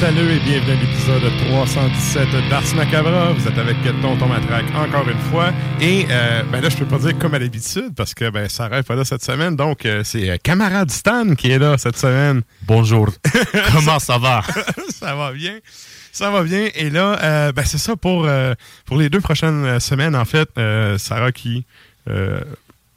Métalleux et bienvenue à l'épisode 317 d'Ars Macabra. Vous êtes avec Tonton Matraque encore une fois. Et euh, ben là, je peux pas dire comme à l'habitude parce que ben Sarah n'est pas là cette semaine. Donc, euh, c'est euh, camarade Stan qui est là cette semaine. Bonjour. Comment ça va? ça va bien. Ça va bien. Et là, ben c'est ça pour, pour les deux prochaines semaines, en fait. Sarah qui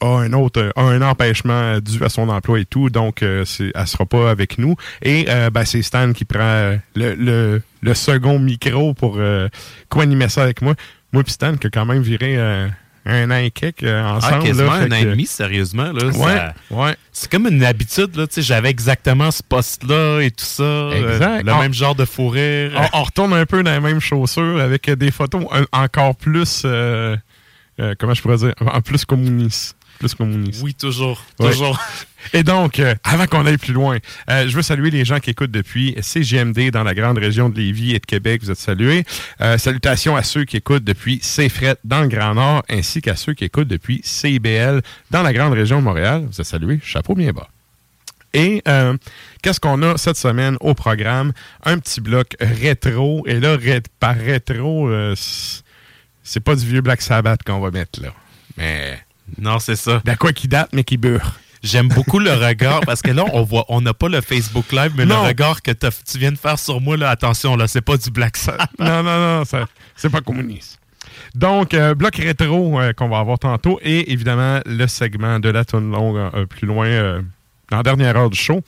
a un autre a un empêchement dû à son emploi et tout, donc euh, c'est, elle sera pas avec nous. Et euh, ben, c'est Stan qui prend le, le, le second micro pour euh, co-animer ça avec moi. Moi puis Stan qui a quand même viré euh, un an et quelques Ah, ensemble. quasiment là, un an et demi, sérieusement. Là, Ouais, ça- ouais. C'est comme une habitude. Là, J'avais exactement ce poste-là et tout ça. Exact. le Ah. même genre de fou rire. on, on retourne un peu dans les mêmes chaussures avec des photos encore plus, euh, euh, comment je pourrais dire, en plus communistes. Plus communistes. Oui, toujours. Ouais. Toujours. Et donc, euh, avant qu'on aille plus loin, euh, je veux saluer les gens qui écoutent depuis CGMD dans la grande région de Lévis et de Québec. Vous êtes salués. Euh, salutations à ceux qui écoutent depuis CFRET dans le Grand Nord, ainsi qu'à ceux qui écoutent depuis CIBL dans la grande région de Montréal. Vous êtes salués. Chapeau bien bas. Et euh, qu'est-ce qu'on a cette semaine au programme? Un petit bloc rétro. Et là, ré- par rétro, euh, c'est pas du vieux Black Sabbath qu'on va mettre là. Mais Non, c'est ça. de quoi qui date, mais qui beurre. J'aime beaucoup le regard parce que là, on voit, on n'a pas le Facebook Live, mais Non. le regard que tu viens de faire sur moi, là, attention, là, c'est pas du Black Sabbath. non, non, non, c'est pas communiste. Donc, euh, bloc rétro euh, qu'on va avoir tantôt et évidemment le segment de la tonne longue euh, plus loin dans la dernière heure du show.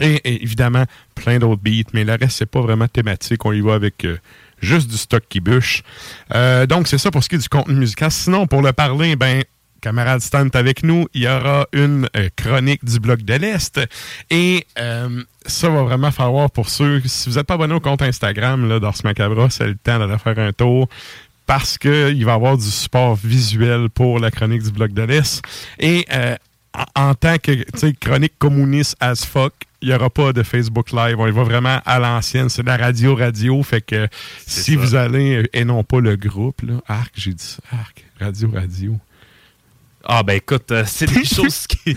Et, et évidemment, plein d'autres beats, mais le reste, c'est pas vraiment thématique. On y va avec juste du stock qui bûche. Donc, c'est ça pour ce qui est du contenu musical. Sinon, pour le parler, ben, camarade Stan est avec nous. Il y aura une euh, chronique du bloc de l'Est. Et euh, ça va vraiment falloir pour ceux, si vous n'êtes pas abonné au compte Instagram là, d'Ars Macabra, c'est le temps d'aller faire un tour parce qu'il va y avoir du support visuel pour la chronique du bloc de l'Est. Et euh, en, tant que chronique communiste as fuck, il n'y aura pas de Facebook Live. On y va vraiment à l'ancienne. C'est de la radio-radio. Fait que si ça. vous allez, et non pas le groupe, là, Arc, j'ai dit ça, Arc, radio-radio. Ah, ben écoute, euh, c'est des choses qui.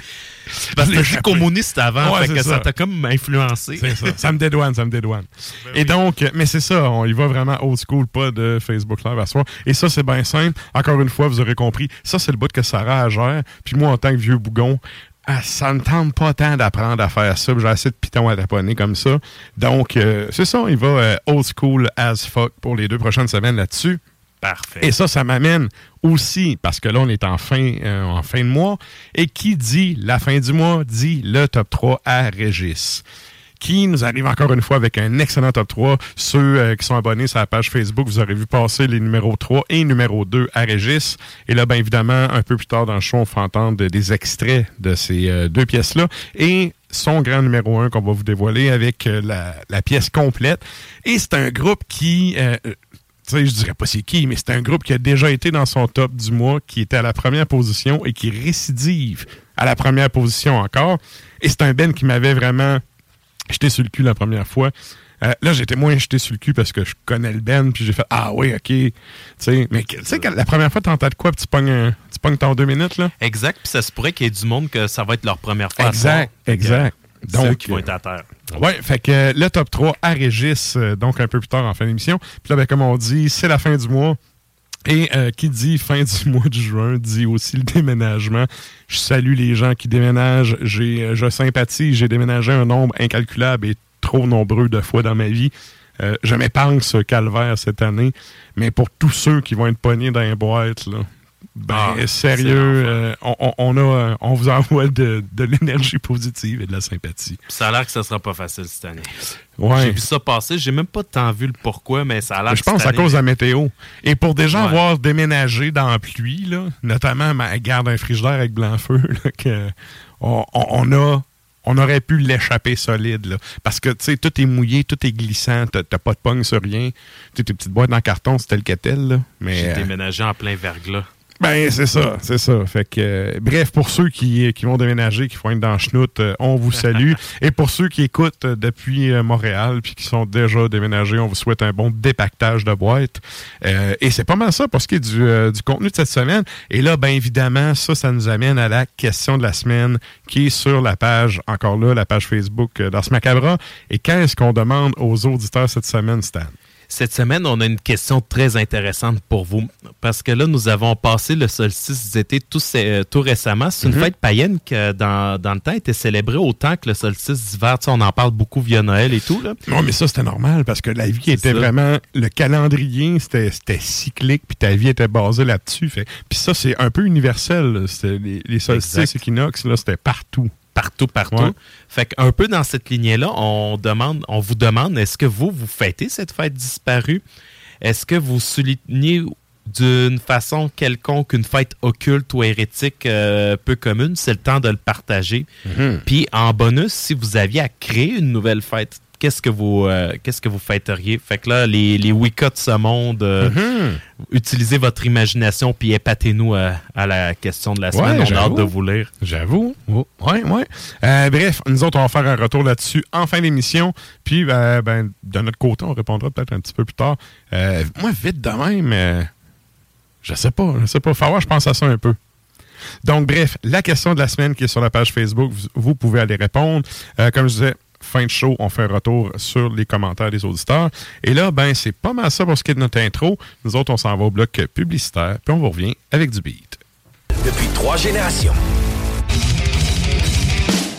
Parce que suis communiste avant, Ouais, fait c'est que ça. t'a comme influencé. C'est ça. ça me dédouane, ça me dédouane. Et donc, euh, mais c'est ça, on y va vraiment old school, pas de Facebook Live à soir. Et ça, c'est bien simple. Encore une fois, vous aurez compris, ça, c'est le bout que Sarah a gère. Puis moi, en tant que vieux bougon, ah, ça me tente pas tant d'apprendre à faire ça. J'ai assez de pitons à taponner comme ça. Donc, euh, c'est ça, il va euh, old school as fuck pour les deux prochaines semaines là-dessus. Parfait. Et ça, ça m'amène aussi, parce que là, on est en fin, euh, en fin de mois, et qui dit la fin du mois dit le top 3 à Régis. Qui nous arrive encore une fois avec un excellent top 3. Ceux euh, qui sont abonnés sur la page Facebook, vous aurez vu passer les numéros 3 et numéro 2 à Régis. Et là, bien évidemment, un peu plus tard dans le show, on va entendre des extraits de ces euh, deux pièces-là. Et son grand numéro 1 qu'on va vous dévoiler avec la pièce complète. Et c'est un groupe qui... euh, tu sais, je dirais pas c'est qui, mais c'est un groupe qui a déjà été dans son top du mois, qui était à la première position et qui récidive à la première position encore. Et c'est un Ben qui m'avait vraiment jeté sur le cul la première fois. Euh, là, j'étais moins jeté sur le cul parce que je connais le Ben, puis j'ai fait Ah oui, ok. Tu sais, mais tu sais, la première fois, t'entends de quoi, puis tu pognes, un- tu pognes ton deux minutes, là? Exact, puis ça se pourrait qu'il y ait du monde que ça va être leur première fois. Exact, exact. Donc, qui vont euh, être à terre. Oui, fait que euh, le top 3 à Régis, euh, donc un peu plus tard en fin d'émission. Puis là, ben, comme on dit, c'est la fin du mois. Et euh, qui dit fin du mois de juin dit aussi le déménagement. Je salue les gens qui déménagent. J'ai, je sympathise. J'ai déménagé un nombre incalculable et trop nombreux de fois dans ma vie. Je m'épargne ce calvaire cette année. Mais pour tous ceux qui vont être pognés dans les boîtes, là, ben, Ah, sérieux, euh, on, on- a, euh, on vous envoie de, de l'énergie positive et de la sympathie. Ça a l'air que ça sera pas facile cette année. Ouais. J'ai vu ça passer, j'ai même pas tant vu le pourquoi, mais ça a l'air Je pense à cause de la météo. Et pour des gens Ouais. avoir déménagé dans la pluie, là, notamment ma garde un frigidaire avec blanc-feu, là, que on, on- a. On aurait pu l'échapper solide, là. Parce que, tu sais, tout est mouillé, tout est glissant, t'as pas de pogne sur rien. Tes petites boîtes en carton, c'est tel que tel, là. Mais, J'ai euh, déménagé en plein verglas. Ben, c'est ça, c'est ça. Fait que, euh, bref, pour ceux qui, qui vont déménager, qui vont être dans le chenoute, euh, on vous salue. Et pour ceux qui écoutent euh, depuis Montréal puis qui sont déjà déménagés, on vous souhaite un bon dépactage de boîtes. Euh, et c'est pas mal ça pour ce qui est du, euh, du contenu de cette semaine. Et là, ben évidemment, ça, ça nous amène à la question de la semaine qui est sur la page, encore là, la page Facebook d'Ars Macabra. Et qu'est-ce qu'on demande aux auditeurs cette semaine, Stan? Cette semaine, on a une question très intéressante pour vous. Parce que là, nous avons passé le solstice d'été tout, euh, tout récemment. C'est une Mhm. fête païenne qui, dans, dans le temps, était célébrée autant que le solstice d'hiver. Tu sais, on en parle beaucoup via Noël et tout. Là. Non, mais ça, c'était normal parce que la vie était ça. vraiment. Le calendrier, c'était cyclique, puis ta vie était basée là-dessus. Puis ça, c'est un peu universel. Les, les solstices équinoxes, là, c'était partout. Partout, partout. Ouais. Fait qu'un peu dans cette lignée-là, on, demande, on vous demande est-ce que vous, vous fêtez cette fête disparue? Est-ce que vous soulignez d'une façon quelconque une fête occulte ou hérétique euh, peu commune? C'est le temps de le partager. Puis en bonus, si vous aviez à créer une nouvelle fête, qu'est-ce que vous euh, qu'est-ce que vous fêteriez? Fait que là, les, les Wicca de ce monde, euh, utilisez votre imagination puis épatez-nous euh, à la question de la Ouais, semaine. on a hâte de vous lire. J'avoue. Oh, ouais, ouais. Euh, bref, nous autres, on va faire un retour là-dessus en fin d'émission. Puis, ben, de notre côté, on répondra peut-être un petit peu plus tard. Moi, vite de même, je sais pas, je sais pas. Faut je pense à ça un peu. Donc, bref, la question de la semaine qui est sur la page Facebook, vous, vous pouvez aller répondre. Comme je disais, fin de show, on fait un retour sur les commentaires des auditeurs. Et là, ben, c'est pas mal ça pour ce qui est de notre intro. Nous autres, on s'en va au bloc publicitaire, puis on vous revient avec du beat. Depuis trois générations.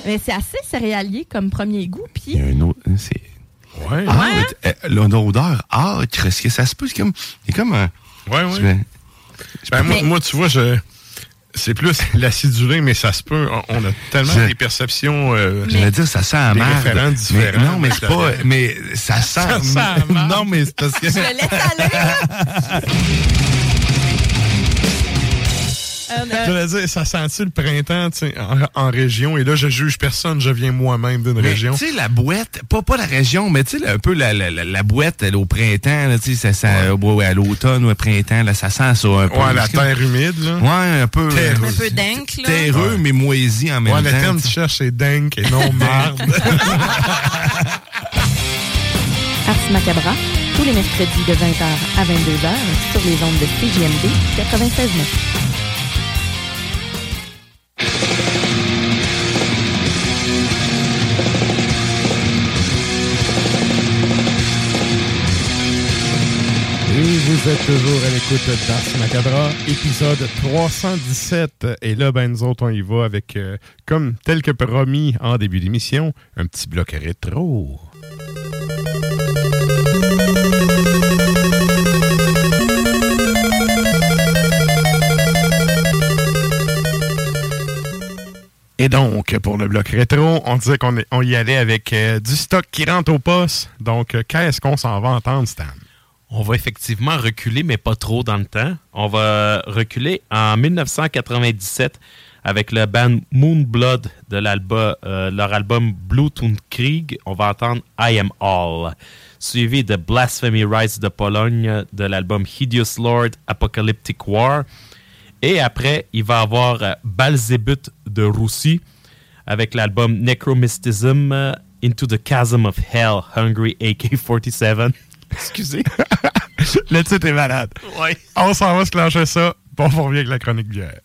Mais c'est assez céréalier comme premier goût. Il y Puis a un autre. C'est. Ouais, Ah, l'odeur âcre, est-ce que ça se peut? C'est comme. Il y a comme un. ouais, ouais. Ben, moi, Mais- moi, tu vois, je. C'est plus l'acidulé, mais ça se peut. On, a tellement Je- des perceptions. euh, J'allais dire, ça sent merde. Mais- non, mais c'est ça pas. Mais ça sent. Ça sent non, mais c'est parce que. je le laisse aller. Euh, Je voulais dire, ça sent-tu le printemps tu sais, en, en région? Et là, je juge personne, je viens moi-même d'une région. Tu sais, la boîte, pas, pas la région, mais tu sais, un peu la, la, la, la boîte elle, au printemps, là, tu sais, ça, ça, ouais, à l'automne ou au printemps, là, ça sent ça un peu. Ouais, la terre humide, là. Ouais, un peu. Terreux. un peu dingue, là. Terreux, mais moisi en même Ouais, temps. le terme que tu cherches, c'est dingue et non marde. Ars Macabra, tous les mercredis de 20h à 22h sur les ondes de CJMD 96.9. vous êtes toujours à l'écoute d'Ars Macabra, épisode 317. Et là, ben, nous autres, on y va avec, euh, comme tel que promis en début d'émission, un petit bloc rétro. Et donc, pour le bloc rétro, on disait qu'on y allait avec euh, du stock qui rentre au poste. Donc, euh, qu'est-ce qu'on s'en va entendre, Stan? On va effectivement reculer, mais pas trop dans le temps. On va reculer en 1997 avec le band Moonblood de euh, leur album Blue Krieg. On va entendre I Am All, suivi de Blasphemy Rise de Pologne de l'album Hideous Lord Apocalyptic War. Et après, il va avoir euh, Balzébut de Russie avec l'album Necromysticism euh, Into the Chasm of Hell, Hungry AK-47. Excusez. Le titre est malade. Ouais. On s'en va se clencher ça. Bon, on revient avec la chronique bière.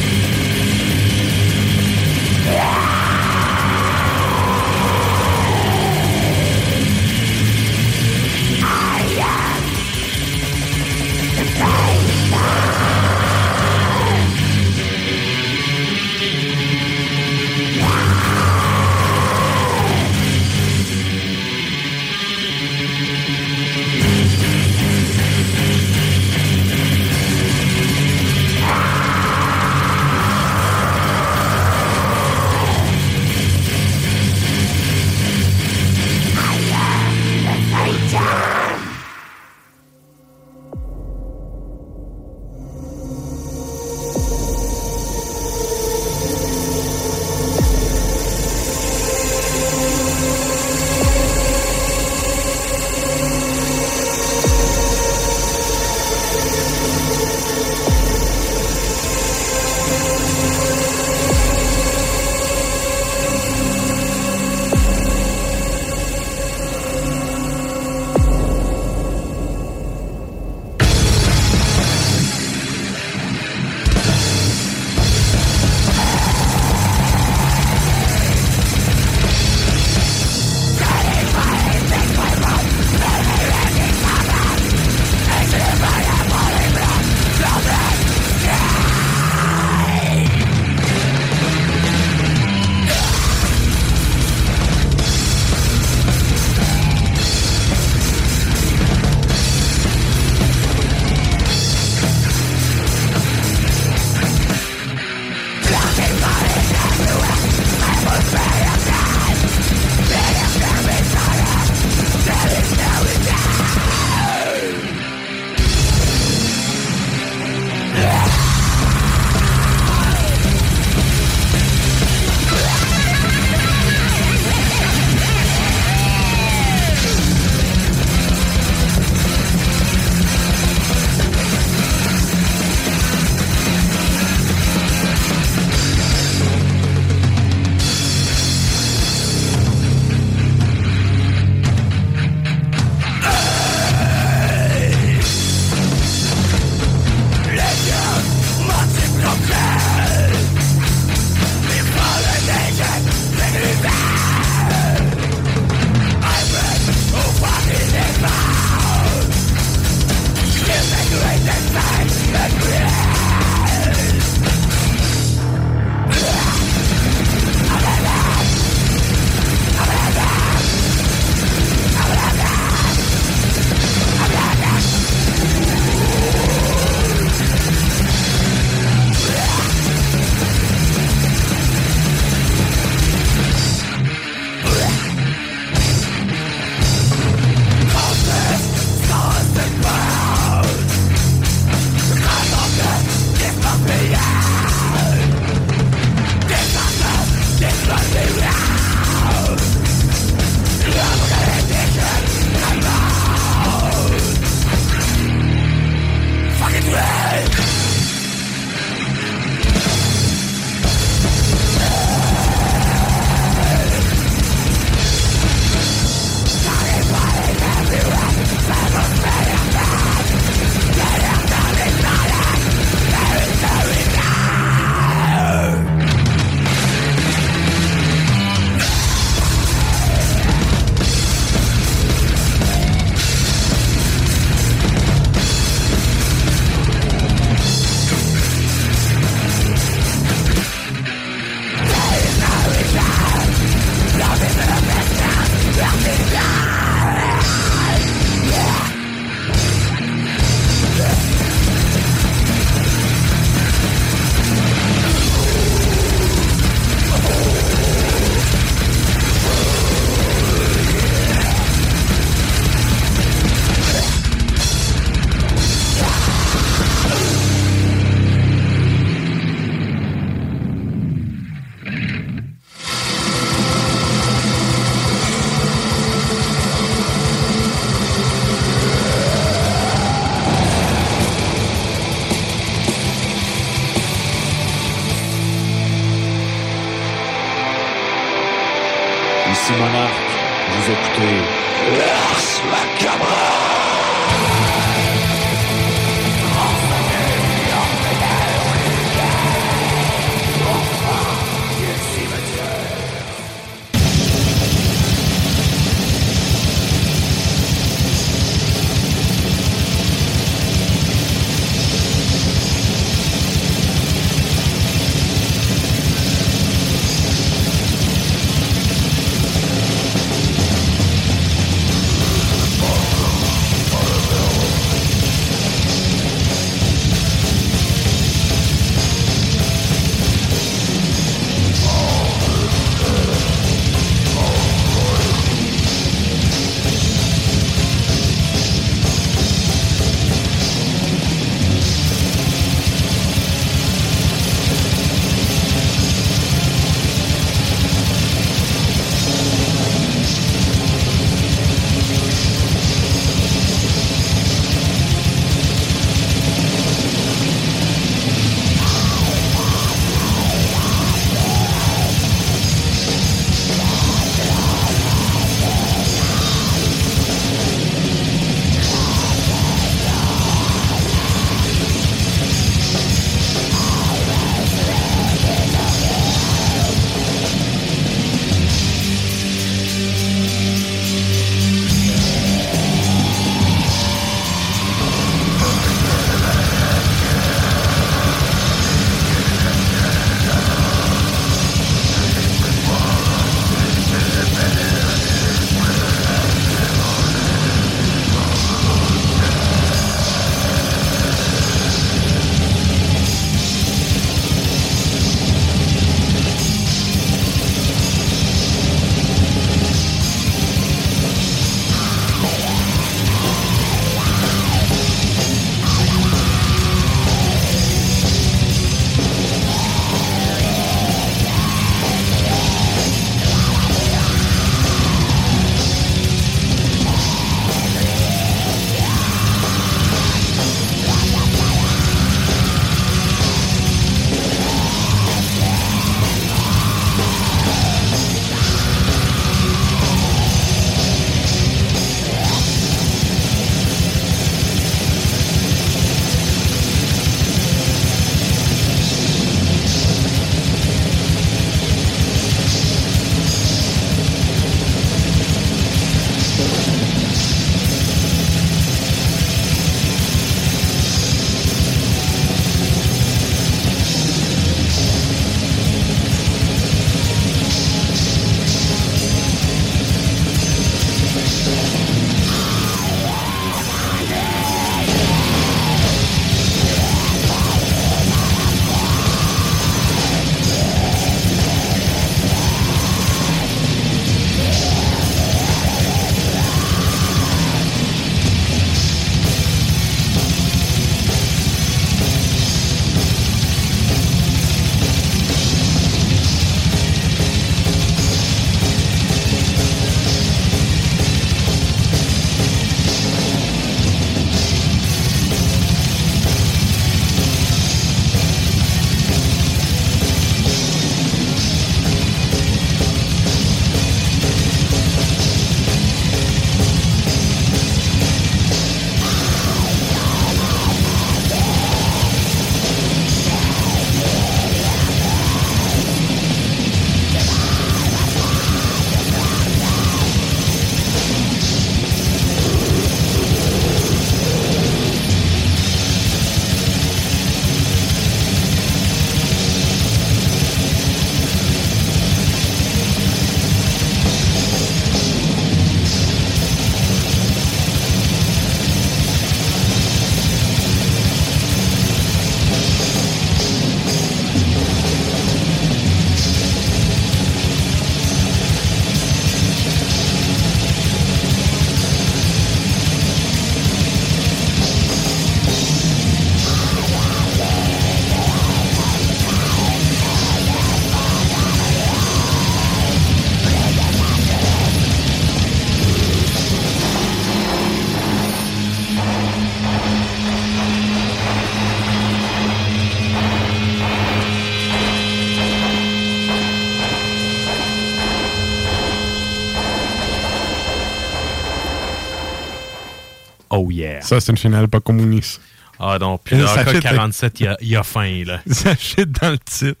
Yeah. Ça, c'est une finale pas communiste. Ah non, puis Et le ça AK fit- 47, il y a, il y a faim, là. Ça fit dans le titre.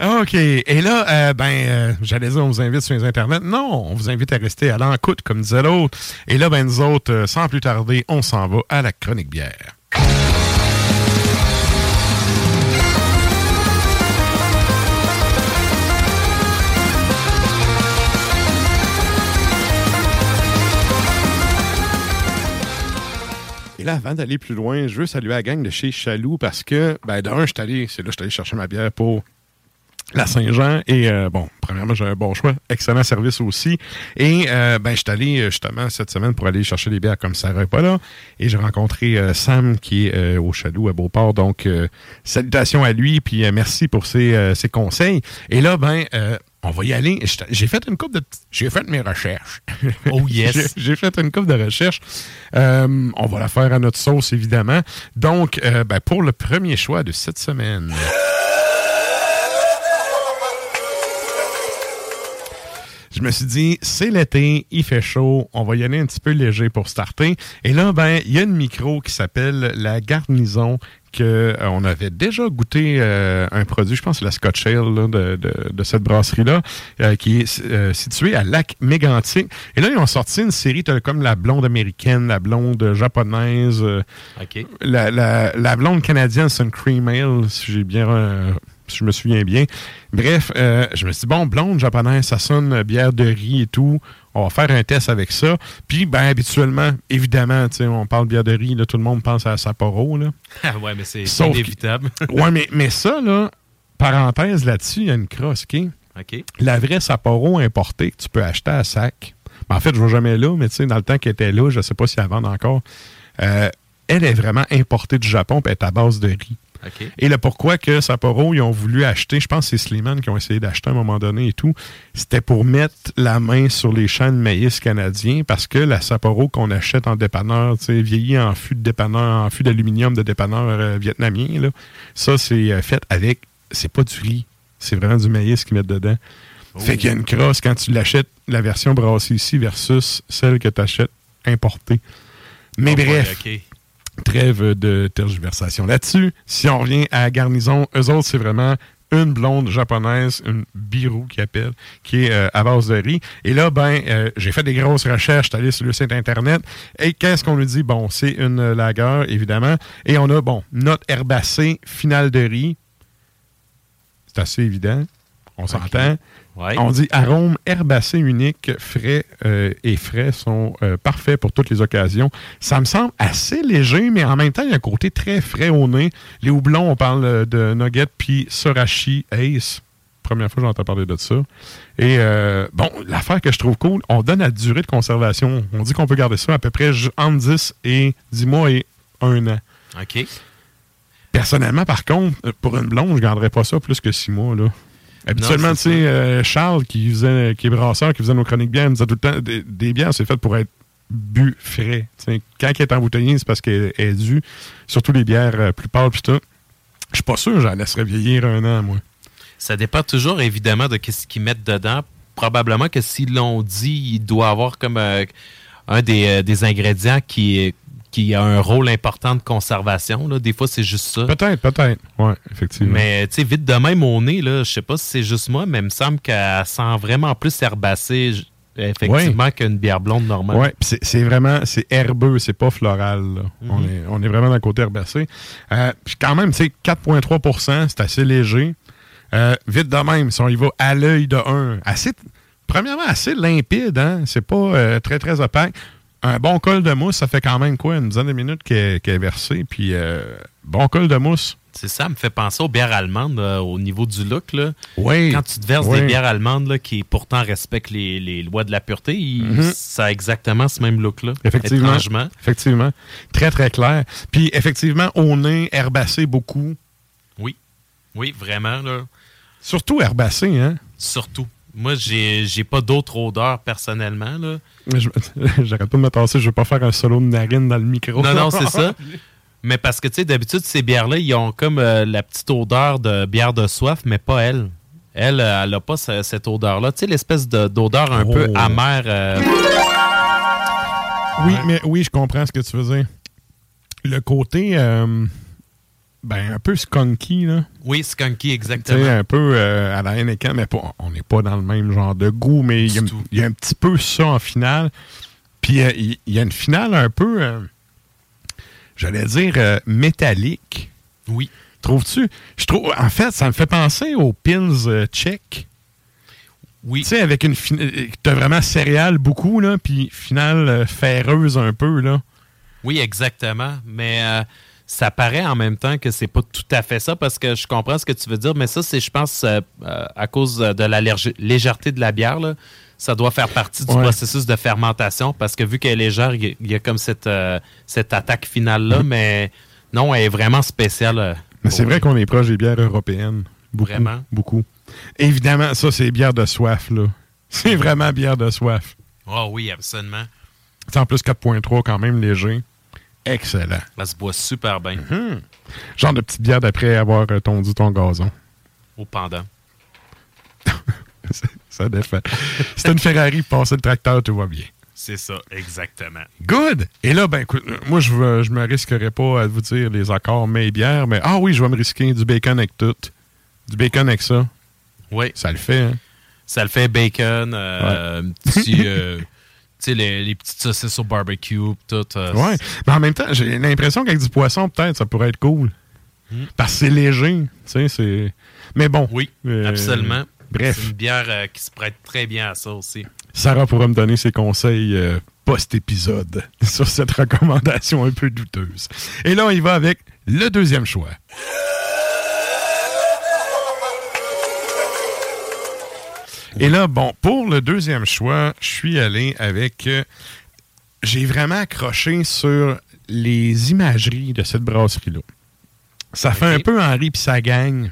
OK. Et là, euh, ben, euh, j'allais dire, on vous invite sur les internets. Non, on vous invite à rester à l'encoute, comme disait l'autre. Et là, ben, nous autres, euh, sans plus tarder, on s'en va à la chronique bière. Et là, avant d'aller plus loin, je veux saluer la gang de chez Chaloux parce que, ben, d'un, c'est là je suis allé chercher ma bière pour la Saint-Jean. Et euh, bon, premièrement, j'ai un bon choix. Excellent service aussi. Et euh, ben, je suis allé euh, justement cette semaine pour aller chercher des bières comme Sarah n'est pas là. Et j'ai rencontré Sam qui est au Chaloux à Beauport. Donc, salutations à lui. Puis merci pour ses, conseils. Et là, ben, on va y aller. J'ai fait une coupe de. J'ai fait mes recherches. Oh yes. J'ai- J'ai fait une coupe de recherches. Euh, on va la faire à notre sauce, évidemment. Donc, euh, ben, pour le premier choix de cette semaine. Me suis dit, c'est l'été, il fait chaud, on va y aller un petit peu léger pour starter. Et là, ben, il y a une micro qui s'appelle la Garnison que euh, on avait déjà goûté euh, un produit, je pense que c'est la Scotch Ale là, de, de- de cette brasserie-là, euh, qui est située à Lac Mégantic. Et là, ils ont sorti une série comme la blonde américaine, la blonde japonaise, la, la- la blonde canadienne, c'est une cream ale, si j'ai bien, si je me souviens bien. Bref, euh, je me suis dit, bon, blonde japonaise, ça sonne euh, bière de riz et tout. On va faire un test avec ça. Puis, ben, habituellement, évidemment, tu sais, on parle de bière de riz, là, tout le monde pense à Sapporo, là. Ah ouais, mais c'est inévitable. ouais, mais, mais ça, là, parenthèse là-dessus, il y a une crosse, OK? OK. La vraie Sapporo importée que tu peux acheter à sac. Ben, en fait, je ne vais jamais là, mais tu sais, dans le temps qu'elle était là, je ne sais pas si elle vend encore. euh, elle est vraiment importée du Japon et elle est à base de riz. Et le pourquoi que Sapporo, ils ont voulu acheter, je pense que c'est Slimane qui ont essayé d'acheter à un moment donné et tout, c'était pour mettre la main sur les champs de maïs canadiens parce que la Sapporo qu'on achète en dépanneur, tu sais, vieillie en fût de dépanneur, en fût d'aluminium de dépanneur euh, vietnamien, là, ça, c'est euh, fait avec, c'est pas du riz, c'est vraiment du maïs qu'ils mettent dedans. Fait qu'il y a une crosse quand tu l'achètes, la version brassée ici versus celle que tu achètes importée. Mais Oh bref. Trêve de tergiversation là-dessus. Si on revient à Garnison, eux autres, c'est vraiment une blonde japonaise, une birou qui appelle, qui est euh, à base de riz. Et là, ben, euh, j'ai fait des grosses recherches, allé sur le site Internet. Et qu'est-ce qu'on nous dit? Bon, c'est une lager, évidemment. Et on a, bon, notre herbacée finale de riz. C'est assez évident. On s'entend? Ouais. On dit arôme herbacé unique, frais euh, et frais sont euh, parfaits pour toutes les occasions. Ça me semble assez léger, mais en même temps, il y a un côté très frais au nez. Les houblons, on parle euh, de Nugget puis Sorachi Ace. Première fois que j'entends parler de ça. Et euh, bon, l'affaire que je trouve cool, on donne la durée de conservation. On dit qu'on peut garder ça à peu près entre 10 et 10 mois et un an. OK. Personnellement, par contre, pour une blonde, je ne garderais pas ça plus que 6 mois. Là. Habituellement, tu sais, euh, Charles, qui, faisait, qui est brasseur, qui faisait nos chroniques bières, nous disait tout le temps des, des bières, c'est fait pour être bu frais. Quand elle est embouteillée, c'est parce qu'elle est due. Surtout les bières euh, plus pâles, puis tout. Je suis pas sûr que j'en laisserais vieillir un an, moi. Ça dépend toujours, évidemment, de ce qu'ils mettent dedans. Probablement que s'ils l'ont dit, il doit avoir comme euh, un des, euh, des ingrédients qui, qui a un rôle important de conservation. là. Des fois, c'est juste ça. Peut-être, peut-être. Ouais, effectivement. Mais tu sais, vite de même au nez, je sais pas si c'est juste moi, mais il me semble qu'elle sent vraiment plus herbacée, effectivement, qu'une bière blonde normale. Pis c'est vraiment, c'est herbeux, c'est pas floral. là. on, est, on est vraiment dans le côté herbacé. Euh, puis quand même, tu sais, 4,3% c'est assez léger. Euh, vite de même, si on y va à l'œil de 1, assez, premièrement, assez limpide, hein? C'est pas euh, très, très opaque. Un bon col de mousse, ça fait quand même quoi? Une dizaine de minutes qu'elle est- versée, puis euh, bon col de mousse. C'est ça, me fait penser aux bières allemandes là, au niveau du look. Là. Oui. Quand tu te verses Oui. des bières allemandes là, qui pourtant respectent les, les lois de la pureté, Mhm. ça a exactement ce même look-là. Effectivement. Étrangement. Effectivement. Très, très clair. Puis effectivement, au nez, herbacé beaucoup. Oui. Oui, vraiment. Là. Surtout herbacé, hein? Surtout. Moi, j'ai j'ai pas d'autre odeur personnellement. Là. Je- J'arrête pas de me tasser, je veux pas faire un solo de narine dans le micro. Non, non, c'est ça. Mais parce que, tu sais, d'habitude, ces bières-là, ils ont comme euh, la petite odeur de bière de soif, mais pas elle. Elle, euh, elle a pas ce- cette odeur-là. Tu sais, l'espèce de- d'odeur un Oh. peu amère. euh, Oui, mais oui, je comprends ce que tu veux dire. Le côté, euh, ben, un peu skunky, là. Oui, skunky, exactement. un peu euh, à la Heineken, mais pas, on n'est pas dans le même genre de goût, mais il y, a- y un petit peu ça en finale. Puis euh, il y, a une finale un peu, euh, j'allais dire, euh, métallique. Oui. Trouves-tu? Je trouve, en fait, ça me fait penser aux euh, tchèques. Oui. Tu sais, avec une finale. T'as vraiment céréales beaucoup, là, puis finale euh, ferreuse un peu, là. Oui, exactement. Mais euh, ça paraît en même temps que c'est pas tout à fait ça parce que je comprends ce que tu veux dire, mais ça, c'est, je pense, euh, euh, à cause de la légè- légèreté de la bière, là, ça doit faire partie du Ouais. processus de fermentation parce que vu qu'elle est légère, il y a- il y, a comme cette, euh, cette attaque finale-là, mais non, elle est vraiment spéciale. euh, Mais c'est vrai qu'on est proche des bières européennes. Beaucoup. Vraiment? Beaucoup. Évidemment, ça, c'est bière de soif, là. C'est vraiment bière de soif. Ah oui, absolument. C'est en plus 4.3, quand même léger. Excellent. Ça se boit super bien Mhm. Genre de petite bière d'après avoir euh, tondu ton gazon. au pendant. Ça défait. C'est une Ferrari, passer le tracteur, tout va bien. C'est ça, exactement. Good! Et là, ben écoute, euh, moi, je ne je me risquerai pas à vous dire les accords mais bière, mais ah oui, je vais me risquer du bacon avec tout. Du bacon avec ça. Oui. Ça le fait, hein? Ça le fait bacon, euh, petit, euh, les, les petites saucisses au barbecue, tout. euh, Ouais. Mais en même temps, j'ai l'impression qu'avec du poisson, peut-être, ça pourrait être cool. Hmm. Parce que c'est léger. Tu sais, c'est. Mais bon. Oui, euh, absolument. Bref. C'est une bière euh, qui se prête très bien à ça aussi. Sarah pourra me donner ses conseils euh, post-épisode sur cette recommandation un peu douteuse. Et là, on y va avec le deuxième choix. Et là, bon, pour le deuxième choix, je suis allé avec. euh, J'ai vraiment accroché sur les imageries de cette brasserie-là. Ça fait un peu Henri puis sa gang.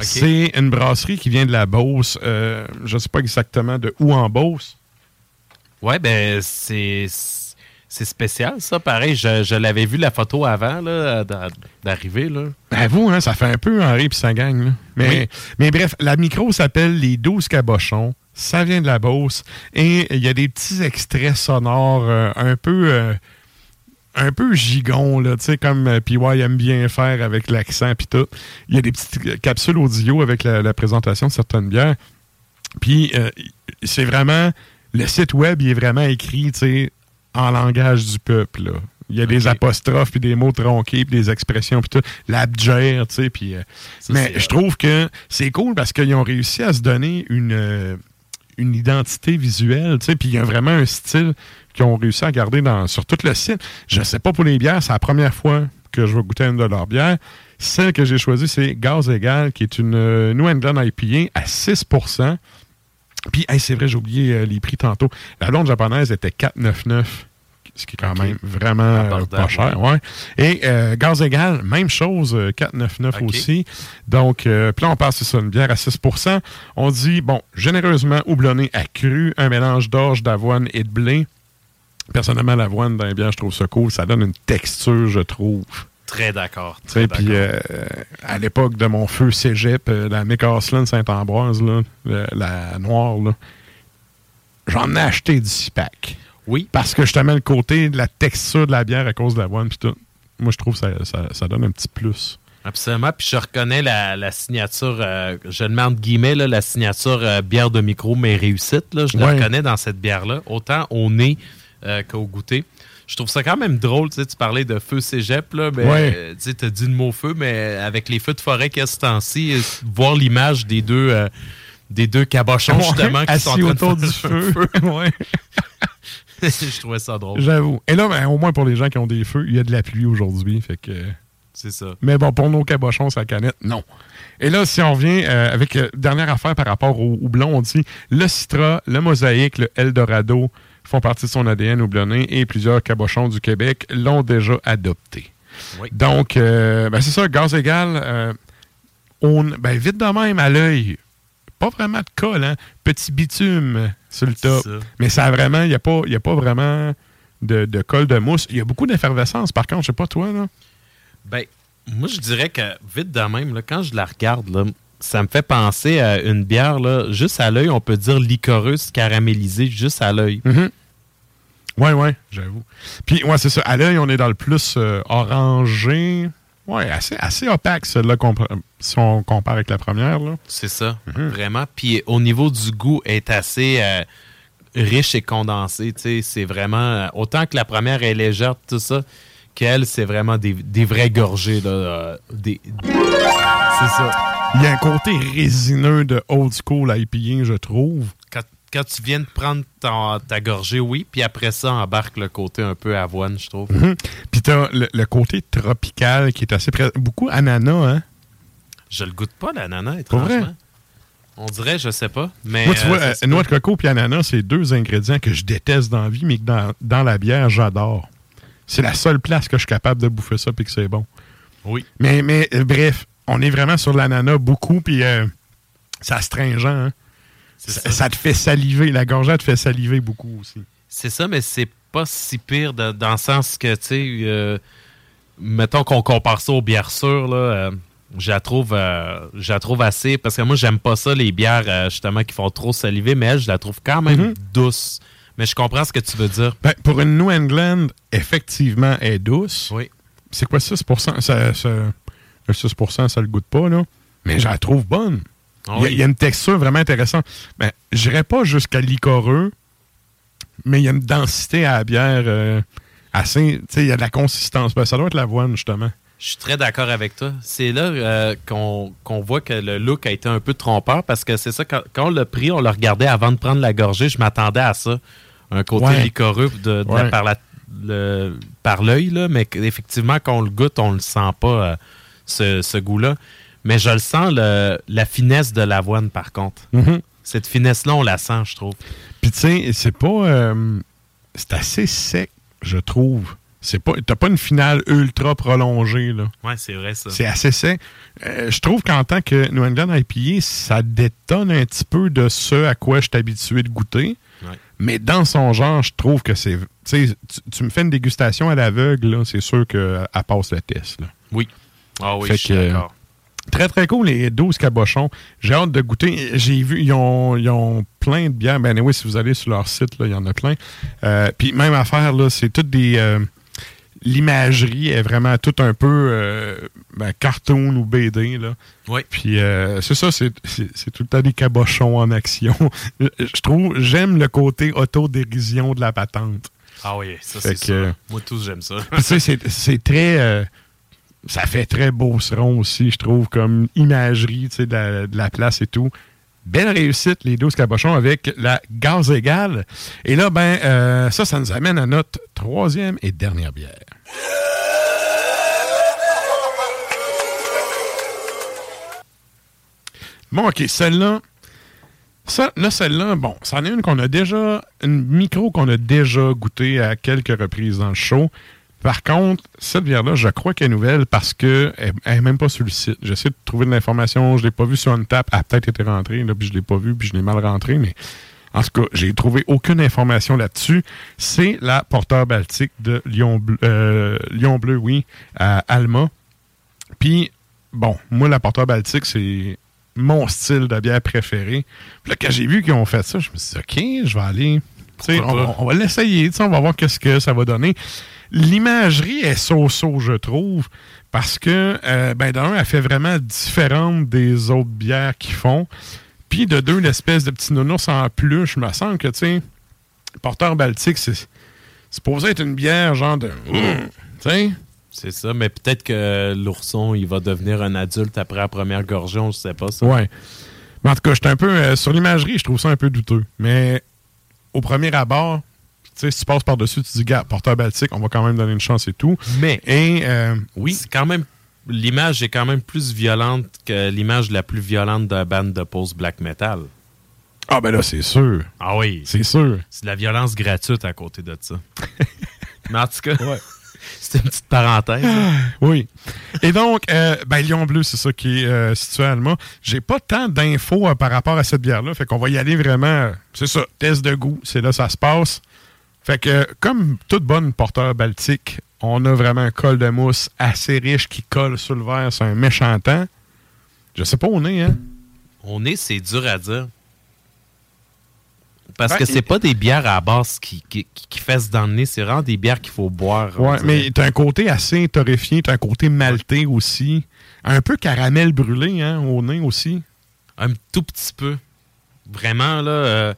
C'est une brasserie qui vient de la Beauce. euh, je ne sais pas exactement de où en Beauce. Ouais, ben, c'est. C'est spécial, ça. Pareil, je, je l'avais vu la photo avant là, d'arriver. Là. Ben vous, hein, ça fait un peu Henri puis sa gang. là. Mais, Oui. mais bref, la micro s'appelle Les 12 Cabochons. Ça vient de la Beauce. Et il y a des petits extraits sonores euh, un peu... euh, un peu gigon, là, tu sais, comme euh, PY aime bien faire avec l'accent puis tout. Il y a des petites euh, capsules audio avec la, la présentation de certaines bières. Puis c'est vraiment... Le site web, il est vraiment écrit, tu sais, en langage du peuple, là. Il y a des apostrophes, puis des mots tronqués, puis des expressions, puis tout. L'abjère, tu sais, puis... euh, mais c'est, je trouve que c'est cool parce qu'ils ont réussi à se donner une, euh, une identité visuelle, tu sais, puis il y a vraiment un style qu'ils ont réussi à garder dans, sur tout le site. Je sais pas pour les bières, c'est la première fois que je vais goûter une de leurs bières. Celle que j'ai choisie, c'est Gaz Égal, qui est une euh, New England IPA à 6 Puis, hey, c'est vrai, j'ai oublié euh, les prix tantôt. La blonde japonaise était 4,99 ce qui est quand même vraiment euh, pas cher. Ouais. Et euh, Gaz Égal, même chose, euh, 4,99 Ok. aussi. Donc, euh, puis là, on passe sur une bière à 6% On dit, bon, généreusement houblonné à cru, un mélange d'orge, d'avoine et de blé. Personnellement, l'avoine dans les bières, je trouve ça cool. Ça donne une texture, je trouve. Très d'accord. Très puis euh, à l'époque de mon feu cégep, euh, la McCaslin Saint-Ambroise, la noire, j'en ai acheté du six-pack. Oui. Parce que justement, le côté de la texture de la bière à cause de l'avoine, puis tout, moi, je trouve que ça, ça, ça donne un petit plus. Absolument. Puis je reconnais la, la signature, euh, je entre guillemets, là, la signature euh, bière de micro, mais réussite. Là, je la reconnais dans cette bière-là, autant au nez euh, qu'au goûter. Je trouve ça quand même drôle, tu sais, tu parlais de feu cégep, là, mais Ouais. euh, tu sais, as dit le mot feu, mais avec les feux de forêt a ce temps-ci, euh, voir l'image des deux, euh, des deux cabochons, Ouais, justement, qui sont en train de autour faire du feu. Ouais. je trouvais ça drôle. J'avoue. Et là, ben, au moins pour les gens qui ont des feux, il y a de la pluie aujourd'hui. Fait que. C'est ça. Mais bon, pour nos cabochons, sa canette, non. Et là, si on revient euh, avec euh, dernière affaire par rapport au houblon, on dit le Citra, le Mosaïque, le Eldorado font partie de son ADN houblonné et plusieurs cabochons du Québec l'ont déjà adopté. Oui. Donc, euh, ben, c'est ça, gaz égal, euh, on, ben, vite de même à l'œil, pas vraiment de colle, hein? petit bitume sur le top. ça. Mais ça a vraiment, il n'y a, pas- y a pas vraiment de, de colle de mousse. Il y a beaucoup d'effervescence, par contre, je sais pas toi, là. Ben, moi, je dirais que vite de même, là, quand je la regarde, là, ça me fait penser à une bière, là, juste à l'œil, on peut dire licoreuse caramélisée, juste à l'œil. Ouais, ouais, j'avoue. Puis, ouais, c'est ça. À l'œil, on est dans le plus euh, orangé. Ouais, assez, assez opaque, celle-là, si on compare avec la première. C'est ça, vraiment. Puis au niveau du goût, elle est assez euh, riche et condensé. tu sais. C'est vraiment. euh, autant que la première est légère, tout ça, qu'elle, c'est vraiment des, des vraies gorgées. Là, euh, des, c'est ça. Il y a un côté résineux de old school IPA, je trouve. Quand, quand tu viens de prendre ta, ta gorgée, oui, puis après ça, embarque le côté un peu avoine, je trouve. Mhm. Puis t'as le, le côté tropical qui est assez présent. Beaucoup ananas, hein? Je le goûte pas, l'ananas, Pas vrai? étrangement. On dirait, je sais pas. Mais, Moi, tu euh, vois, euh, noix de coco et ananas, c'est deux ingrédients que je déteste dans la vie, mais que dans, dans la bière, j'adore. C'est la seule place que je suis capable de bouffer ça et que c'est bon. Oui. Mais, mais euh, bref, on est vraiment sur l'ananas beaucoup, puis euh, c'est astringent. hein. Ça, ça te fait saliver. La gorgette te fait saliver beaucoup aussi. C'est ça, mais c'est pas si pire de- dans le sens que, tu sais, euh, mettons qu'on compare ça aux bières sûres, là, euh, je la trouve, je la trouve assez, parce que moi, j'aime pas ça, les bières, justement, qui font trop saliver, mais elle, je la trouve quand même Mhm. douce. Mais je comprends ce que tu veux dire. Ben, pour une New England, effectivement, elle est douce. Oui. C'est quoi 6 ça, ça, Le 6% ça le goûte pas, là. Mais je la trouve bonne. Ah Il y a- oui. il y, a une texture vraiment intéressante. Ben, je n'irais pas jusqu'à licoreux, mais il y a une densité à la bière euh, assez. Tu sais, il y a de la consistance. Ben, ça doit être l'avoine, justement. Je suis très d'accord avec toi. C'est là euh, qu'on voit que le look a été un peu trompeur parce que c'est ça, quand, quand on l'a pris, on le regardait avant de prendre la gorgée, je m'attendais à ça. Un côté Ouais. licoreux de, de la- Ouais. par la- par l'œil, là, mais effectivement, quand on le goûte, on le sent pas, euh, ce, ce goût-là. Mais je le sens, le- la finesse de l'avoine, par contre. Mhm. Cette finesse-là, on la sent, je trouve. Puis, tu sais, c'est pas. euh, c'est assez sec, je trouve. C'est pas. T'as pas une finale ultra prolongée, là. Ouais, c'est vrai, ça. C'est assez sec. Euh, je trouve qu'en tant que New England IPA, ça détonne un petit peu de ce à quoi je suis habitué de goûter. Ouais. Mais dans son genre, je trouve que c'est. Tu tu- me fais une dégustation à l'aveugle, là, c'est sûr qu'elle passe le test. Là. Oui. Ah oui, Fait je suis que- d'accord. Très, très cool, les 12 cabochons. J'ai hâte de goûter. J'ai vu, ils ont, ils ont plein de bières. Ben oui, si vous allez sur leur site, là, il y en a plein. Euh, Puis même affaire, là, c'est toutes des. euh, L'imagerie est vraiment tout un peu euh, ben, cartoon ou BD. Là. Oui. Puis euh, c'est ça, c'est tout le temps des cabochons en action. Je trouve, j'aime le côté autodérision de la patente. Ah oui, ça, c'est ça. Moi, tous, j'aime ça. Puis, tu sais, c'est- c'est très. Ça fait très beau seron aussi, je trouve, comme imagerie de, la, place et tout. Belle réussite, les 12 cabochons avec la gaz égale. Et là, ben, euh, ça, ça nous amène à notre troisième et dernière bière. Bon, OK, celle-là. Ça, là, celle-là, bon, c'en est une qu'on a déjà, une micro qu'on a déjà goûté à quelques reprises dans le show. Par contre, cette bière-là, je crois qu'elle est nouvelle parce qu'elle n'est même pas sur le site. J'essaie de trouver de l'information, je ne l'ai pas vue sur une tap. Elle a peut-être été rentrée, là, puis je ne l'ai pas vue, puis je l'ai mal rentrée, mais en tout cas, j'ai trouvé aucune information là-dessus. C'est la porteur baltique de Lyon Bleu, euh, Lyon Bleu, oui, à Alma. Puis, bon, moi, la porteur baltique, c'est mon style de bière préféré. Puis là, quand j'ai vu qu'ils ont fait ça, je me suis dit, OK, je vais aller. on, on va l'essayer, on va voir qu'est-ce que ça va donner. L'imagerie est so-so, je trouve, parce que, euh, ben, d'un, elle fait vraiment différente des autres bières qu'ils font. Puis, de deux, l'espèce de petit nounours en plus, je me sens que, tu sais, porteur baltique, c'est c'est supposé être une bière genre de. Tu sais? C'est ça, mais peut-être que l'ourson, il va devenir un adulte après la première gorgée, on ne sait pas ça. Ouais. Mais en tout cas, j'étais un peu. euh, sur l'imagerie, je trouve ça un peu douteux. Mais au premier abord, tu sais, si tu passes par-dessus, tu dis, gars, porteur baltique, on va quand même donner une chance et tout. Mais Et euh, oui, c'est quand même l'image est quand même plus violente que l'image la plus violente d'un band de post black metal. ah ben là, c'est sûr. Ah oui, C'est sûr. c'est de la violence gratuite à côté de ça. Mais en tout cas, c'était une petite parenthèse. Oui. Et donc, euh, ben, Lyon Bleu, c'est ça qui est euh, situé à Alma. J'ai pas tant d'infos euh, par rapport à cette bière-là. Fait qu'on va y aller vraiment. c'est ça, test de goût. C'est là ça se passe. Fait que, comme toute bonne porteur baltique, on a vraiment un col de mousse assez riche qui colle sur le verre. C'est un méchant temps. Je sais pas où on est, hein? On est, c'est dur à dire. Parce Ben, que c'est pas des bières à base qui, qui, qui fessent dans le nez, c'est vraiment des bières qu'il faut boire. Ouais, mais t'as un côté assez torréfié, t'as un côté maltais aussi. Un peu caramel brûlé, hein, au nez aussi. Un tout petit peu. Vraiment, là, euh,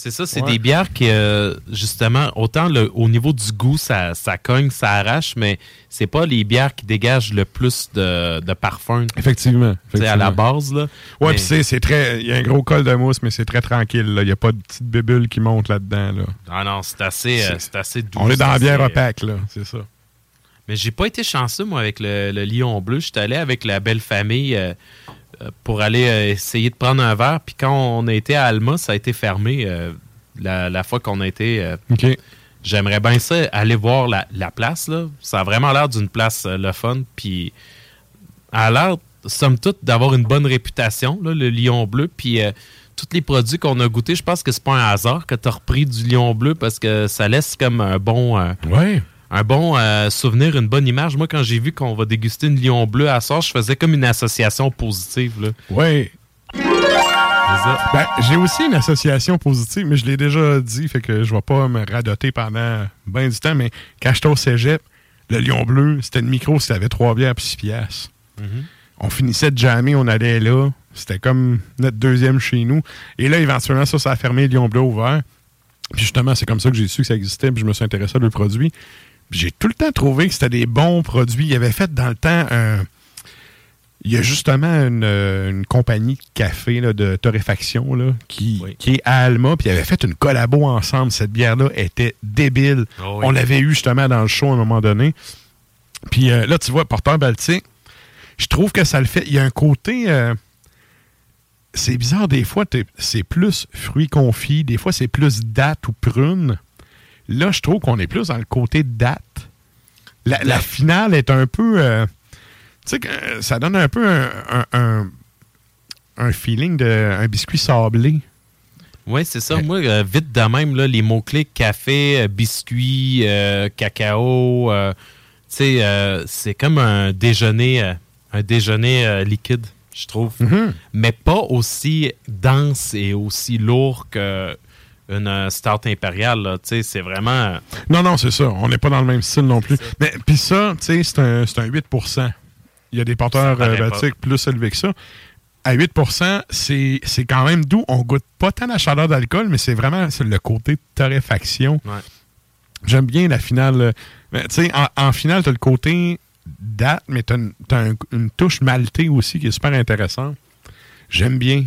c'est ça, c'est Ouais. des bières qui, euh, justement, autant le, au niveau du goût, ça, ça cogne, ça arrache, mais c'est pas les bières qui dégagent le plus de, de parfum. Effectivement. Sais, à la base, là. Ouais, Mais- puis c'est, c'est très. Il y a un gros col de mousse, mais c'est très tranquille. Il n'y a pas de petite bébule qui monte là-dedans. Là. Ah non, c'est assez, euh, C'est- c'est assez doux. On est dans la c'est bière opaque, là. C'est ça. Mais j'ai pas été chanceux, moi, avec le, le Lion Bleu. J'étais allé avec la belle famille euh, pour aller euh, essayer de prendre un verre. Puis quand on a été à Alma, ça a été fermé euh, la, la fois qu'on a été. euh. J'aimerais bien ça, aller voir la, la place. Là. Ça a vraiment l'air d'une place euh, le fun. Puis, a l'air, somme toute, d'avoir une bonne réputation, là, le Lion Bleu. Puis, euh, tous les produits qu'on a goûtés, je pense que c'est pas un hasard que tu as repris du Lion Bleu parce que ça laisse comme un bon, euh, Ouais. Un bon euh, souvenir, une bonne image. Moi, quand j'ai vu qu'on va déguster une Lion Bleu à soir, je faisais comme une association positive. Là. Ça. Ben, j'ai aussi une association positive, mais je l'ai déjà dit, fait que je vais pas me radoter pendant bien du temps, mais quand j'étais au cégep, le Lion Bleu, c'était une micro, c'était avait trois bières puis six piastres. Mhm. On finissait de jammer, on allait là. C'était comme notre deuxième chez nous. Et là, éventuellement, ça, ça a fermé Lion Bleu ouvert. Puis justement, c'est comme ça que j'ai su que ça existait, puis je me suis intéressé à le produit. J'ai tout le temps trouvé que c'était des bons produits. Il avait fait dans le temps un. Il y a justement une, euh, une compagnie de café là, de torréfaction là, qui, Oui. qui est à Alma, puis ils avaient fait une collabo ensemble. Cette bière-là était débile. Oh oui. On l'avait eu justement dans le show à un moment donné. Puis euh, là, tu vois, Porteur Baltique, je trouve que ça le fait. Il y a un côté. euh, c'est bizarre, des fois, c'est plus fruits confits, des fois, c'est plus date ou prune. Là, je trouve qu'on est plus dans le côté date. La, la finale est un peu. euh, tu sais, euh, ça donne un peu un, un, un- un feeling de un biscuit sablé. Oui, c'est ça. Moi, euh, vite de même, là, les mots-clés café, biscuit, cacao, tu sais, c'est comme un déjeuner, un déjeuner liquide, je trouve. Mais pas aussi dense et aussi lourd que une euh, stout impériale. là. Tu sais, c'est vraiment. euh, Non, non, c'est ça. On n'est pas dans le même style non plus. Mais puis ça, tu sais, c'est un, c'est un 8% Il y a des porteurs euh, batiques plus élevés que ça. À 8 c'est c'est quand même doux. On goûte pas tant la chaleur d'alcool, mais c'est vraiment c'est le côté torréfaction. Ouais. J'aime bien la finale. Tu sais, en, en finale, tu as le côté date, mais tu as, une, une touche maltée aussi qui est super intéressante. J'aime bien.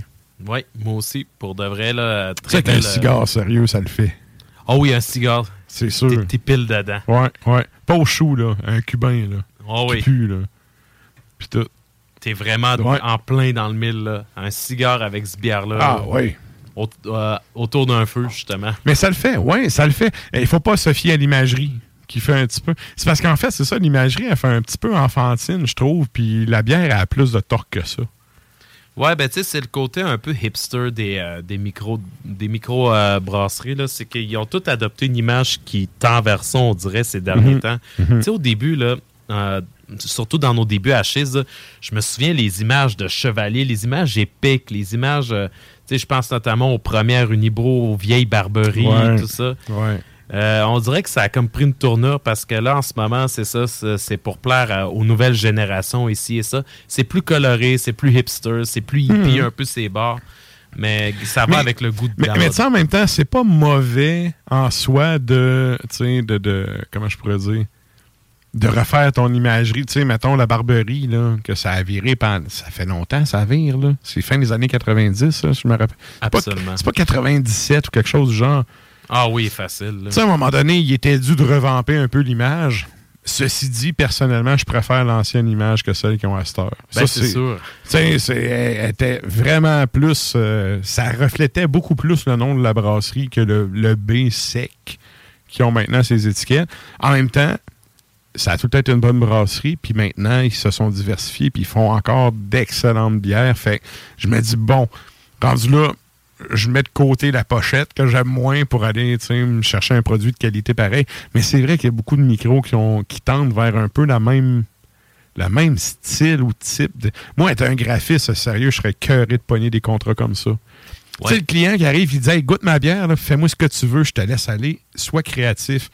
Oui, moi aussi, pour de vrai, là, très belle, euh, cigare sérieux, ça le fait. Oh oui, un cigare. C'est sûr. T'es- pile dedans. Ouais, ouais. Pas au chou, là. Un cubain, là. Oh Qui oui. pue, là. Puis tout. T'es vraiment Ouais. en plein dans le mille, là. Un cigare avec ce bière-là. Ah, là, oui. euh, autour d'un feu, justement. Mais ça le fait, oui, ça le fait. Il faut pas se fier à l'imagerie qui fait un petit peu. C'est parce qu'en fait, c'est ça, l'imagerie, elle fait un petit peu enfantine, je trouve. Puis la bière, elle a plus de torque que ça. Ouais, ben tu sais, c'est le côté un peu hipster des, euh, des micro des micro euh, brasseries là, c'est qu'ils ont tous adopté une image qui tend vers ça, on dirait ces derniers Mhm. temps. Mhm. Tu sais au début là, euh, surtout dans nos débuts à Chiz, là, je me souviens les images de chevaliers, les images épiques, les images euh, tu sais, je pense notamment aux premières Unibro, aux vieilles barberies, Ouais. tout ça. Ouais. Euh, on dirait que ça a comme pris une tournure parce que là, en ce moment, c'est ça, c'est pour plaire à- aux nouvelles générations ici et ça. C'est plus coloré, c'est plus hipster, c'est plus hippie Mhm. un peu ces bars. Mais ça va Mais- avec le goût de Mais, la mais en même temps, c'est pas mauvais en soi de, de, de, comment je pourrais dire, de refaire ton imagerie. Tu sais, mettons la barberie, là, que ça a viré pendant, ça fait longtemps, ça vire, là. C'est fin des années 90, là, je me rappelle. C'est pas- Absolument. C'est pas 97 ou quelque chose du genre. Ah oui, facile. Tu sais, à un moment donné, il était dû de revamper un peu l'image. Ceci dit, personnellement, je préfère l'ancienne image que celle qu'ils ont à cette heure. Ben, c'est sûr. Tu sais, c'est- elle était vraiment plus. euh, ça reflétait beaucoup plus le nom de la brasserie que le, le B sec qui ont maintenant ces étiquettes. En même temps, ça a tout été une bonne brasserie, puis maintenant, ils se sont diversifiés, puis ils font encore d'excellentes bières. Fait que je me dis, bon, rendu là, je mets de côté la pochette que j'aime moins pour aller me chercher un produit de qualité pareil. Mais c'est vrai qu'il y a beaucoup de micros qui, ont, qui tendent vers un peu la même le même style ou type de. Moi, être un graphiste, sérieux, je serais cœuré de pogner des contrats comme ça. Tu sais, le client qui arrive, il dit hey, goûte ma bière, fais-moi ce que tu veux, je te laisse aller, sois créatif.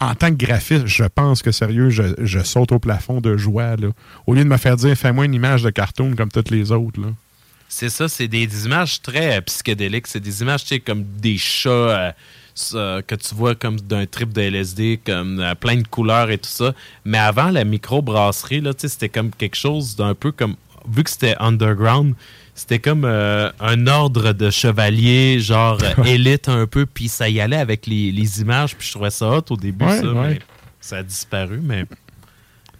En tant que graphiste, je pense que sérieux, je, je saute au plafond de joie. Là. Au lieu de me faire dire fais-moi une image de cartoon comme toutes les autres. Là. C'est ça, c'est des, images très euh, psychédéliques. C'est des images, tu sais, comme des chats euh, ça, que tu vois comme d'un trip de LSD, comme euh, plein de couleurs et tout ça. Mais avant la microbrasserie, là, tu sais, c'était comme quelque chose d'un peu comme. Vu que c'était underground, c'était comme euh, un ordre de chevaliers, genre euh, élite un peu, puis ça y allait avec les, les images, puis je trouvais ça hot au début, Ouais, ça, ouais. mais ça a disparu, mais.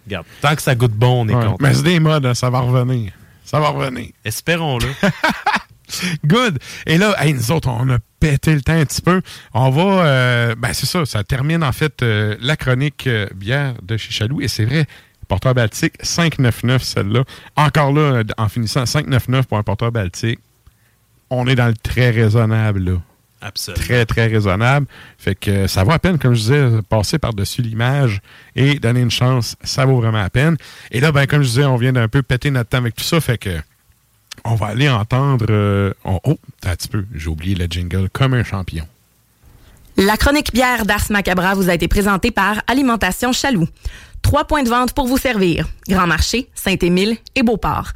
Regarde, tant que ça goûte bon, on est Ouais. content. Mais c'est des modes, hein, ça va revenir. Ça va revenir. Espérons-le. Good. Et là, hey, nous autres, on a pété le temps un petit peu. On va. euh, ben, c'est ça. Ça termine, en fait, euh, la chronique euh, bière de chez Chaloux. Et c'est vrai, porteur baltique, 599, celle-là. Encore là, en finissant, 599 pour un porteur baltique. On est dans le très raisonnable, là. Absolument. Très, très raisonnable. Fait que ça vaut à peine, comme je disais, passer par-dessus l'image et donner une chance, ça vaut vraiment la peine. Et là, ben, comme je disais, on vient d'un peu péter notre temps avec tout ça. Fait que on va aller entendre. euh, on- oh, t'as un petit peu, j'ai oublié le jingle comme un champion. La chronique bière d'Ars Macabra vous a été présentée par Alimentation Chaloux. Trois points de vente pour vous servir. Grand Marché, Saint-Émile et Beauport.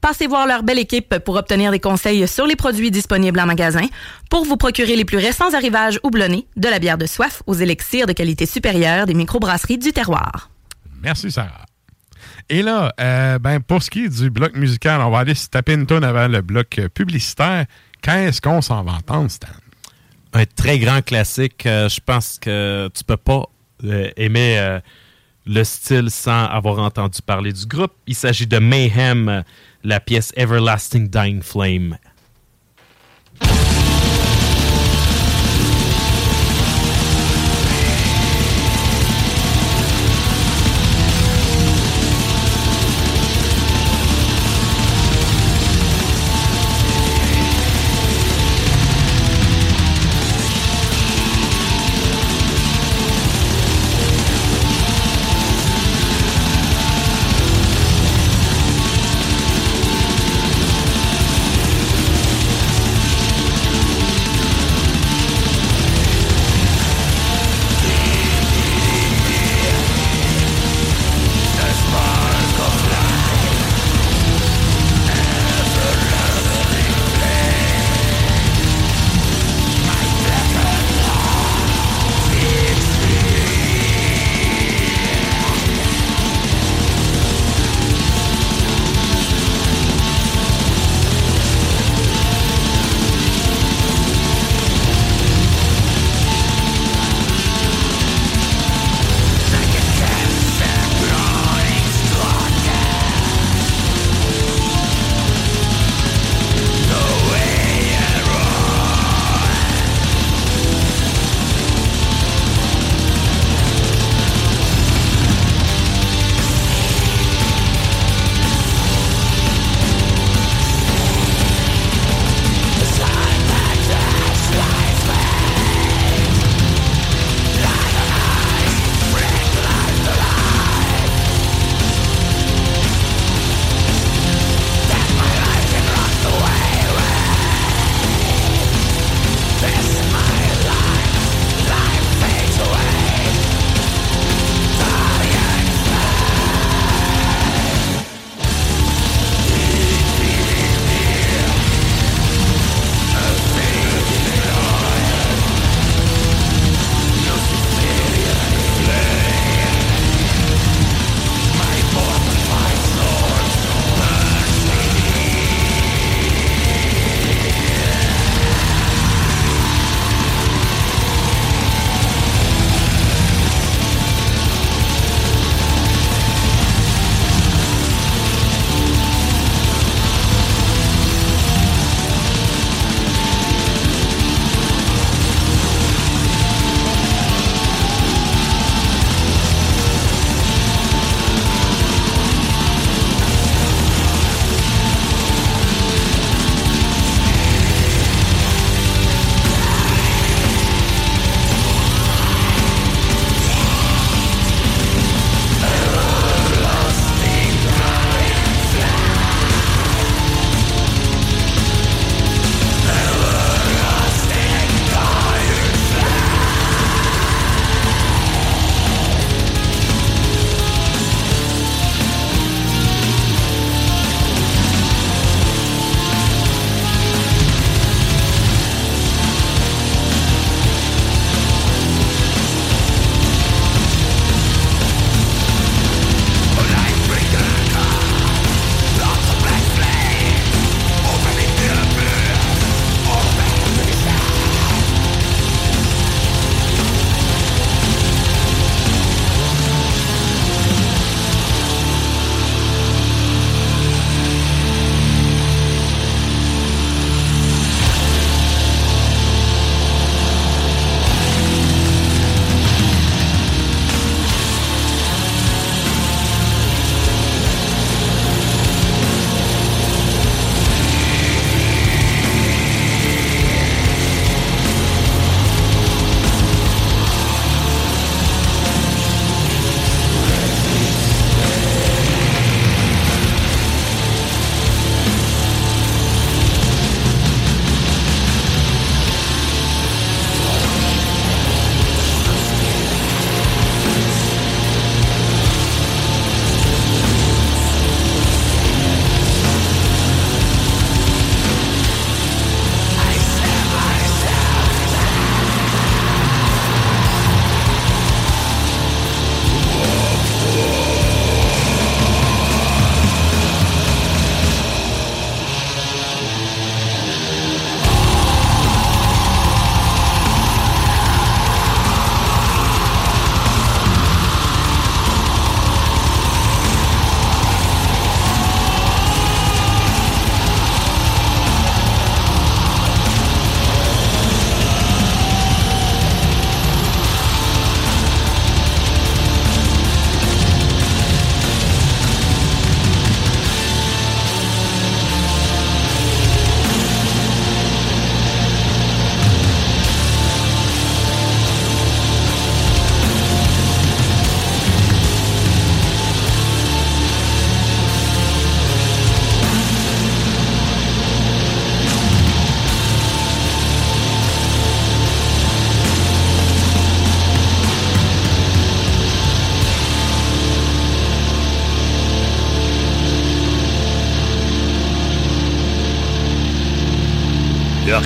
Passez voir leur belle équipe pour obtenir des conseils sur les produits disponibles en magasin, pour vous procurer les plus récents arrivages houblonnés, de la bière de soif aux élixirs de qualité supérieure des microbrasseries du terroir. Merci, Sarah. Et là, euh, ben, pour ce qui est du bloc musical, on va aller se taper une tonne avant le bloc publicitaire. Qu'est-ce qu'on s'en va entendre, Stan? un très grand classique. Euh, je pense que tu peux pas euh, aimer euh, le style sans avoir entendu parler du groupe. Il s'agit de Mayhem, la pièce Everlasting Dying Flame.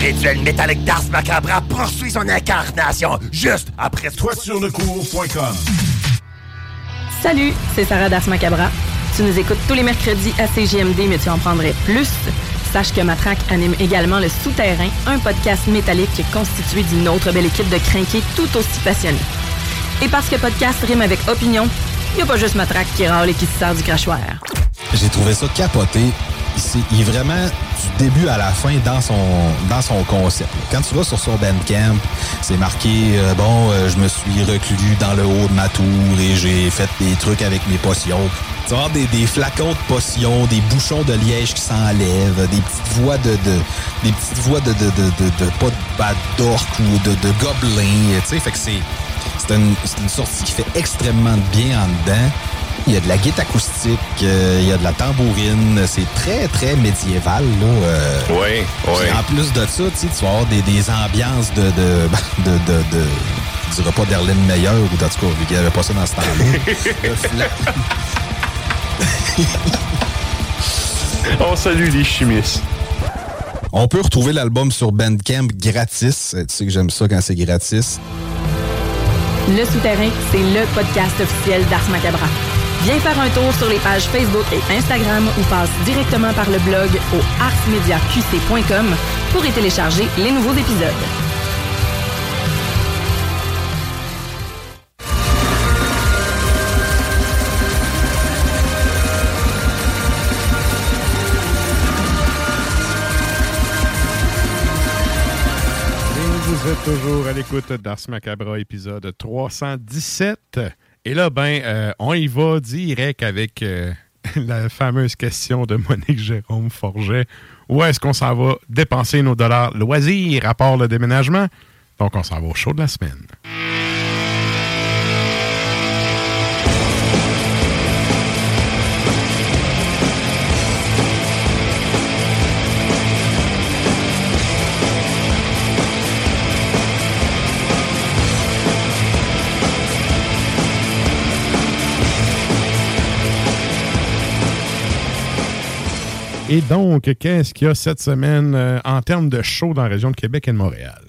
Rituel métallique d'Ars Macabra poursuit son incarnation juste après Toi sur le cours.com. Salut, c'est Sarah Das Macabra. Tu nous écoutes tous les mercredis à CGMD, mais tu en prendrais plus. Sache que Matraque anime également Le Souterrain, un podcast métallique constitué d'une autre belle équipe de crinqués tout aussi passionnés. Et parce que podcast rime avec opinion, il n'y a pas juste Matraque qui râle et qui se sert du crachoir. J'ai trouvé ça capoté. C'est- Il est vraiment du début à la fin dans son dans son concept. Quand tu vas sur son Bandcamp, c'est marqué euh, bon, euh, je me suis reclus dans le haut de ma tour et j'ai fait des trucs avec mes potions. Tu vas des, flacons de potions, des bouchons de liège qui s'enlèvent, des petites voix de, de des petites voix de de, de, de, de- pas de bad d'orc ou de, de gobelins, tu sais, fait que c'est c'est une, une sortie qui fait extrêmement bien en dedans. Il y a de la guitare acoustique, euh, il y a de la tambourine. C'est très, très médiéval. Là, euh. Oui, oui. En plus de ça, tu vas avoir des, des ambiances de, de, de, de, de- je dirais pas d'Erlene Meyer ou en tout cas, vu qu'il n'y avait pas ça dans ce temps-là. On salue les chimistes. On peut retrouver l'album sur Bandcamp gratis. Euh, Tu sais que j'aime ça quand c'est gratis. Le Souterrain, c'est le podcast officiel d'Ars Macabra. Viens faire un tour sur les pages Facebook et Instagram ou passe directement par le blog au arsmediaqc.com pour y télécharger les nouveaux épisodes. Et vous êtes toujours à l'écoute d'Ars Macabra, épisode 317. Et là, ben, euh, on y va direct avec euh, la fameuse question de Monique Jérôme Forget. Où est-ce qu'on s'en va dépenser nos dollars loisirs à part le déménagement? Donc, on s'en va au show de la semaine. Et donc, qu'est-ce qu'il y a cette semaine euh, en termes de show dans la région de Québec et de Montréal?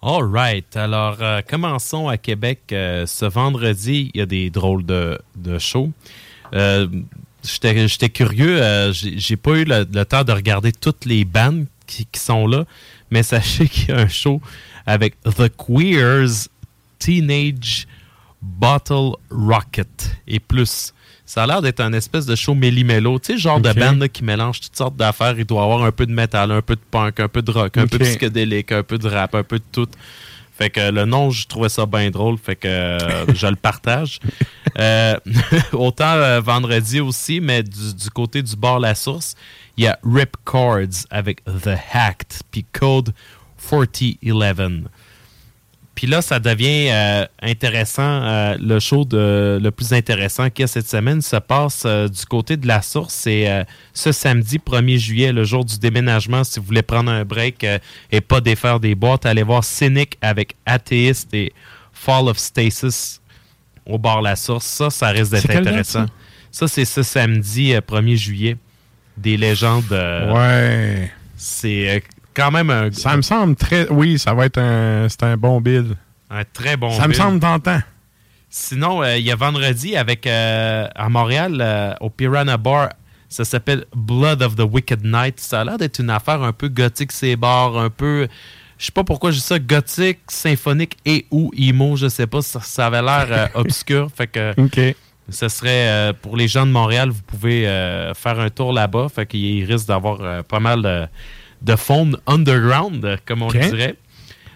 All right. Alors, euh, commençons à Québec. Euh, ce vendredi, il y a des drôles de, de shows. J'étais curieux. J'ai pas eu le, temps de regarder toutes les bandes qui sont là, mais sachez qu'il y a un show avec The Queers Teenage Bottle Rocket et plus. Ça a l'air d'être un espèce de show méli-mélo. Tu sais, genre de band là, qui mélange toutes sortes d'affaires. Il doit avoir un peu de métal, un peu de punk, un peu de rock, un peu de psychédélique, un peu de rap, un peu de tout. Fait que le nom, je trouvais ça bien drôle. Fait que euh, je le partage. Euh, autant euh, vendredi aussi, mais du, du côté du bord La Source, il y a Rip Chords avec The Hacked, puis Code 4011. Puis là, ça devient euh, intéressant. euh, le show de, le plus intéressant qu'il y a cette semaine se passe euh, du côté de la source. C'est ce samedi 1er juillet, le jour du déménagement. Si vous voulez prendre un break et pas défaire des boîtes, allez voir Cynic avec Athéiste et Fall of Stasis au bar La Source. Ça, ça risque d'être intéressant. ça? C'est ce samedi euh, 1er juillet. Des légendes. Ouais. C'est quand même un, Ça me semble très. Oui, ça va être un. C'est un bon bill. un très bon ça me bill. semble tentant. Sinon, euh, il y a vendredi avec euh, à Montréal, euh, au Piranha Bar, ça s'appelle Blood of the Wicked Night. Ça a l'air d'être une affaire un peu gothique, ces bars, un peu. Je sais pas pourquoi je dis ça, gothique, symphonique et ou emo, je sais pas, ça, ça avait l'air obscur. Fait que OK. ce serait euh, pour les gens de Montréal, vous pouvez euh, faire un tour là-bas. Fait qu'il risque d'avoir euh, pas mal de, faune underground, comme on le dirait.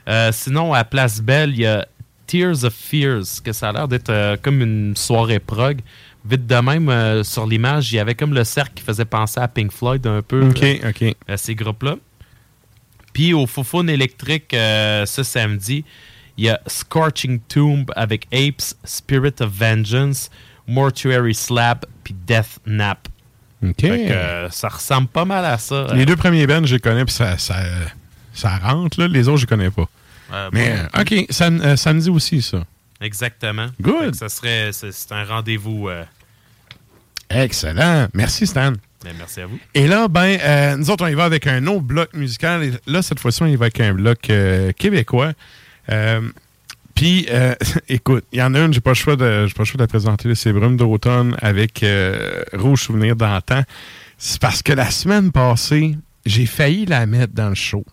Euh, sinon, à Place Belle, il y a Tears of Fears, que ça a l'air d'être euh, comme une soirée prog. Vite de même, euh, sur l'image, il y avait comme le cercle qui faisait penser à Pink Floyd un peu. OK, OK. à ces groupes-là. Puis au Foufoune électrique ce samedi, il y a Scorching Tomb avec Apes, Spirit of Vengeance, Mortuary Slap, puis Death Nap. OK. Fait que, euh, ça ressemble pas mal à ça. Les deux premiers bands, je les connais, puis ça, ça, ça rentre. Là. Les autres, je les connais pas. Euh, Mais, bon, OK, sam- euh, samedi aussi, ça. Exactement. Good. Ça serait, c'est un rendez-vous. euh, Excellent. Merci, Stan. Ben, merci à vous. Et là, ben, nous autres, on y va avec un autre bloc musical. Et là, cette fois-ci, on y va avec un bloc québécois. Puis, euh, écoute, il y en a une, j'ai pas le choix de, j'ai pas choix de la présenter. C'est Brume d'automne avec euh, Rouge Souvenir d'antan. C'est parce que la semaine passée, j'ai failli la mettre dans le show.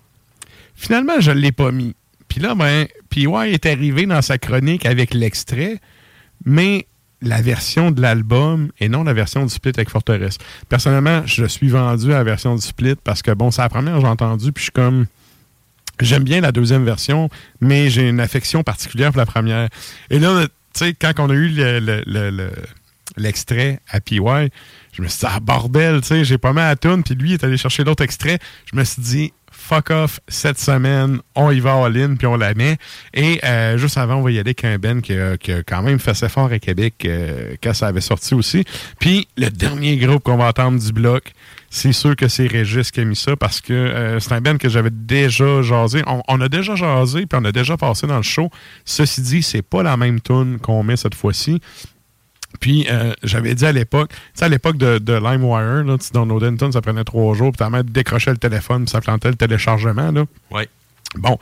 Finalement, je l'ai pas mis. Puis là, ben, PY est arrivé dans sa chronique avec l'extrait, mais la version de l'album et non la version du split avec Forteresse. Personnellement, je suis vendu à la version du split parce que, bon, c'est la première que j'ai entendue, puis je suis comme... J'aime bien la deuxième version, mais j'ai une affection particulière pour la première. Et là, tu sais, quand on a eu le- le- le- le- l'extrait à PY, je me suis dit, ah, bordel, tu sais, j'ai pas mal à tune, puis lui est allé chercher l'autre extrait. Je me suis dit, fuck off, cette semaine, on y va all-in, puis on la met. Et euh, juste avant, on va y aller avec un Ben qui a, qui quand même fait ses fort à Québec euh, quand ça avait sorti aussi. Puis le dernier groupe qu'on va entendre du bloc, c'est sûr que c'est Régis qui a mis ça parce que euh, c'est un band que j'avais déjà jasé. On, on a déjà jasé, puis on a déjà passé dans le show. Ceci dit, c'est pas la même tune qu'on met cette fois-ci. Puis, euh, j'avais dit à l'époque, tu sais, à l'époque de, de LimeWire, là, une tune, ça prenait trois jours, puis ta mère décrochait le téléphone, puis ça plantait le téléchargement, là. Ouais. Bon,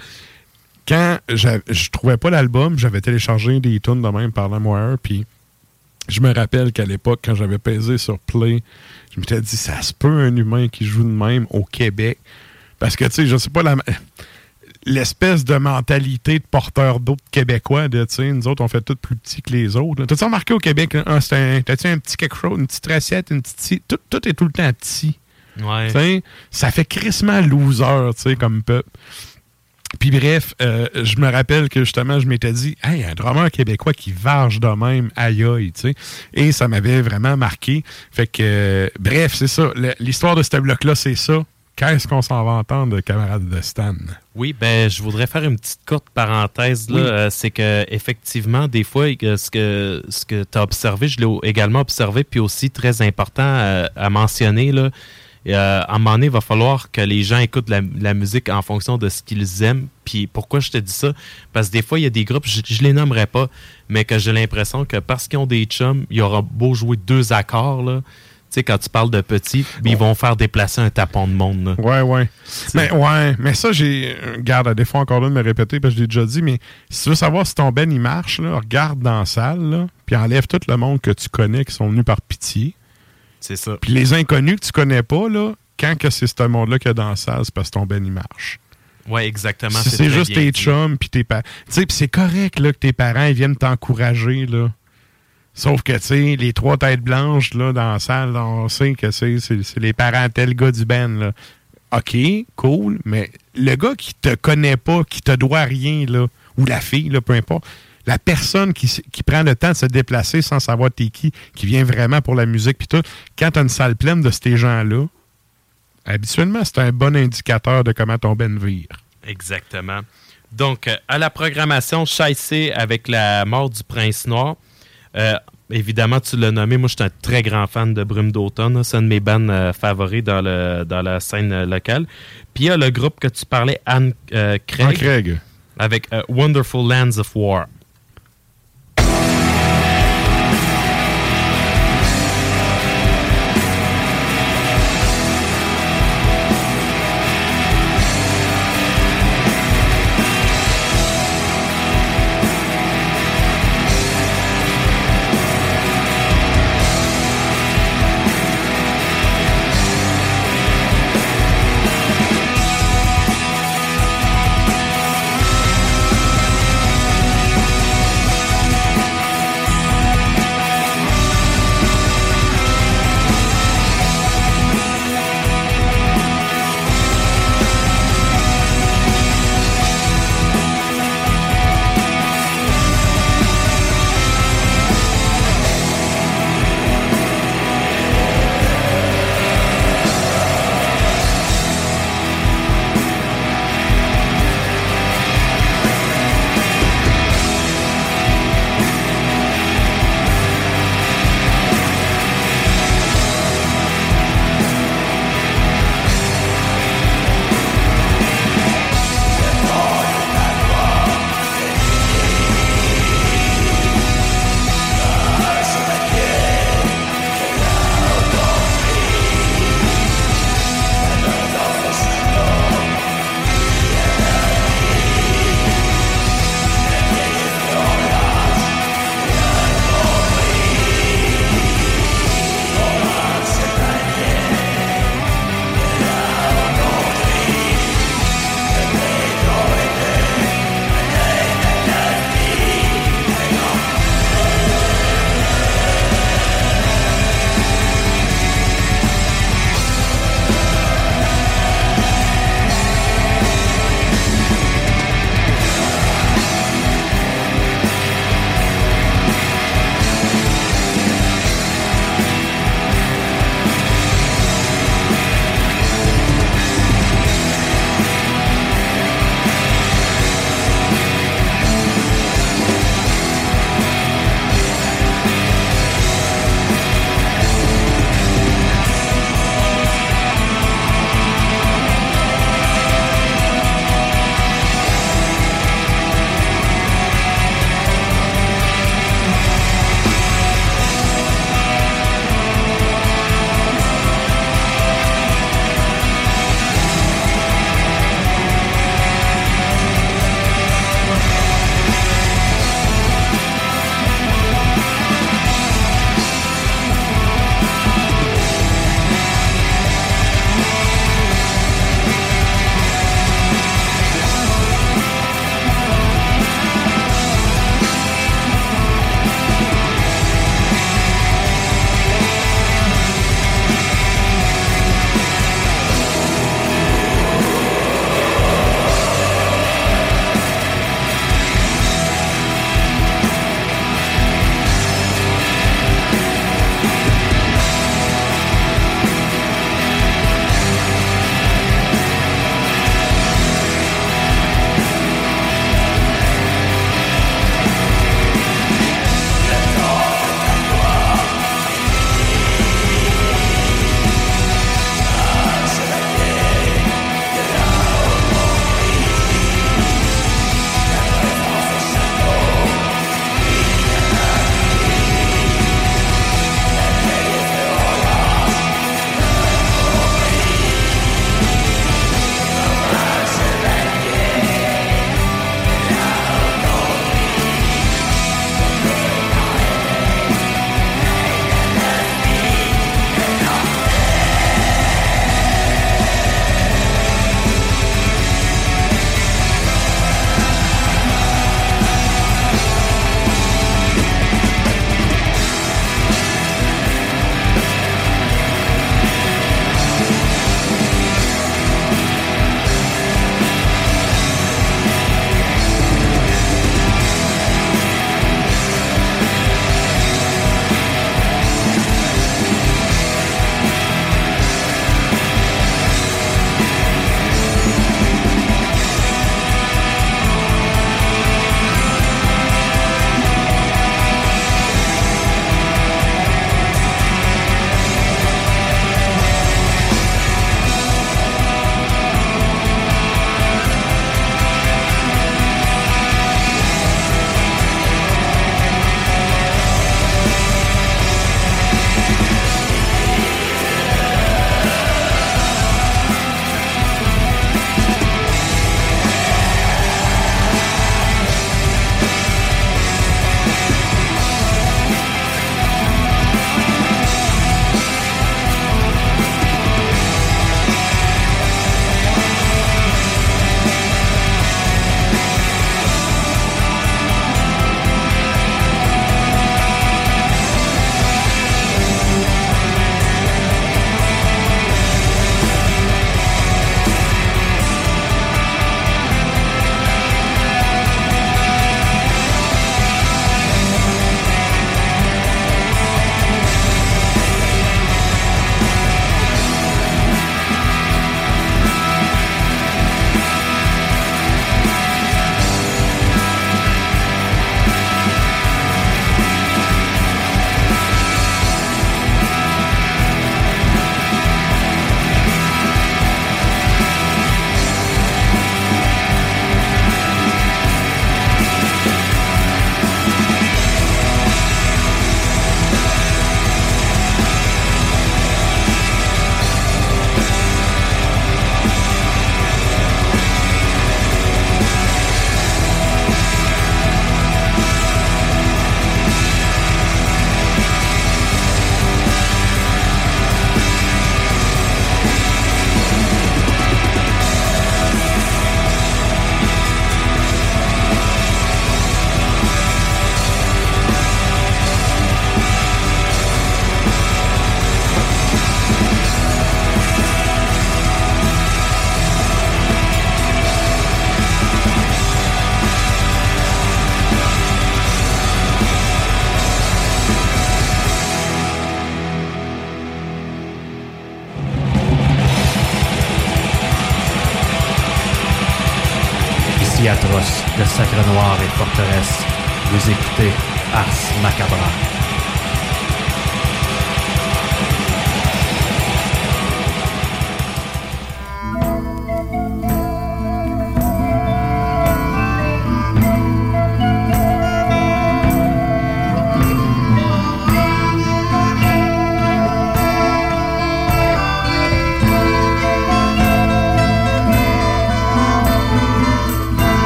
quand je trouvais pas l'album, j'avais téléchargé des tunes de même par LimeWire, puis je me rappelle qu'à l'époque, quand j'avais pesé sur Play, je m'étais dit, ça se peut un humain qui joue de même au Québec. Parce que, tu sais, je sais pas, la- l'espèce de mentalité de porteur d'eau québécois, de, tu sais, nous autres, on fait tout plus petit que les autres. T'as-tu remarqué au Québec, ah, c'est un- t'as-tu un petit quelque chose, une petite recette, une petite... Tout, tout est tout le temps petit. Ouais. Tu sais, ça fait crissement loser, tu sais, comme peuple. Puis bref, euh, je me rappelle que justement, je m'étais dit, hey, un drummer québécois qui varge de même, aïe aïe, tu sais. Et ça m'avait vraiment marqué. Fait que, euh, bref, c'est ça. L'histoire de ce bloc-là, c'est ça. Qu'est-ce qu'on s'en va entendre, camarade de Stan? Oui, ben je voudrais faire une petite courte parenthèse. Oui. Euh, c'est que effectivement, des fois, euh, ce que ce que tu as observé, je l'ai également observé, puis aussi très important euh, à mentionner là. euh, à un moment donné, il va falloir que les gens écoutent la, la musique en fonction de ce qu'ils aiment. Puis pourquoi je te dis ça? Parce que des fois, il y a des groupes, je, je les nommerai pas, mais que j'ai l'impression que parce qu'ils ont des chums, il y aura beau jouer deux accords, là. Tu sais, quand tu parles de petits, ils vont faire déplacer un tapon de monde. là. Ouais, ouais. Mais ouais, mais ça, j'ai. Garde, à des fois encore là de me répéter, parce que je l'ai déjà dit, mais si tu veux savoir si ton Ben il marche, là, regarde dans la salle, là, puis enlève tout le monde que tu connais qui sont venus par pitié. C'est ça. Puis les inconnus que tu connais pas, là, quand que c'est ce monde-là qu'il y a dans la salle, c'est parce que ton Ben il marche. Ouais, exactement. Si c'est juste tes chums puis tes parents. Tu sais, puis c'est correct là, que tes parents ils viennent t'encourager, là. Sauf que, tu sais, les trois têtes blanches, là, dans la salle, on sait que c'est les parents tel gars du Ben, là. OK, cool, mais le gars qui te connaît pas, qui te doit rien, là, ou la fille, là, peu importe, la personne qui, qui prend le temps de se déplacer sans savoir t'es qui, qui vient vraiment pour la musique, puis tout, quand t'as une salle pleine de ces gens-là, habituellement, c'est un bon indicateur de comment ton Ben vire. Exactement. Donc, euh, à la programmation, Chassé avec la mort du prince noir. Euh, évidemment, tu l'as nommé. Moi, je suis un très grand fan de Brume d'automne. C'est un de mes bands euh, favoris dans, le, dans la scène euh, locale. Puis il y a le groupe que tu parlais, Anne euh, Craig, Anne Craig. avec Wonderful Lands of War.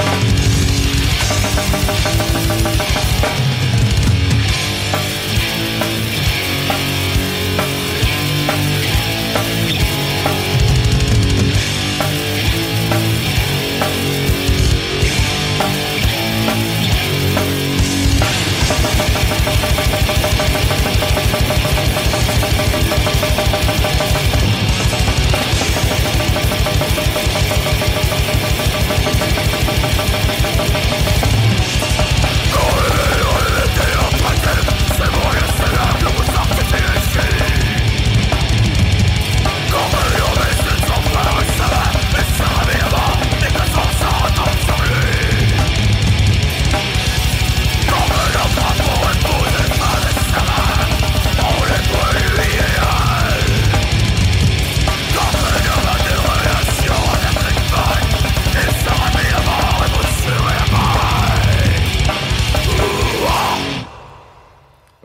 Thank you.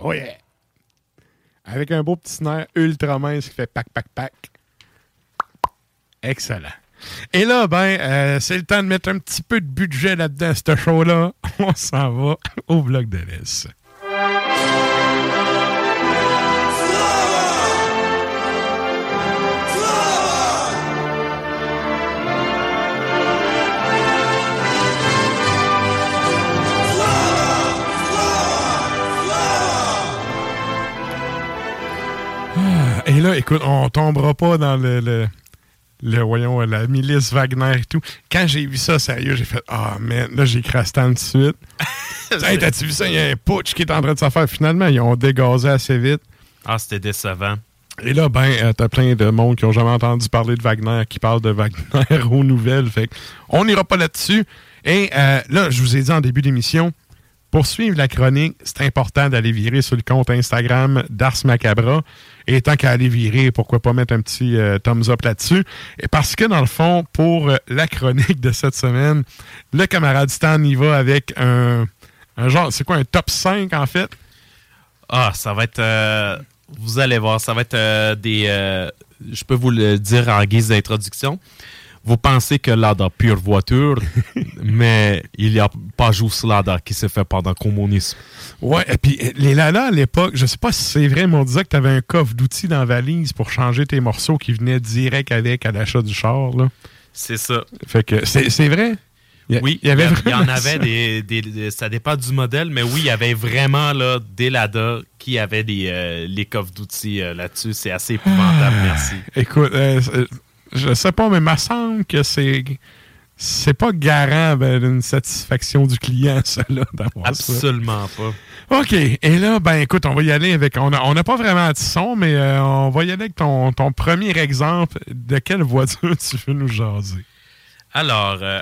Oh yeah! Avec un beau petit nerf ultra mince qui fait pac, pac, pac. Excellent. Et là, ben, euh, c'est le temps de mettre un petit peu de budget là-dedans, cette show-là. On s'en va au bloc de l'Est. Et là, écoute, on tombera pas dans le, le, le, voyons, la milice Wagner et tout. Quand j'ai vu ça, sérieux, j'ai fait Ah, man, là, j'ai crassé tout de suite. hey, t'as-tu vu ça? Il y a un putsch qui est en train de se faire. Finalement, ils ont dégazé assez vite. Ah, c'était décevant. Et là, ben, euh, t'as plein de monde qui ont jamais entendu parler de Wagner, qui parle de Wagner aux nouvelles. Fait que on n'ira pas là-dessus. Et euh, là, je vous ai dit en début d'émission, pour suivre la chronique, c'est important d'aller virer sur le compte Instagram d'Ars Macabra. Et tant qu'à aller virer, pourquoi pas mettre un petit euh, thumbs up là-dessus? Et parce que, dans le fond, pour euh, la chronique de cette semaine, le camarade Stan y va avec un, genre, c'est quoi, un top 5 en fait? Ah, ça va être. euh, vous allez voir, ça va être des. je peux vous le dire en guise d'introduction. Vous pensez que l'ADA pure voiture, mais il n'y a pas juste l'ADA qui s'est fait pendant le communisme. Ouais, et puis euh, les Lala à l'époque, je sais pas si c'est vrai, mais on disait que tu avais un coffre d'outils dans la valise pour changer tes morceaux qui venaient direct avec à l'achat du char. C'est ça. Fait que c'est c'est vrai? Il y a- Oui, il y avait il y vraiment en avait ça? des, des- des- Ça dépend du modèle, mais oui, il y avait vraiment là, des LADA qui avaient des, euh, les coffres d'outils euh, là-dessus. C'est assez épouvantable, merci. Écoute, euh, je sais pas, mais il me semble que c'est. C'est pas garant ben, d'une satisfaction du client, ça, là, d'avoir ça. Absolument pas. OK. Et là, ben écoute, on va y aller avec. On n'a on a pas vraiment de son, mais euh, on va y aller avec ton, ton premier exemple. De quelle voiture tu veux nous jaser? Alors, euh,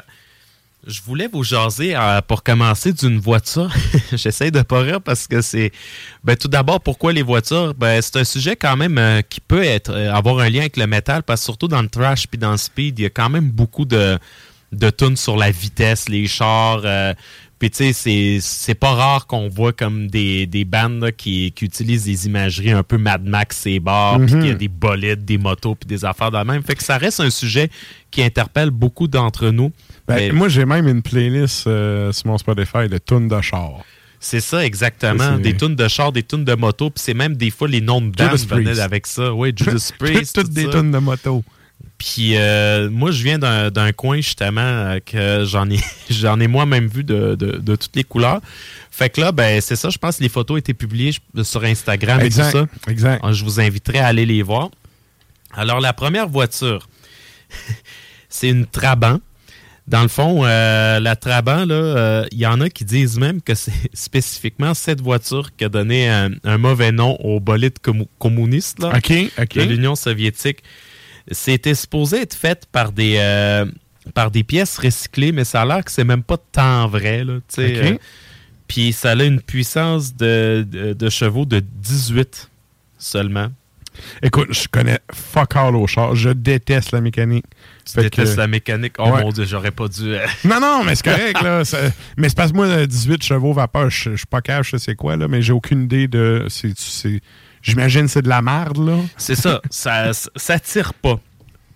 je voulais vous jaser euh, pour commencer d'une voiture. J'essaie de pas rire parce que c'est. Ben, tout d'abord, pourquoi les voitures? Ben, c'est un sujet quand même euh, qui peut être euh, avoir un lien avec le métal parce que surtout dans le trash puis dans le speed, il y a quand même beaucoup de, de tunes sur la vitesse, les chars. Puis tu sais, c'est- c'est pas rare qu'on voit comme des, des bandes là, qui, qui utilisent des imageries un peu Mad Max et bars, puis Mhm. qu'il y a des bolides, des motos, puis des affaires de la même. Fait que ça reste un sujet qui interpelle beaucoup d'entre nous. Ben, Mais Moi, j'ai même une playlist euh, sur mon Spotify de tunes de char. c'est ça, exactement. Des tunes de char, des tunes de moto, puis c'est même des fois les noms de bandes venaient avec ça. Oui, Judas Priest. Toutes tout des tunes de moto. Puis euh, moi, je viens d'un coin justement euh, que j'en ai, j'en ai moi-même vu de, de- de toutes les couleurs. Fait que là, ben c'est ça. Je pense que les photos étaient publiées sur Instagram Exact, et tout ça. exact. Alors, Je vous inviterai à aller les voir. Alors la première voiture, c'est une Trabant. Dans le fond, euh, la Trabant, euh, il y en a qui disent même que c'est spécifiquement cette voiture qui a donné un, un mauvais nom au bolide commu- communiste là, de l'Union soviétique. C'était supposé être fait par des, euh, par des pièces recyclées, mais ça a l'air que c'est même pas tant vrai. Là, euh, Puis ça a une puissance de, de- de chevaux de 18 seulement. Écoute, je connais fuck all au char. Je déteste la mécanique. Tu Fait détestes que- la mécanique? Oh Ouais. mon dieu, j'aurais pas dû. euh, Non, non, mais c'est correct, là. Ça- Mais c'est parce que moi, euh, 18 chevaux vapeur, je suis pas cash, je sais quoi, là, mais j'ai aucune idée de. c'est- J'imagine que c'est de la merde, là. C'est ça, ça, ça tire pas.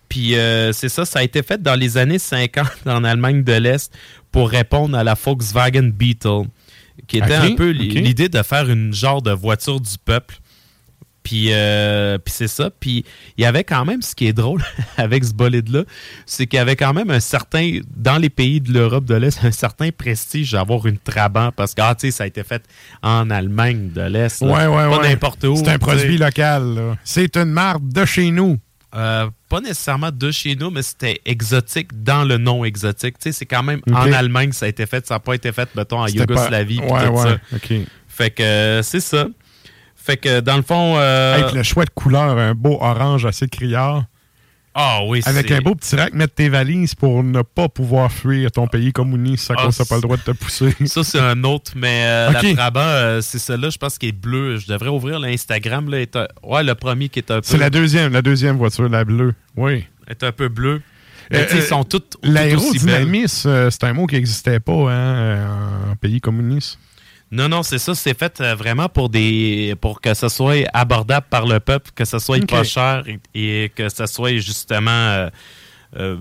Puis euh, c'est ça, ça a été fait dans les années 50 en Allemagne de l'Est pour répondre à la Volkswagen Beetle, qui était un peu l'idée de faire une genre de voiture du peuple. Puis, euh, puis c'est ça. Puis il y avait quand même, ce qui est drôle avec ce bolide-là, c'est qu'il y avait quand même un certain, dans les pays de l'Europe de l'Est, un certain prestige d'avoir une Trabant parce que, ah, tu sais, ça a été fait en Allemagne de l'Est. là. Ouais, ouais, Pas ouais. n'importe où. C'est un produit local. C'est une marque de chez nous. Euh, pas nécessairement de chez nous, mais c'était exotique dans le non exotique. Tu sais, c'est quand même en Allemagne que ça a été fait. Ça n'a pas été fait, mettons, en pas- Yougoslavie. puis Ouais, ouais. ça. Fait que euh, c'est ça. Fait que dans le fond. euh, Avec le choix de couleur, un beau orange assez criard. Ah oui, Avec un beau petit rack, mettre tes valises pour ne pas pouvoir fuir ton pays communiste à Ah, que t'as pas le droit de te pousser. Ça, c'est un autre, mais euh, Ok. la Trabant, euh, c'est celle-là, je pense, qui est bleue. Je devrais ouvrir l'Instagram. Là, est un- Ouais, le premier qui est un peu. C'est la deuxième, la deuxième voiture, la bleue. Oui. est un peu bleu. Mais Euh, ils euh, sont toutes, belles. L'aérodynamisme, euh, c'est un mot qui n'existait pas hein, euh, en pays communiste. Non, non, c'est ça. C'est fait euh, vraiment pour des pour que ce soit abordable par le peuple, que ce soit pas cher et, et que ce soit justement. euh, euh,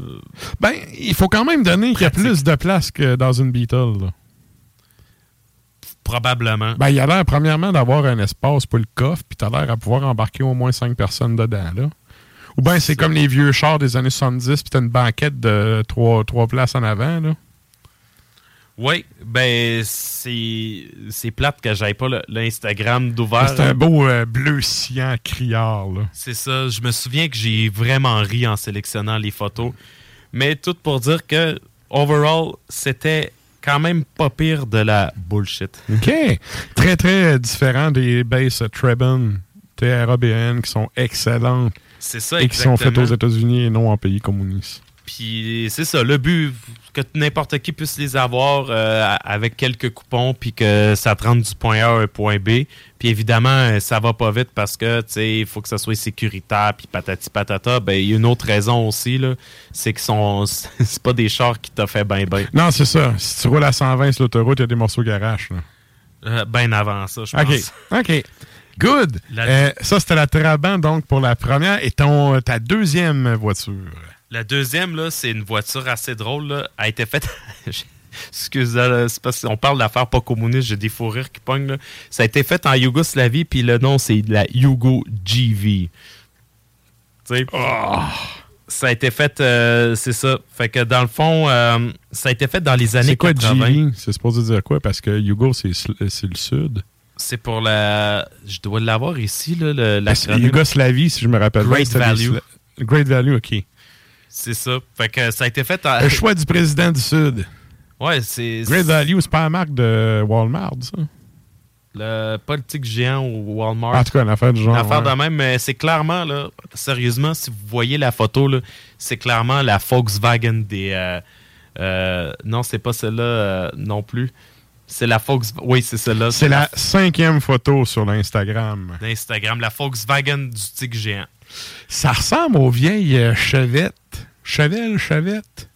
Ben, il faut quand même donner qu'il y a plus de place que dans une Beetle. là. probablement. Ben, il a l'air, premièrement, d'avoir un espace pour le coffre, puis t'as l'air à pouvoir embarquer au moins cinq personnes dedans, là. Ou bien c'est comme les vieux chars des années 70, puis t'as une banquette de trois, trois places en avant, là. Oui, ben c'est plate que j'aille pas l'Instagram d'ouvert. C'est un beau euh, bleu cyan criard, là. C'est ça. Je me souviens que j'ai vraiment ri en sélectionnant les photos. Mais tout pour dire que, overall, c'était quand même pas pire de la bullshit. OK. Très, très différent des basses Trebon TRABN qui sont excellentes. C'est ça, Et qui sont faites aux. États-Unis et non en pays communiste. Puis c'est ça, le but, que n'importe qui puisse les avoir euh, avec quelques coupons, puis que ça te rende du point A à un point B. Puis évidemment, euh, ça va pas vite parce que, tu sais, il faut que ça soit sécuritaire, puis patati patata. Ben, il y a une autre raison aussi, là, c'est que sont, c'est pas des chars qui t'ont fait ben ben. Non, c'est ça. Si tu roules à 120 sur l'autoroute, il y a des morceaux garage. Là. Euh, ben avant ça, je OK. pense. OK. Good. La- Euh, ça, c'était la Trabant, donc, pour la première. Et ton, ta deuxième voiture. La deuxième, là, c'est une voiture assez drôle. Là. Elle a été faite. Excusez, c'est parce qu'on parle d'affaires pas communistes, j'ai des fous rires qui pognent. là. Ça a été fait en Yougoslavie, puis le nom, c'est la Yugo GV. Tu sais? Ça a été fait, euh, c'est ça. Fait que dans le fond, euh, ça a été fait dans les années C'est quoi 80. GV? C'est supposé dire quoi? Parce que Yugo, c'est sl- c'est le sud. C'est pour la. Je dois l'avoir ici, là, le, l'acronyme. Yougoslavie, si je me rappelle bien, Great des Value. Great Value, OK. C'est ça. Fait que ça a été fait en. Le choix du président du Sud. Ouais, c'est. Great Value, c'est pas la marque de Walmart, ça? Le politique géant au Walmart. En tout cas, une affaire du genre. Une affaire ouais. de même, mais c'est clairement, là, sérieusement, si vous voyez la photo, là, c'est clairement la Volkswagen des. euh, euh, non, c'est pas celle-là euh, non plus. C'est la Volkswagen. Oui, c'est celle-là. C'est la cinquième photo sur l'Instagram. d'Instagram, la Volkswagen du tic géant. Ça ressemble aux vieilles euh, chevettes. Chevelle, chevette.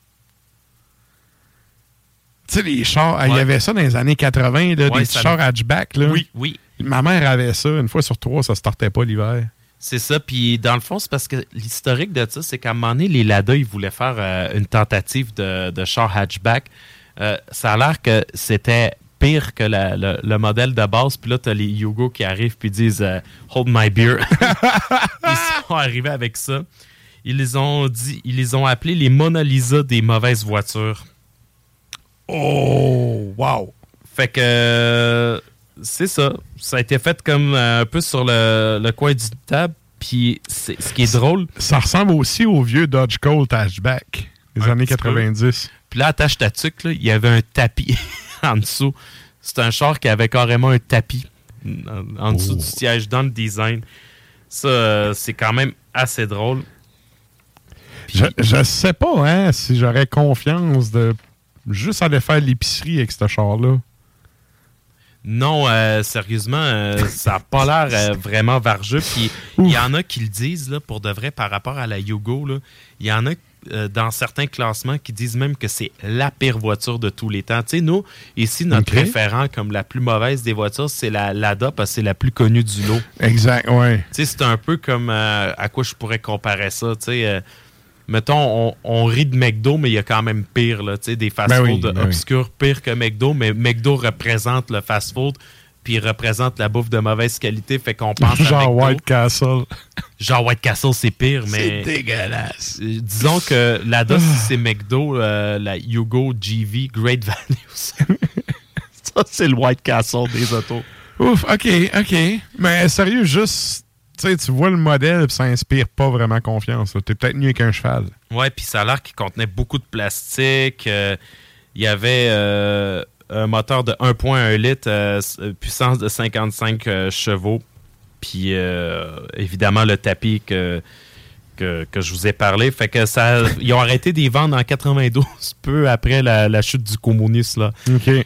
Tu sais, les chars, il y avait ça dans les années 80, là, Ouais, des ça- chars hatchback. Là. Oui, oui. Ma mère avait ça. Une fois sur trois, ça ne startait pas l'hiver. C'est ça. Puis dans le fond, c'est parce que l'historique de ça, c'est qu'à un moment donné, les Lada, ils voulaient faire euh, une tentative de, de char hatchback. Euh, ça a l'air que c'était pire que la- le, le modèle de base. Puis là, t'as les Yugo qui arrivent puis disent euh, Hold my beer. ils sont arrivés avec ça. Ils les ont dit, ils les ont appelés les Mona Lisa des mauvaises voitures. Oh, wow! Fait que euh, c'est ça. Ça a été fait comme euh, un peu sur le, le coin du table. Puis c'est- ce qui est drôle. Ça ressemble aussi au vieux Dodge Colt hatchback des années petit peu. 90. Puis là, attache ta tuque, il y avait un tapis en dessous. C'est un char qui avait carrément un tapis en, en dessous Oh. du siège dans le design. Ça, c'est quand même assez drôle. Je, je sais pas hein, si j'aurais confiance de juste aller faire l'épicerie avec ce char-là. Non, euh, sérieusement, euh, ça n'a pas l'air euh, vraiment vargeux. Puis il y en a qui le disent, là, pour de vrai, par rapport à la Yugo. Il y en a euh, dans certains classements qui disent même que c'est la pire voiture de tous les temps. Tu sais, nous, ici, notre référent comme la plus mauvaise des voitures, c'est la Lada parce que c'est la plus connue du lot. Exact, ouais. Tu sais, c'est un peu comme euh, à quoi je pourrais comparer ça. Tu sais, euh, mettons, on, on rit de McDo, mais il y a quand même pire. Là, tu sais, des fast-food Ben oui, ben oui. obscurs pire que McDo, mais McDo représente le fast-food, puis il représente la bouffe de mauvaise qualité, fait qu'on pense Genre. White Castle. Genre White Castle, c'est pire, mais... C'est dégueulasse. Euh, Disons que la DOS, c'est McDo, euh, la Yugo GV Great Value. ça, c'est le White Castle des autos. Ouf, ok, ok. Mais sérieux, juste, tu sais, tu vois le modèle et ça inspire pas vraiment confiance. T'es peut-être mieux qu'un cheval. Ouais, puis ça a l'air qu'il contenait beaucoup de plastique. euh, Il y avait euh, un moteur de 1.1 litre, euh, euh, puissance de 55 euh, chevaux. Puis évidemment le tapis que, que, que je vous ai parlé. Fait que ça. Ils ont arrêté d'y vendre en 92, peu après la, la chute du communisme. Là.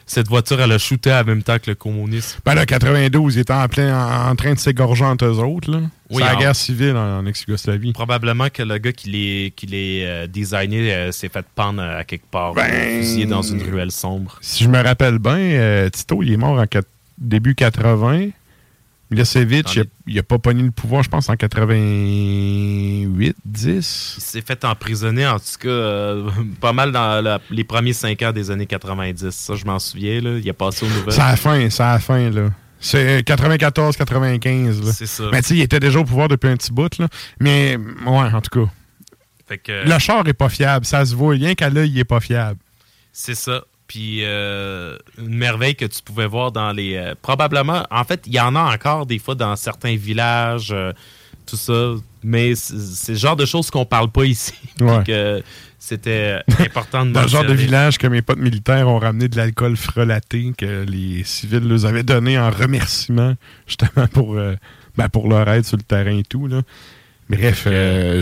Cette voiture, elle a shooté en même temps que le communisme. Ben là, 92, il était en plein en, en train de s'égorger entre eux autres. là. Oui, c'est la en- guerre civile en, ex-Yougoslavie. Probablement que le gars qui les, qui les euh, designé euh, s'est fait pendre à quelque part, Ben, euh, fusillé dans une ruelle sombre. Si je me rappelle bien, euh, Tito, il est mort en, début 80. Milosevic, il a- les- il a pas pogné le pouvoir, je pense, en 88, 10. Il s'est fait emprisonner, en tout cas, euh, pas mal dans la- les premiers cinq ans des années 90. Ça, je m'en souviens. Là. Il a passé aux nouvelles. C'est à la fin, c'est à la fin, là. C'est 94, 95, là. C'est ça. Mais tu sais, il était déjà au pouvoir depuis un petit bout, là. Mais, ouais, en tout cas. Fait que- Le char est pas fiable, ça se voit. Rien qu'à l'œil, il est pas fiable. C'est ça. Puis euh, une merveille que tu pouvais voir dans les. euh, probablement, en fait, il y en a encore des fois dans certains villages, euh, tout ça. Mais c'est le genre de choses qu'on parle pas ici. Ouais. que c'était important de Dans le genre de village que mes potes militaires ont ramené de l'alcool frelaté que les civils leur avaient donné en remerciement, justement pour, ben, pour leur aide sur le terrain et tout. Là. Bref,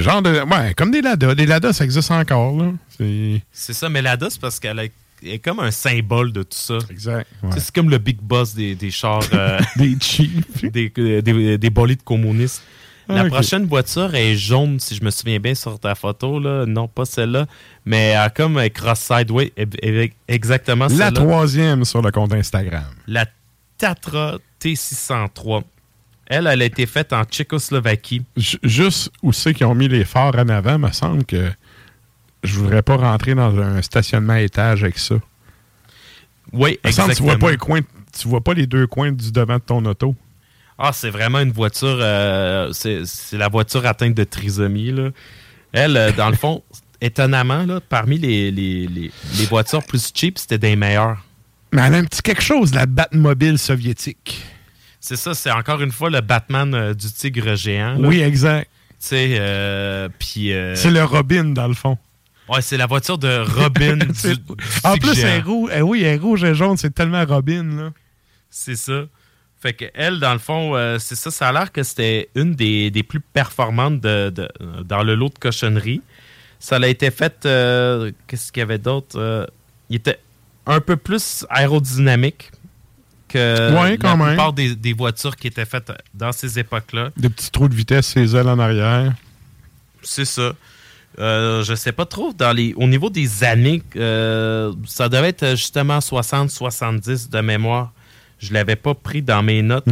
genre de. Ouais, comme des LADA. Des LADA, ça existe encore. C'est. Ça, mais l'ADA, c'est parce qu'elle est- est comme un symbole de tout ça. Exact. C'est comme le big boss des, des chars. euh, des Chiefs. des, euh, des, des bolides communistes. La Ah, ok. prochaine voiture est jaune, si je me souviens bien, sur ta photo. Là. Non, pas celle-là. Mais comme cross sideways. e- Exactement La troisième sur le compte Instagram. La Tatra T603. Elle, elle a été faite en Tchécoslovaquie. J- juste où c'est qu'ils ont mis les phares en avant, me semble que je voudrais pas rentrer dans un stationnement à étage avec ça. Oui, que tu exactement. vois pas les coins, tu vois pas les deux coins du devant de ton auto. Ah, c'est vraiment une voiture. euh, c'est la voiture atteinte de trisomie. Là. Elle, euh, dans le fond, étonnamment, là, parmi les, les, les, les voitures plus cheap, c'était des meilleures. Mais elle a un petit quelque chose, la Batmobile soviétique. C'est ça, c'est encore une fois le Batman euh, du tigre géant. là. Oui, exact. Tu sais, puis. C'est le Robin, dans le fond. Ouais, c'est la voiture de Robin du, C'est- du en plus, géant. elle est rouge. eh oui, elle est rouge et jaune, c'est tellement Robin, là. C'est ça. Fait que elle, dans le fond, euh, c'est ça. Ça a l'air que c'était une des, des plus performantes de, de- dans le lot de cochonnerie. Ça a été fait. euh, Qu'est-ce qu'il y avait d'autre Euh, Il était un peu plus aérodynamique que Ouais, quand la même. plupart des, des voitures qui étaient faites dans ces époques-là. Des petits trous de vitesse, ses ailes en arrière. C'est ça. Euh, je sais pas trop. Dans les, au niveau des années, euh, ça devait être justement 60-70 de mémoire. Je l'avais pas pris dans mes notes.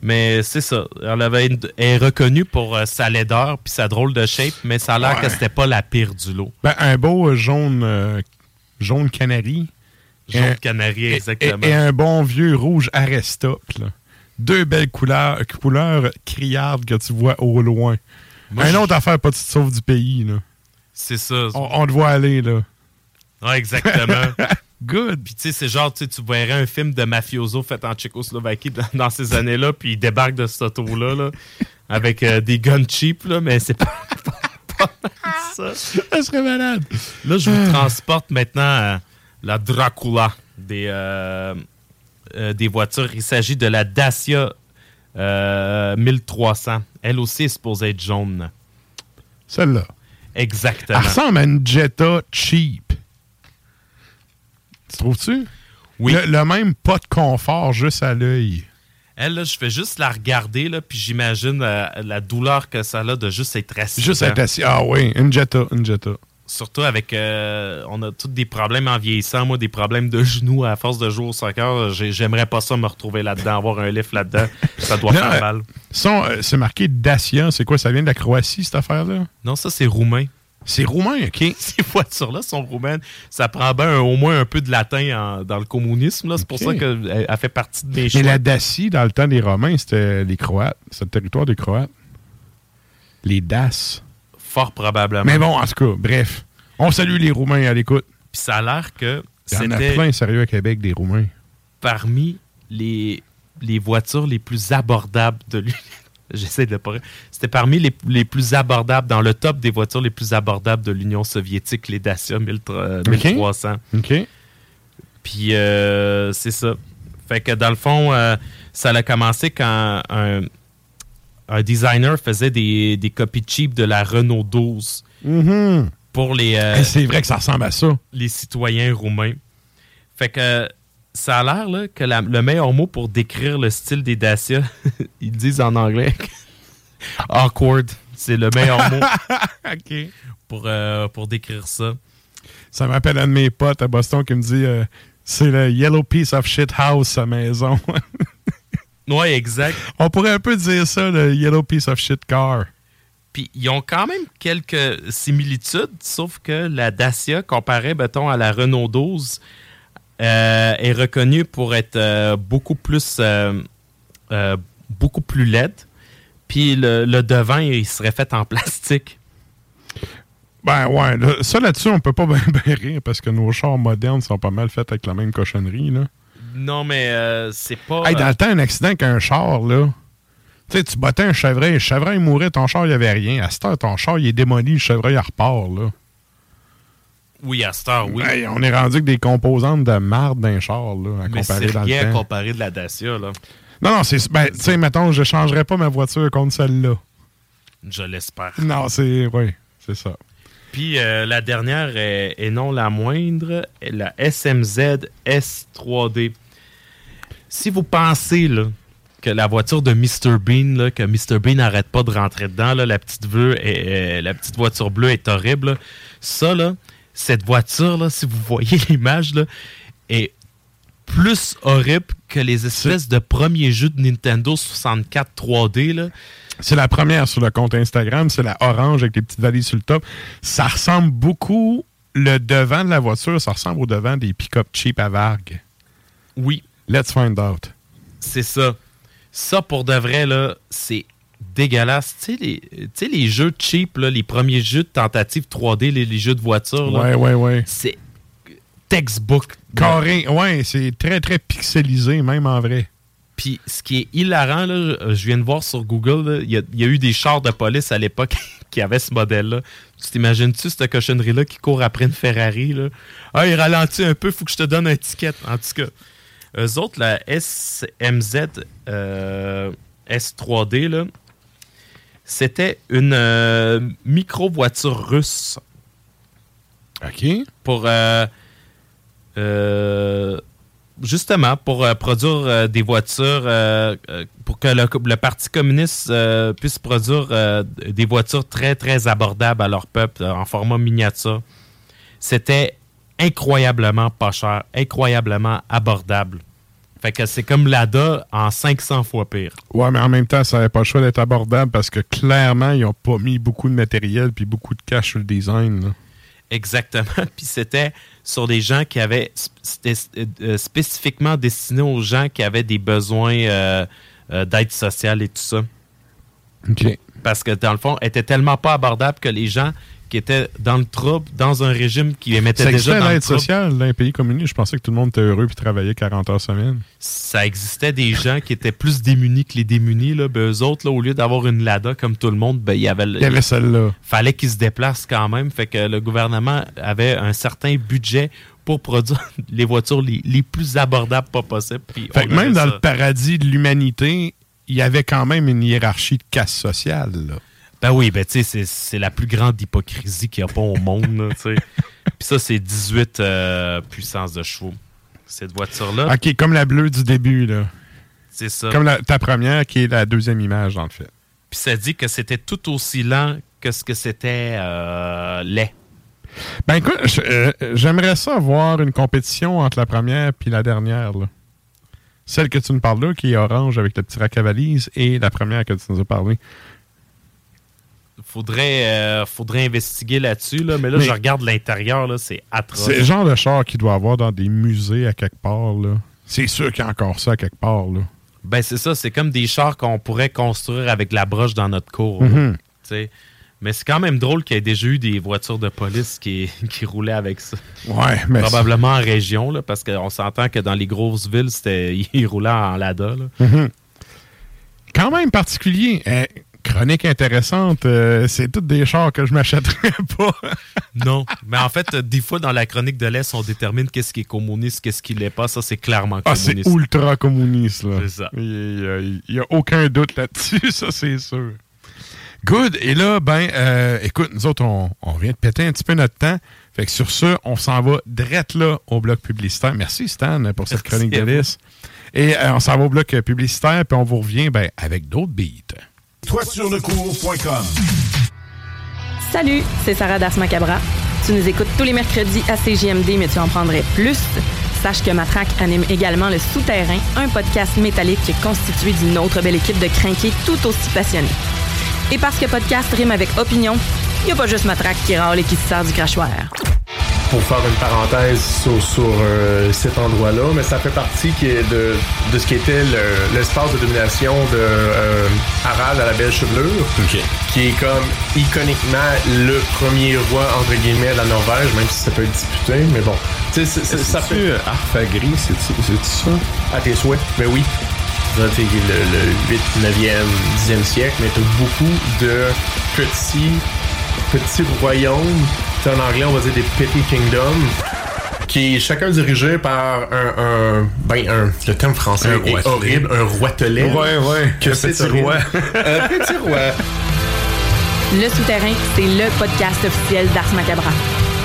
Mais c'est ça. Elle, avait une- elle est reconnue pour euh, sa laideur puis sa drôle de shape, mais ça a l'air Ouais. que c'était pas la pire du lot. Ben, un beau euh, jaune, euh, jaune canari. Jaune un- canari, et- exactement. Et, et un bon vieux rouge Arestop, là. Deux belles couleurs, couleurs criardes que tu vois au loin. Moi, un autre affaire, pas de sauve du pays, là. C'est ça. On, on te voit aller, là. Ouais, exactement. Good. Puis tu sais, c'est genre, tu verrais un film de mafioso fait en Tchécoslovaquie dans, dans ces années-là, puis il débarque de cet auto-là, là, avec euh, des guns cheap, là, mais c'est pas, pas, pas mal ça. Ça serait malade. Là, je vous transporte maintenant à la Dracula des, euh, euh, des voitures. Il s'agit de la Dacia euh, 1300. Elle aussi est supposée être jaune. Celle-là. Exactement. Elle ressemble à une Jetta cheap. Tu trouves-tu? Oui. Le, le même pas de confort juste à l'œil. Elle, là, je fais juste la regarder, là, puis j'imagine euh, la douleur que ça a de juste être assis. Juste dedans. être assis. Ah oui, une Jetta, une Jetta. Surtout avec. euh, on a tous des problèmes en vieillissant. Moi, des problèmes de genoux à force de jouer au soccer. J'ai- J'aimerais pas ça me retrouver là-dedans, avoir un lift là-dedans. Ça doit Non, faire euh, mal. Euh, c'est marqué Dacia. C'est quoi? Ça vient de la Croatie, cette affaire-là? Non, ça, c'est roumain. C'est roumain, OK. Ces voitures-là sont roumaines. Ça prend bien au moins un peu de latin en- dans le communisme. C'est pour ça qu'elle elle fait partie de mes choix. Mais la Dacie, dans le temps des Romains, c'était les Croates. C'était le territoire des Croates. Les Daces. Fort probablement. Mais bon, en tout cas, bref. On salue les Roumains à l'écoute. Puis ça a l'air que Il y en a c'était plein sérieux à Québec, des Roumains. parmi les, les voitures les plus abordables de l'Union. J'essaie de pas. C'était parmi les, les plus abordables, dans le top des voitures les plus abordables de l'Union soviétique, les Dacia 1300. 1300. OK. Puis euh, c'est ça. Fait que dans le fond, euh, ça a commencé quand un, un designer faisait des, des copies cheap de la Renault 12 Mhm. pour les, euh, Hey, c'est vrai que ça ressemble à ça. les citoyens roumains. Fait que ça a l'air que la- le meilleur mot pour décrire le style des Dacia, ils disent en anglais awkward. C'est le meilleur mot OK. pour, euh, pour décrire ça. Ça me rappelle un de mes potes à Boston qui me dit euh, C'est le Yellow Piece of Shit House, sa maison. Ouais, exact. On pourrait un peu dire ça, le Yellow Piece of Shit Car. Puis ils ont quand même quelques similitudes, sauf que la Dacia, comparée, mettons, à la Renault 12, euh, est reconnue pour être euh, beaucoup plus euh, beaucoup plus laide. Puis le, le devant, il serait fait en plastique. Ben ouais, là, ça là-dessus, on peut pas bien ben rire parce que nos chars modernes sont pas mal faits avec la même cochonnerie. Là. Non, mais euh, c'est pas. Hey, dans euh, le temps, un accident avec un char, là. Tu sais, tu battais un chevreuil, le chevreuil mourait, ton char, il n'y avait rien. À cette heure, ton char, il est démoli, le chevreuil, il repart, là. Oui, à cette heure, oui. Hey, on est rendu avec des composantes de marde d'un char, là, à mais comparer c'est dans rien le à temps. comparer de la Dacia, là. Non, non, c'est. Ben, tu sais, mettons, je changerais pas ma voiture contre celle-là. Je l'espère. Non, c'est. Oui, c'est ça. Puis euh, la dernière, est- et non la moindre, la SMZ S3D. Si vous pensez là, que la voiture de Mr. Bean, là, que Mr. Bean n'arrête pas de rentrer dedans, là, la, petite bleue est- est- la petite voiture bleue est horrible. là. Ça, là, cette voiture, là, si vous voyez l'image, est plus horrible que les espèces de premiers jeux de Nintendo 64 3D. Là. C'est la première sur le compte Instagram, c'est la orange avec les petites valises sur le top. Ça ressemble beaucoup, le devant de la voiture, ça ressemble au devant des pick-up cheap à Vargue. Oui. Let's find out. C'est ça. Ça, pour de vrai, là, c'est dégueulasse. Tu sais, les, les jeux cheap, là, les premiers jeux de tentative 3D, les, les jeux de voiture, là, Ouais, ouais, ouais. c'est textbook. Carré, ouais, c'est très, très pixelisé, même en vrai. Puis ce qui est hilarant, là, je viens de voir sur Google, là, il y, a- il y a eu des chars de police à l'époque qui avaient ce modèle-là. Tu t'imagines-tu cette cochonnerie-là qui court après une Ferrari? Là? Ah, il ralentit un peu, faut que je te donne un ticket. En tout cas, eux autres, la SMZ euh, S3D, là, c'était une euh, micro-voiture russe. OK. Pour. euh, justement, pour produire des voitures, pour que le, le Parti communiste puisse produire des voitures très, très abordables à leur peuple en format miniature. C'était incroyablement pas cher, incroyablement abordable. Fait que c'est comme l'ADA en 500 fois pire. Ouais, mais en même temps, ça n'avait pas le choix d'être abordable parce que clairement, ils n'ont pas mis beaucoup de matériel puis beaucoup de cash sur le design. là. Exactement. Puis c'était sur des gens qui avaient. C'était euh, spécifiquement destiné aux gens qui avaient des besoins euh, euh, d'aide sociale et tout ça. OK. Parce que dans le fond, était tellement pas abordable que les gens qui étaient dans le trouble, dans un régime qui les mettait Ça déjà dans l'aide sociale dans les pays communistes. Je pensais que tout le monde était heureux puis travaillait 40 heures semaine. ça existait des gens qui étaient plus démunis que les démunis. Là. Ben, eux autres, là, au lieu d'avoir une Lada comme tout le monde, ben, il y avait, Il y avait celle-là. fallait qu'ils se déplacent quand même. Fait que le gouvernement avait un certain budget pour produire les voitures les, les plus abordables pas possible. Puis Fait que même dans ça. le paradis de l'humanité, il y avait quand même une hiérarchie de casse sociale. Là. Ben oui, ben tu sais, c'est- la plus grande hypocrisie qu'il n'y a pas au monde. tu sais. Puis ça, c'est 18 euh, puissances de chevaux. Cette voiture-là, OK, comme la bleue du début. là. c'est ça. Comme la- ta première, qui est la deuxième image, dans le fait. Puis ça dit que c'était tout aussi lent que ce que c'était euh, laid. Ben écoute, euh, j'aimerais ça voir une compétition entre la première puis la dernière. là. Celle que tu nous parles là, qui est orange avec le petit rack à valise, et la première que tu nous as parlé. Faudrait, euh, faudrait investiguer là-dessus, là, mais là, Mais- je regarde l'intérieur, c'est atroce. C'est le genre de char qu'il doit avoir dans des musées à quelque part. C'est sûr qu'il y a encore ça à quelque part. Là. Ben, c'est ça, c'est comme des chars qu'on pourrait construire avec la broche dans notre cour. Mhm. Mais c'est quand même drôle qu'il y ait déjà eu des voitures de police qui, qui roulaient avec ça. Ouais, mais Probablement en région, là, parce qu'on s'entend que dans les grosses villes, c'était ils roulaient en Lada. là. Mhm. Quand même particulier. Euh, chronique intéressante. euh, c'est toutes des chars que je m'achèterais pas. Non, mais en fait, euh, des fois, dans la chronique de l'Est, on détermine qu'est-ce qui est communiste, qu'est-ce qui l'est pas. Ça, c'est clairement Ah, c'est communiste. ultra communiste. là. C'est ça. Il n'y a, aucun doute là-dessus, ça c'est sûr. Good. Et là, ben, euh, écoute, nous autres, on, on vient de péter un petit peu notre temps. Fait que sur ce, on s'en va direct là au bloc publicitaire. Merci Stan pour cette Merci chronique de liste. Et euh, on s'en va au bloc publicitaire, puis on vous revient ben, avec d'autres beats. Salut, c'est Sarah Das Macabra. Tu nous écoutes tous les mercredis à CJMD, mais tu en prendrais plus Sache que Matraque anime également Le Souterrain, un podcast métallique constitué d'une autre belle équipe de crinqués tout aussi passionnés. Et parce que podcast rime avec opinion, il n'y a pas juste Matraque qui râle et qui se sert du crachoir. pour faire une parenthèse sur, sur, euh, cet endroit-là, mais ça fait partie qui est de, de ce qui était le- l'espace de domination de euh, Harald à la belle chevelure, qui est comme iconiquement le premier roi entre guillemets de la Norvège, même si ça peut être disputé, mais bon, tu sais, c'est- c'est- ça euh, Arfagri, c'est-tu ça? à tes souhaits, mais oui. Le, le 8, 9e, 10e siècle, mais t'as beaucoup de petits, petits royaumes. T'sais, en anglais, on va dire des petty kingdoms. Qui est chacun dirigé par un, un- ben, un, le terme français Un est horrible, un roitelet. Ouais, ouais, Que c'est petit roi. un petit roi. Le Souterrain, c'est le podcast officiel d'Ars Macabra.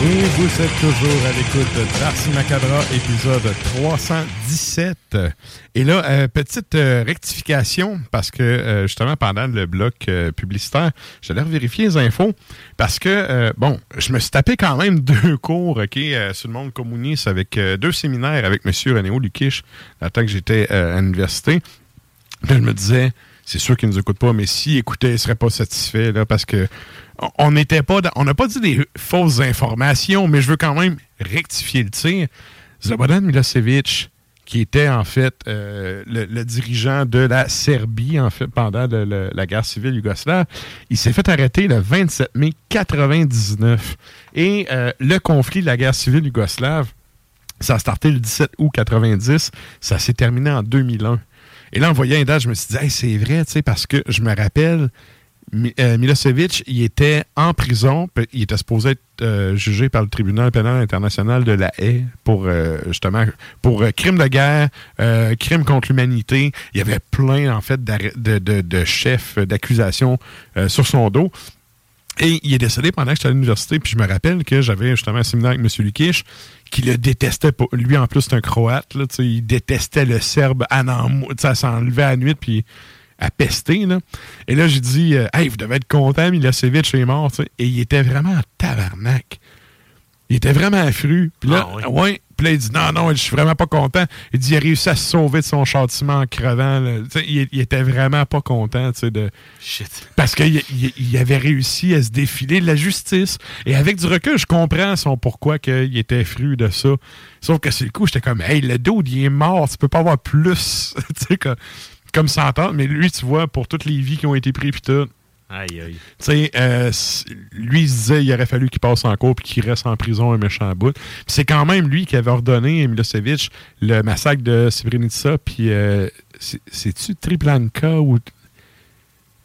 Et vous êtes toujours à l'écoute d'Arcy Macabra, épisode 317. Et là, euh, petite euh, rectification, parce que euh, justement, pendant le bloc publicitaire, j'allais vérifier les infos, parce que, bon, je me suis tapé quand même deux cours, OK, sur le monde communiste, avec deux séminaires avec M. Renéo Lukish, la temps que j'étais à l'université. Puis je me disais, c'est sûr qu'ils nous écoutent pas, mais s'ils écoutaient, ils seraient pas satisfaits, là, parce que on- n'était pas, on n'a pas dit des fausses informations, mais je veux quand même rectifier le tir. Slobodan Milosevic, qui était en fait euh, le, dirigeant de la Serbie, en fait, pendant la guerre civile yougoslave, il s'est fait arrêter le 27 mai 99. Et euh, le conflit de la guerre civile yougoslave, ça a starté le 17 août 90, ça s'est terminé en 2001. Et là, en voyant les dates, je me suis dit, c'est vrai, tu parce que je me rappelle, Milosevic, il était en prison, il était supposé être euh, jugé par le tribunal pénal international de la Haye pour euh, justement pour euh, crimes de guerre, euh, crimes contre l'humanité. Il y avait plein en fait de, chefs d'accusations euh, sur son dos. Et il est décédé pendant que j'étais à l'université, puis je me rappelle que j'avais justement un séminaire avec M. Lukish, qui le détestait pas. Lui, en plus, c'est un croate, il détestait le serbe à sais, à s'enlever à la nuit, puis à pester. Là. Et là, j'ai dit, euh, hey, vous devez être content, Milosevic est mort. Et il était vraiment en tabarnak. Il était vraiment affru. Puis là, ouais. Puis là, il dit, non, non, je suis vraiment pas content. Il dit, il a réussi à se sauver de son châtiment en crevant. Il, il était vraiment pas content, de... Parce qu'il il- il avait réussi à se défiler de la justice. Et avec du recul, je comprends son pourquoi qu'il était fru de ça. Sauf que c'est le coup, j'étais comme, hey, le dude, il est mort, tu peux pas avoir plus. tu sais, comme, comme s'entendre. Mais lui, tu vois, pour toutes les vies qui ont été prises, puis tout. Aïe, aïe. Tu sais, euh, lui, il se disait il aurait fallu qu'il passe en cours puis qu'il reste en prison un méchant bout. Puis c'est quand même lui qui avait ordonné, Milosevic, le massacre de Srebrenica. Puis, euh, c'est- c'est-tu Triplanka ou.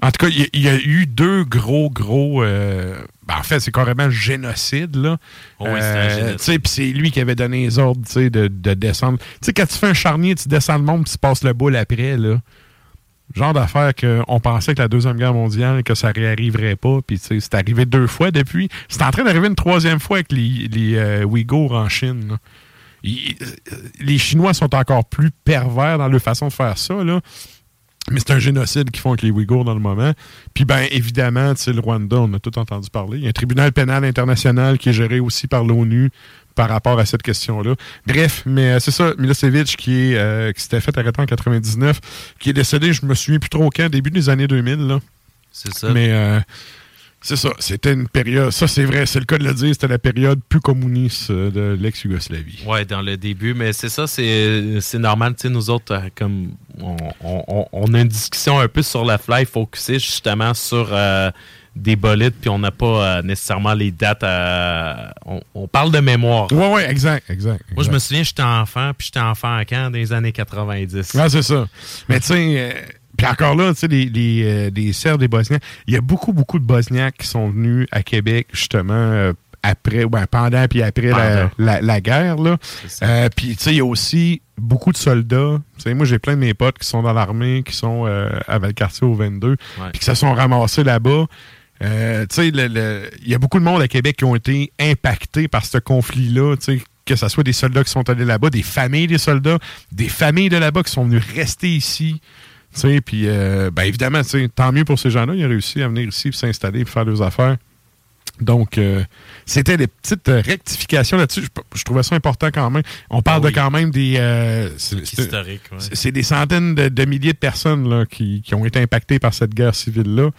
En tout cas, il y, a- il y a eu deux gros, gros. euh, ben, en fait, c'est carrément génocide, là. Oh oui, c'est un Euh, Puis c'est lui qui avait donné les ordres tu sais, de, de descendre. Tu sais, quand tu fais un charnier, tu descends le monde puis tu passes le boule après, là. Genre d'affaire qu'on pensait que la Deuxième Guerre mondiale, que ça réarriverait pas, puis tu sais, c'est arrivé deux fois depuis. C'est en train d'arriver une troisième fois avec les, les euh, Ouïghours en Chine. là. Ils- euh, les Chinois sont encore plus pervers dans leur façon de faire ça, là. Mais c'est un génocide qu'ils font avec les Ouïghours dans le moment. Puis, ben, évidemment, tu sais, le Rwanda, on a tout entendu parler. Il y a un tribunal pénal international qui est géré aussi par l'ONU par rapport à cette question-là. Bref, mais euh, c'est ça, Milosevic qui, est, euh, qui s'était fait arrêter en 99, qui est décédé, je me souviens plus trop quand, début des années 2000, là. C'est ça. Mais euh, c'est ça, c'était une période, ça c'est vrai, c'est le cas de le dire, c'était la période plus communiste euh, de l'ex-Yougoslavie. Ouais, dans le début, mais c'est ça, c'est normal. Tu sais, nous autres, euh, comme on, on- a une discussion un peu sur la fly, focusée justement sur euh, des bolides, puis on n'a pas euh, nécessairement les dates. à- on, on parle de mémoire. Ouais, ouais, exact, exact. Moi, je me souviens, j'étais enfant, puis j'étais enfant à quand? Dans les années 90. Ouais, c'est ça. Mais tu sais, euh, puis encore là, tu sais, les, les, euh, les Serbes, des Bosniaques, il y a beaucoup, beaucoup de Bosniaques qui sont venus à Québec, justement, euh, après, ben, pendant puis après la, la- la guerre, là. Euh, puis, tu sais, il y a aussi beaucoup de soldats. Tu sais, moi, j'ai plein de mes potes qui sont dans l'armée, qui sont euh, à Valcartier au 22, puis qui se sont ramassés là-bas. Euh, tu sais, il y a beaucoup de monde à Québec qui ont été impactés par ce conflit-là. tu sais, Que ce soit des soldats qui sont allés là-bas, des familles des soldats, des familles de là-bas qui sont venus rester ici. Sais, Puis, euh, ben, évidemment, tant mieux pour ces gens-là. Ils ont réussi à venir ici, s'installer, puis faire leurs affaires. Donc, euh, c'était des petites euh, rectifications là-dessus. Je, je trouvais ça important quand même. On parle Ah oui. de quand même des... euh, Historique, ouais. c'est- des centaines de, de milliers de personnes là, qui, qui ont été impactées par cette guerre civile-là.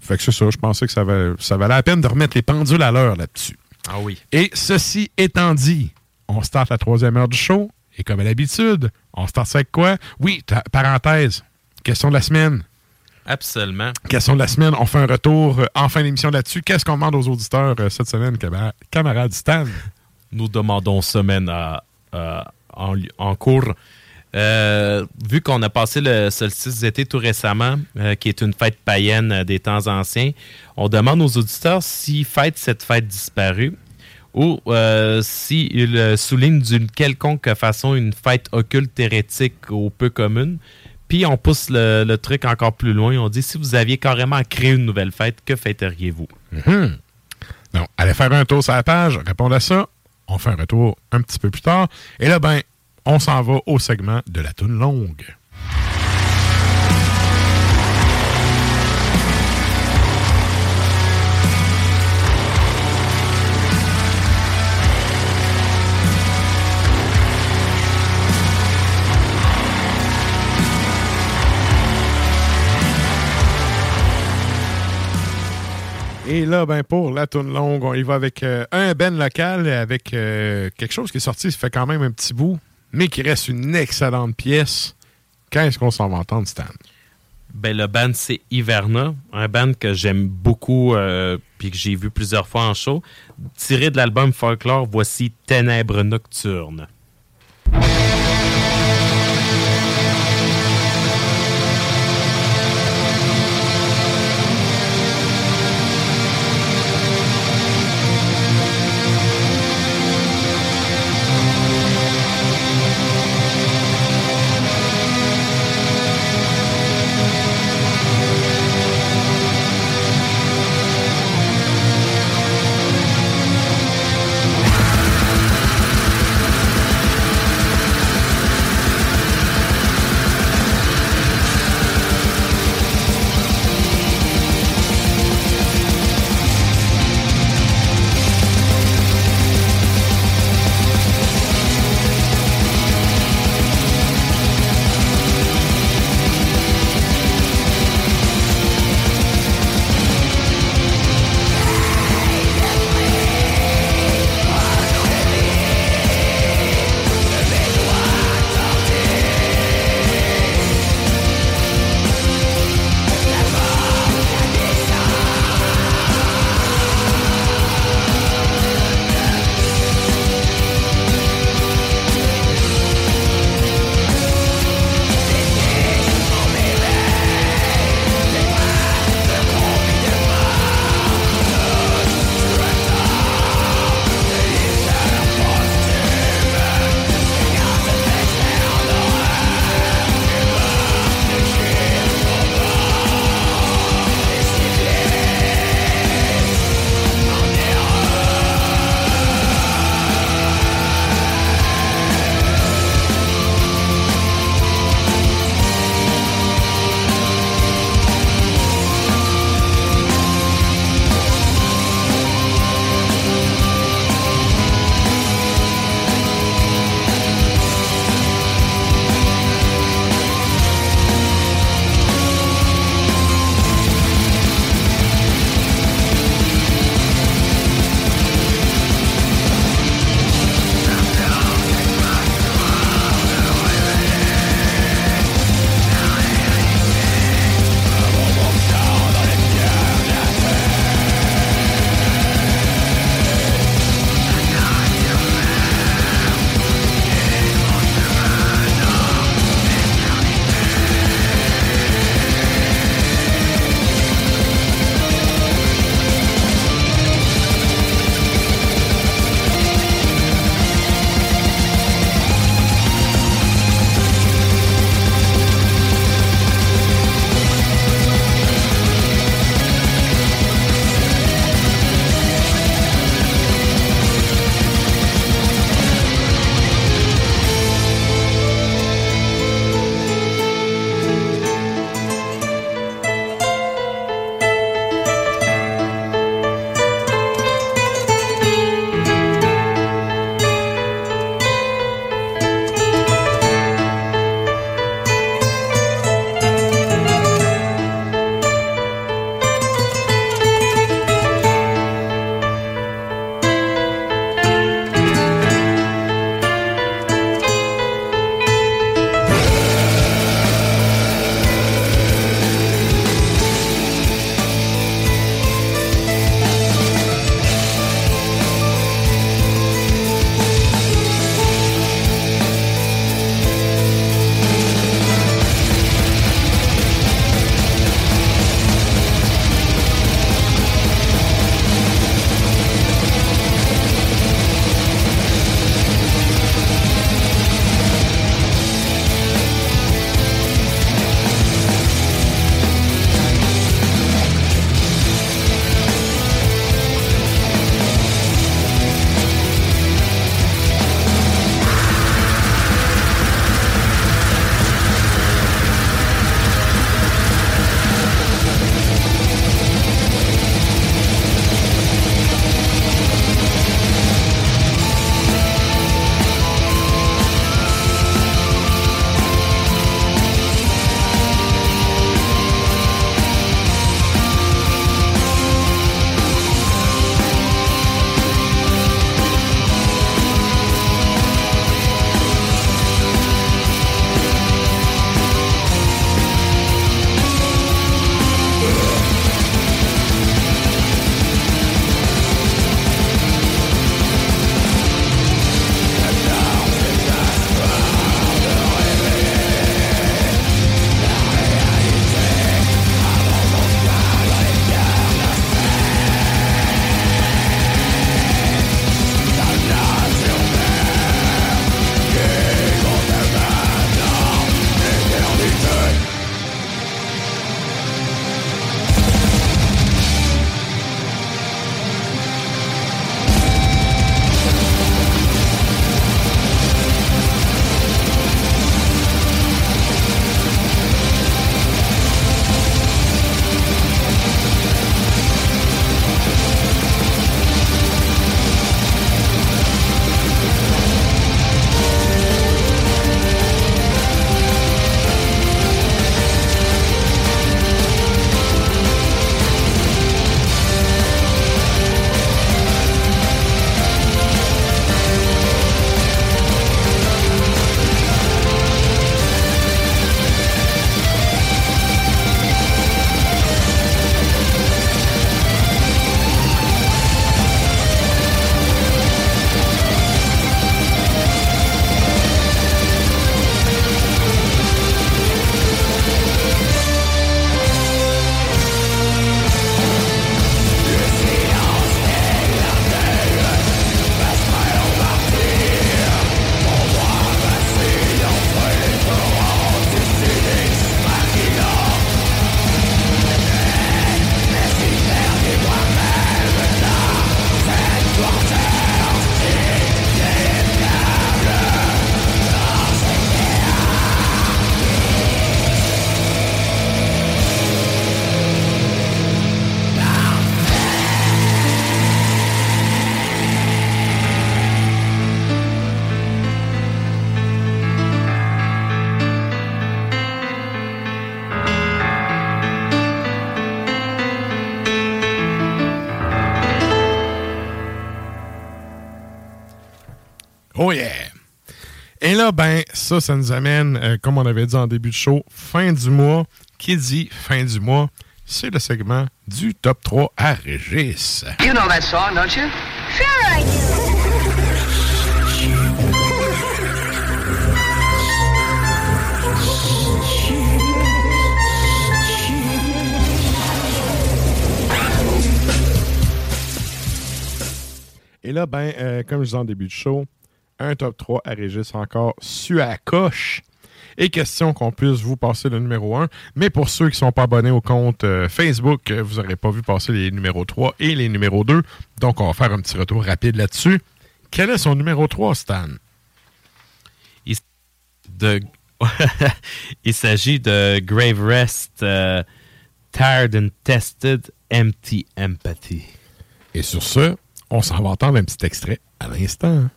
Fait que c'est ça, je pensais que ça, valait, ça valait la peine de remettre les pendules à l'heure là-dessus. Ah oui. Et ceci étant dit, on start la troisième heure du show. Et comme à l'habitude, on start ça avec quoi? Oui, parenthèse, question de la semaine. Absolument. Question de la semaine, on fait un retour euh, en fin d'émission là-dessus. Qu'est-ce qu'on demande aux auditeurs euh, cette semaine, cama- camarade Stan? Nous demandons semaine à- à- en, en cours. Euh, vu qu'on a passé le solstice d'été tout récemment, qui est une fête païenne des temps anciens, on demande aux auditeurs s'ils fêtent cette fête disparue ou euh, s'ils euh, soulignent d'une quelconque façon une fête occulte hérétique ou peu commune. Puis on pousse le, truc encore plus loin. On dit si vous aviez carrément créé une nouvelle fête, que fêteriez-vous? Mhm. Donc, allez faire un tour sur la page, répondre à ça. On fait un retour un petit peu plus tard. Et là, ben, on s'en va au segment de la toune longue. Et là, ben pour la toune longue, on y va avec euh, un ben local, avec euh, quelque chose qui est sorti, ça fait quand même un petit bout, mais qui reste une excellente pièce. Quand est-ce qu'on s'en va entendre, Stan? Ben, le band, c'est Hiverna, un band que j'aime beaucoup euh, que j'ai vu plusieurs fois en show. Tiré de l'album Folklore, voici Ténèbres Nocturnes. Là, ben, ça, ça nous amène, euh, comme on avait dit en début de show, fin du mois. Qui dit fin du mois? C'est le segment du top 3 à Régis. You know that song, don't you? Sure I do. Et là, ben, euh, comme je disais en début de show, un top 3 à Régis encore su à la coche. Et question qu'on puisse vous passer le numéro 1. Mais pour ceux qui ne sont pas abonnés au compte euh, Facebook, euh, vous n'aurez pas vu passer les numéros 3 et les numéros 2. Donc, on va faire un petit retour rapide là-dessus. Quel est son numéro 3, Stan? Il, de... Il s'agit de Grave Rest, euh, Tired and Tested, Empty Empathy. Et sur ce, on s'en va entendre un petit extrait à l'instant.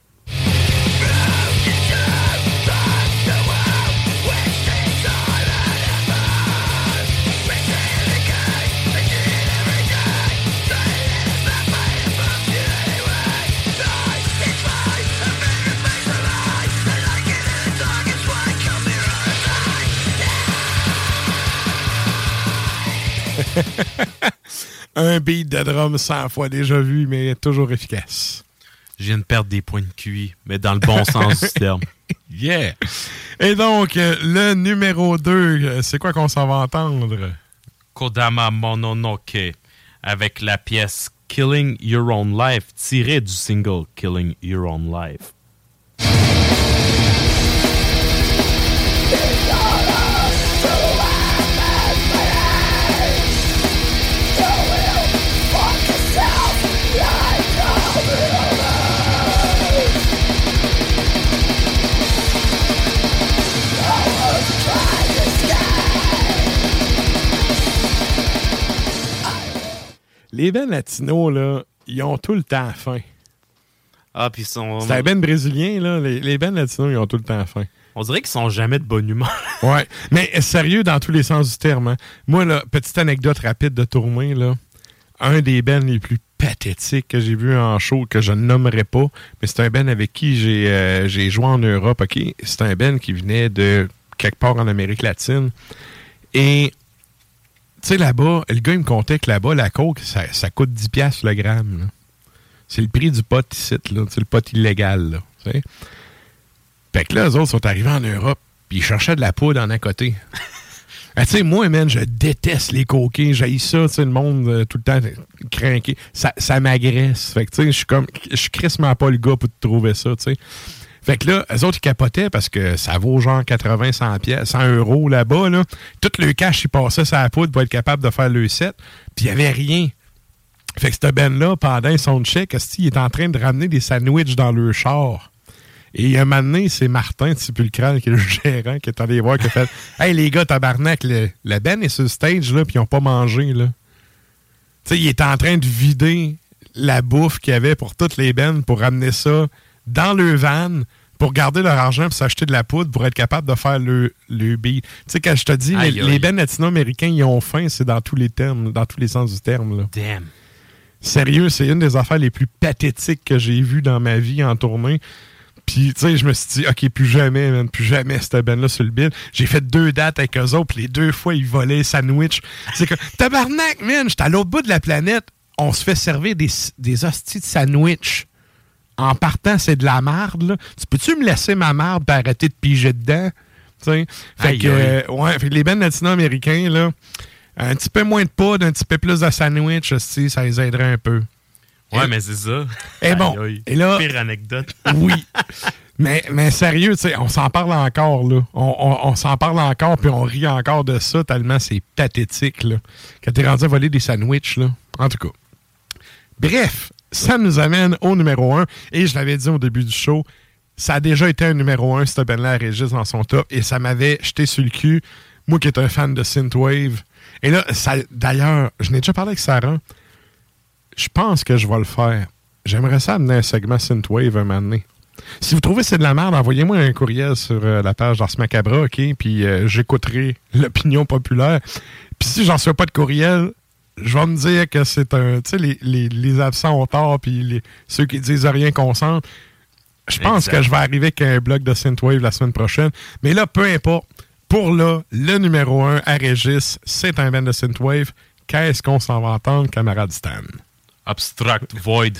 un beat de drum 100 fois déjà vu, mais toujours efficace. Je viens de perdre des points de QI, mais dans le bon sens du terme. Yeah! Et donc, euh, le numéro 2, euh, c'est quoi qu'on s'en va entendre? Kodama Mononoke, avec la pièce Killing Your Own Life, tirée du single Killing Your Own Life. Les bands latinos, là, ils ont tout le temps faim. Ah, puis ils sont. C'est un band brésilien, là. Les, les bands latinos, ils ont tout le temps faim. On dirait qu'ils sont jamais de bonne humeur. ouais. Mais euh, sérieux, dans tous les sens du terme. hein. Moi, là, petite anecdote rapide de tournée, là. Un des bands les plus pathétiques que j'ai vu en show, que je ne nommerai pas, mais c'est un band avec qui j'ai euh, j'ai joué en Europe, OK? C'est un band qui venait de quelque part en Amérique latine. Et, tu sais, là-bas, le gars, il me contait que là-bas, la coke, ça, ça coûte 10$ piastres le gramme. C'est le prix du pot ici, là. C'est le pot illégal, là. tu sais. Fait que là, eux autres sont arrivés en Europe, puis ils cherchaient de la poudre en côté. Ah, tu sais, moi, man, je déteste les coquets. J'ai ça, tu sais, le monde euh, tout le temps craqué. Ça, ça m'agresse. Fait que, tu sais, je suis comme, je suis crissement pas le gars pour te trouver ça, tu sais. Fait que là, eux autres, ils capotaient parce que ça vaut genre 80, 100 pièces, 100 euros là-bas, là. Tout le cash, ils passaient sur la poudre pour être capable de faire le set. Puis il y avait rien. Fait que ce Ben-là, pendant son check, il est en train de ramener des sandwichs dans le char. Et un moment donné, c'est Martin de Sipulcral, qui est le gérant, qui est allé voir, qui a fait Hey les gars, tabarnak, le, le Ben est sur le stage, là, puis ils n'ont pas mangé, là. Tu sais, il est en train de vider la bouffe qu'il y avait pour toutes les bennes pour ramener ça dans le van pour garder leur argent pour s'acheter de la poudre pour être capable de faire le, le. Tu sais, quand je te dis, les, aïe. les bennes latino-américains, ils ont faim, c'est dans tous les termes, dans tous les sens du terme, là. Damn. Sérieux, c'est une des affaires les plus pathétiques que j'ai vues dans ma vie en tournée. Puis, tu sais, je me suis dit, OK, plus jamais, man, plus jamais cette ben-là sur le bill. J'ai fait deux dates avec eux autres, puis les deux fois, ils volaient les sandwichs. C'est que, tabarnak, man, j'étais à l'autre bout de la planète. On se fait servir des, des hosties de sandwich. En partant, c'est de la marde, là. Tu peux-tu me laisser ma marde et arrêter de piger dedans? Tu sais? Fait Aïe, que, aïe. euh, ouais, fait que les bennes latino-américains, là, un petit peu moins de poudre, un petit peu plus de sandwich, hostie, ça les aiderait un peu. Ouais, Et- mais c'est ça. Et bon, Aïe, aïe. et là- Pire anecdote. oui. Mais, mais sérieux, tu sais, on s'en parle encore, là. On, on- on s'en parle encore, puis on rit encore de ça, tellement c'est pathétique, là. Quand t'es rendu à voler des sandwichs, là. En tout cas. Bref, ça nous amène au numéro 1. Et je l'avais dit au début du show, ça a déjà été un numéro 1, cette band-là, Régis, dans son top. Et ça m'avait jeté sur le cul. Moi qui est un fan de Synthwave. Et là, d'ailleurs, je n'ai déjà parlé avec Sarah. Je pense que je vais le faire. J'aimerais ça amener un segment Synthwave un moment donné. Si vous trouvez que c'est de la merde, envoyez-moi un courriel sur euh, la page d'Ars Macabra, OK? Puis euh, j'écouterai l'opinion populaire. Puis si j'en reçois pas de courriel, je vais me dire que c'est un... Tu sais, les, les- les absents ont tort, puis les- ceux qui disent rien consent. Je pense Exact. que je vais arriver avec un blog de Synthwave la semaine prochaine. Mais là, peu importe. Pour là, le numéro un à Régis, c'est un band de Synthwave. Qu'est-ce qu'on s'en va entendre, camarade Stan? Abstract Void.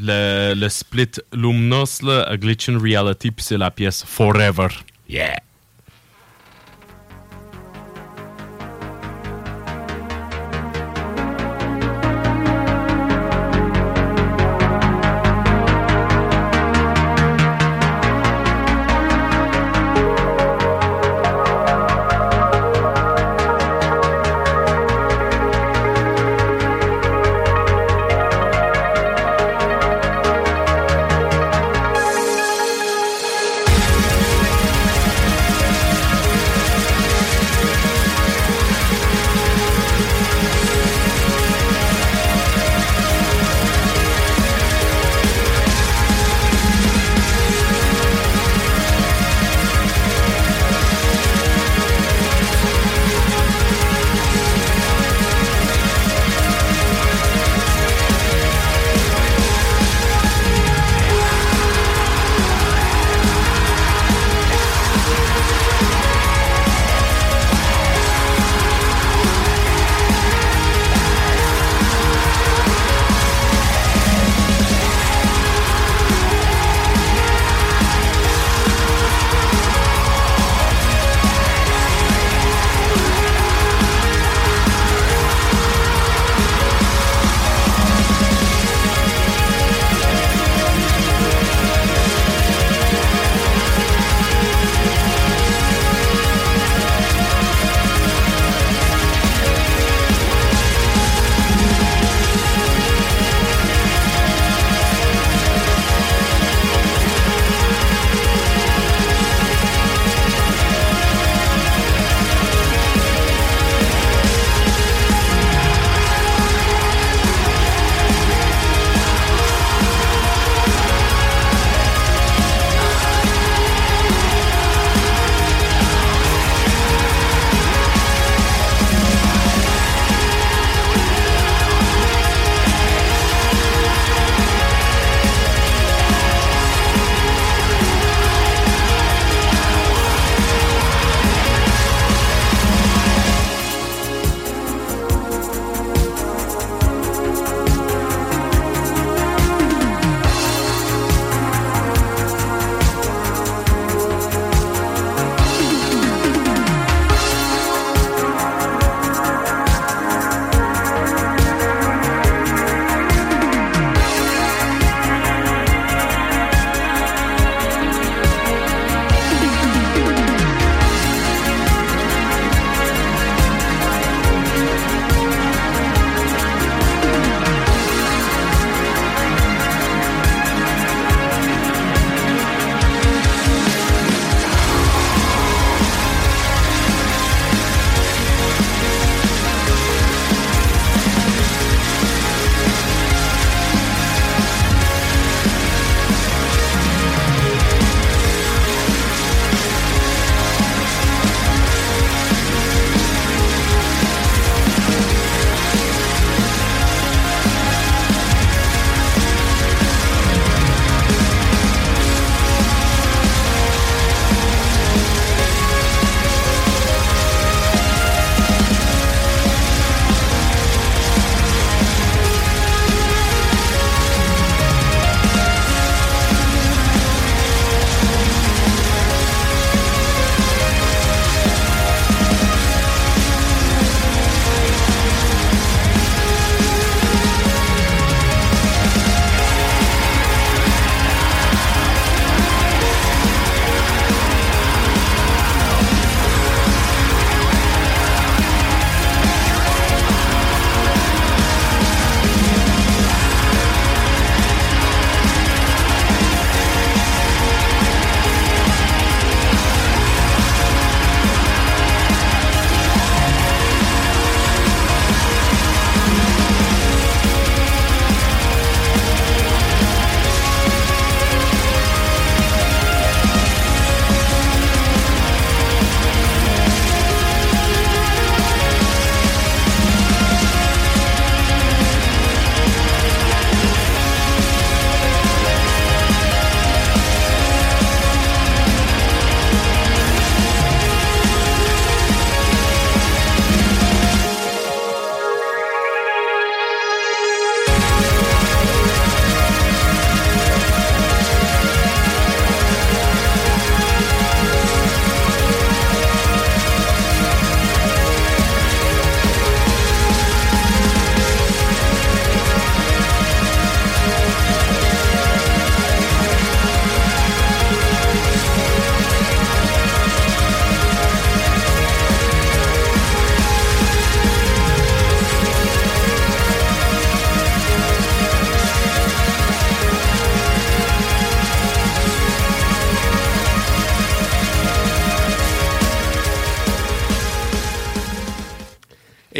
Le, le split Luminous, là, A Glitch in Reality, puis c'est la pièce Forever. Yeah!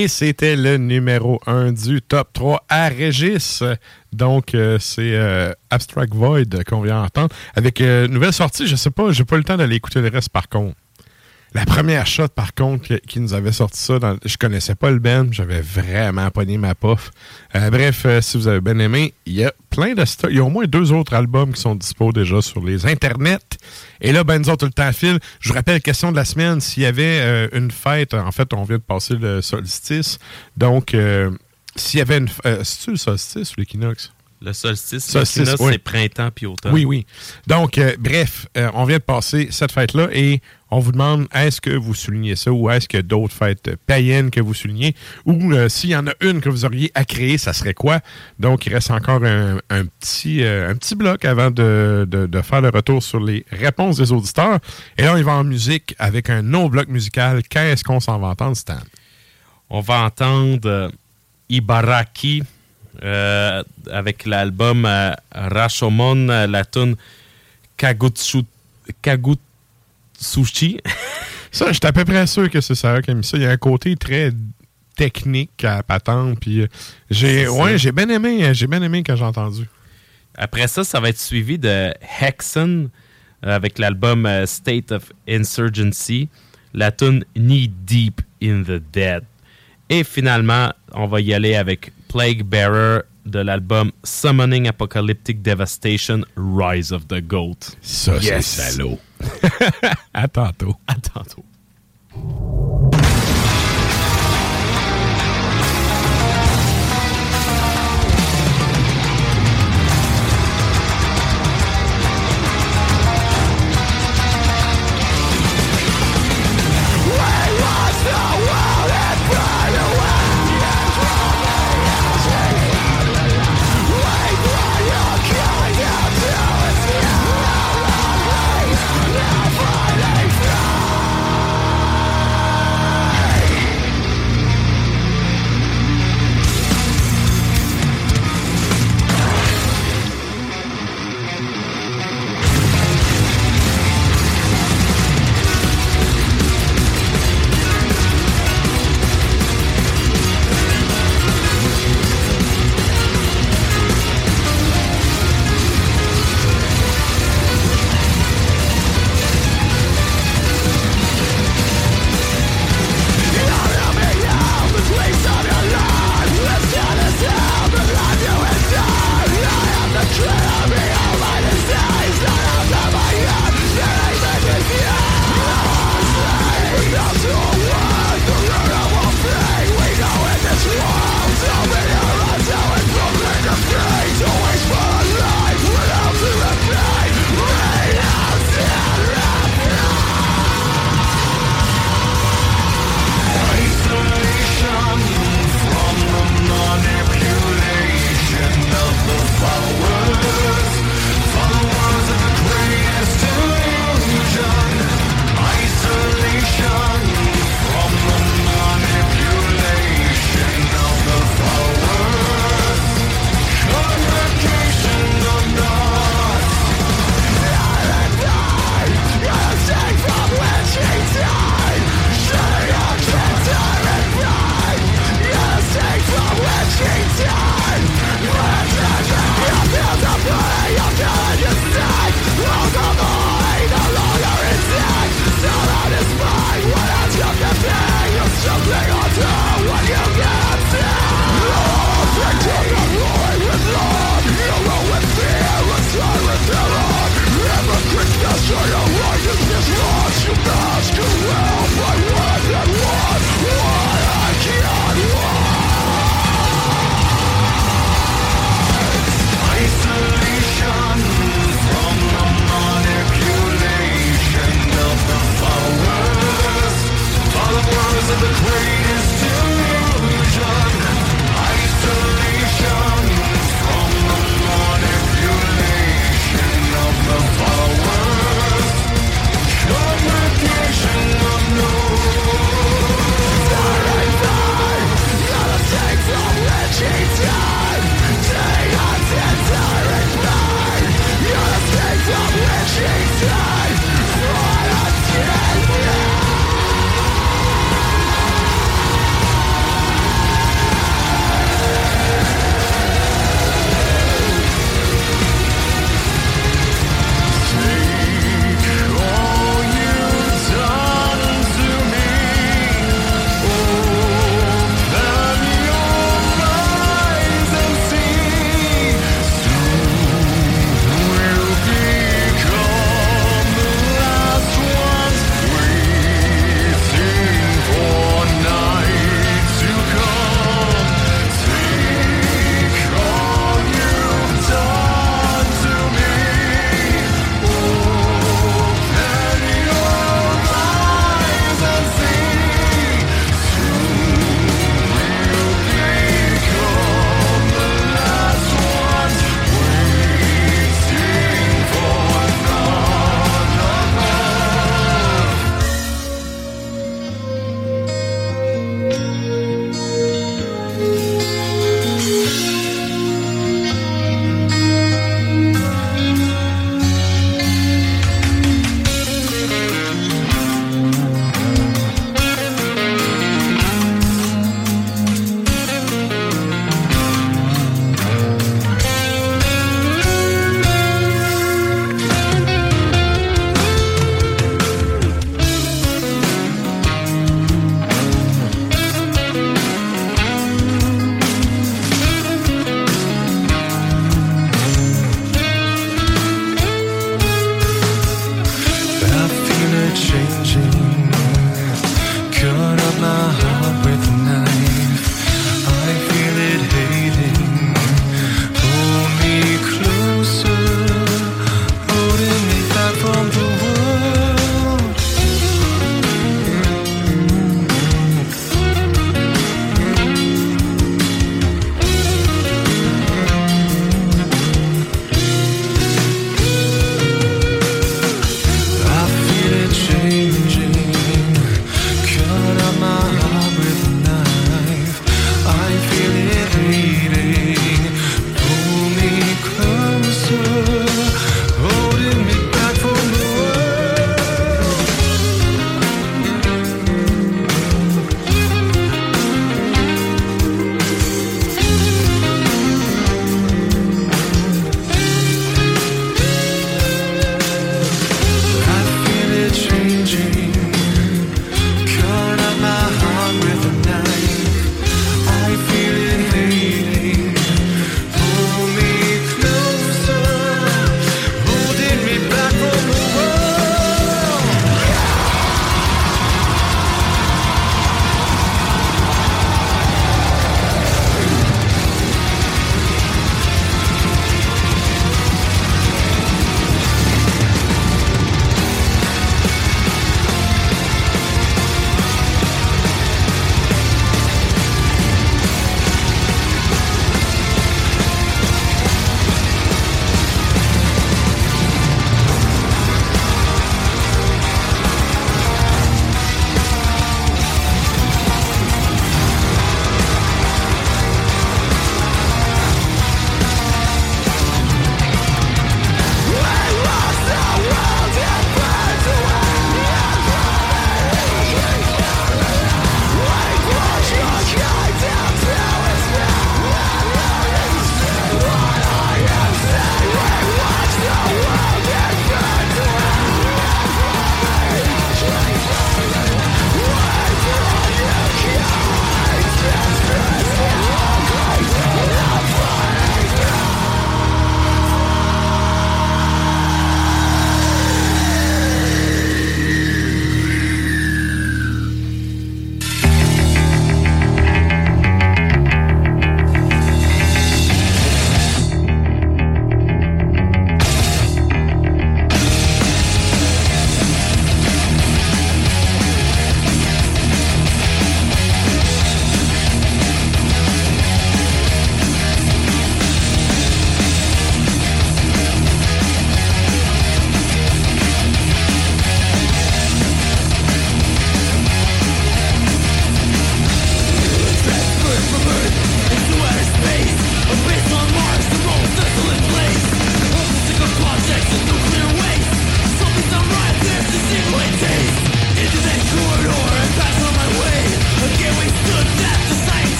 Et c'était le numéro 1 du top 3 à Régis. Donc, euh, c'est euh, Abstract Void qu'on vient d'entendre. Avec euh, nouvelle sortie, je sais pas, j'ai pas le temps d'aller écouter le reste par contre. La première shot, par contre, qui, nous avait sorti ça, dans, je connaissais pas le band, j'avais vraiment pogné ma pof. Euh, bref, euh, si vous avez bien aimé, il y a plein de. Il y a au moins deux autres albums qui sont dispo déjà sur les internets. Et là, ben nous autres, le temps file. Je vous rappelle, question de la semaine, s'il y avait euh, une fête, en fait, on vient de passer le solstice. Donc, euh, s'il y avait une... C'est-tu le solstice ou l'équinoxe? Le solstice, Solstice, oui. c'est printemps puis automne. Oui, oui. Donc, euh, bref, euh, on vient de passer cette fête-là et on vous demande est-ce que vous soulignez ça ou est-ce qu'il y a d'autres fêtes païennes que vous soulignez? Ou euh, s'il y en a une que vous auriez à créer, ça serait quoi? Donc, il reste encore un, un petit, un petit bloc avant de, de- de faire le retour sur les réponses des auditeurs. Et là, on y va en musique avec un autre bloc musical. Qu'est-ce qu'on s'en va entendre, Stan? On va entendre Ibaraki euh, avec l'album euh, Rashomon, euh, la tune Kagutsu, Kagutsushi. Ça, je suis à peu près sûr que c'est Sarah qui a mis ça. Il y a un côté très technique à patente. Puis j'ai ça. ouais, j'ai bien aimé, j'ai bien aimé quand j'ai entendu. Après ça, ça va être suivi de Hexen avec l'album State of Insurgency, la tune Knee Deep in the Dead. Et finalement, on va y aller avec Plague Bearer de l'album Summoning Apocalyptic Devastation Rise of the Goat. Ça, c'est salaud. à tantôt. À tantôt.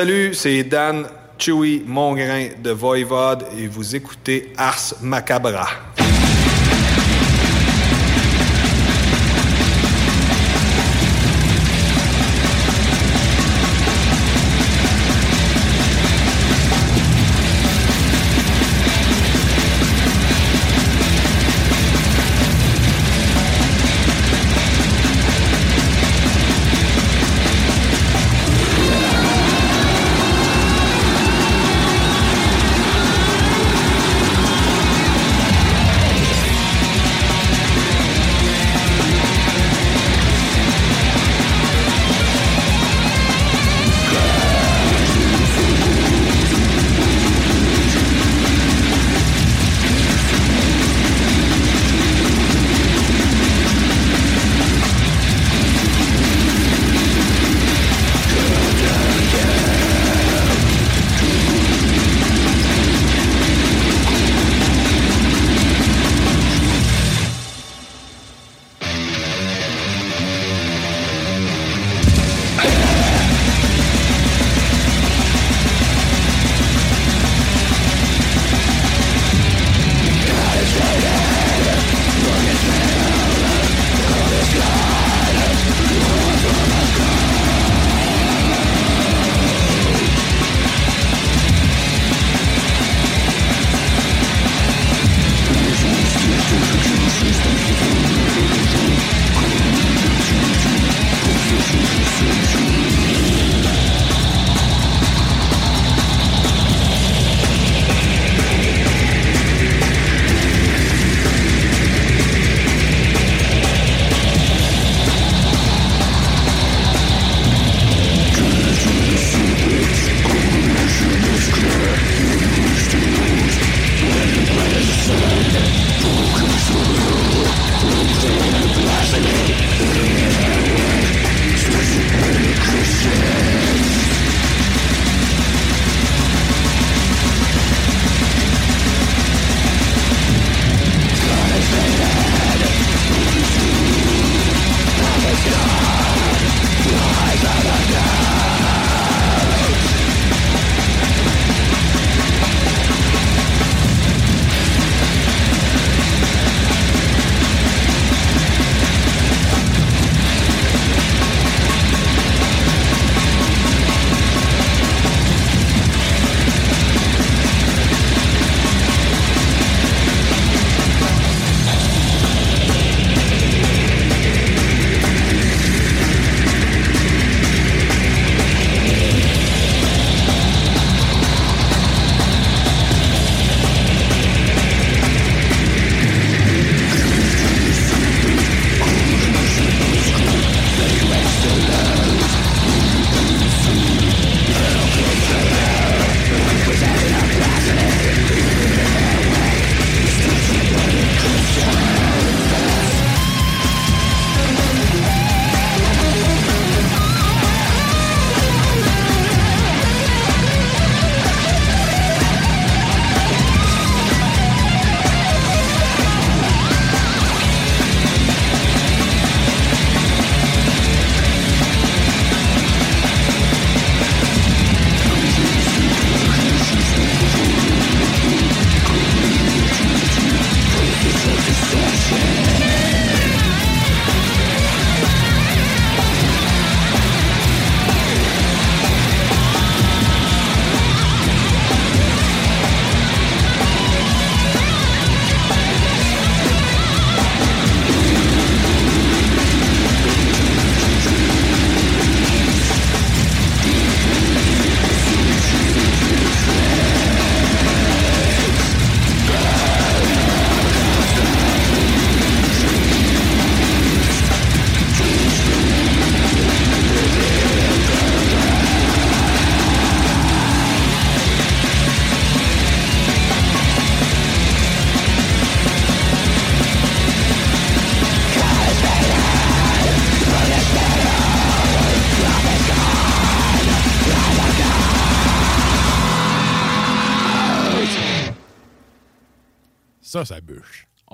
Salut, c'est Dan Chewy Mongrain de Voivode et vous écoutez Ars Macabra.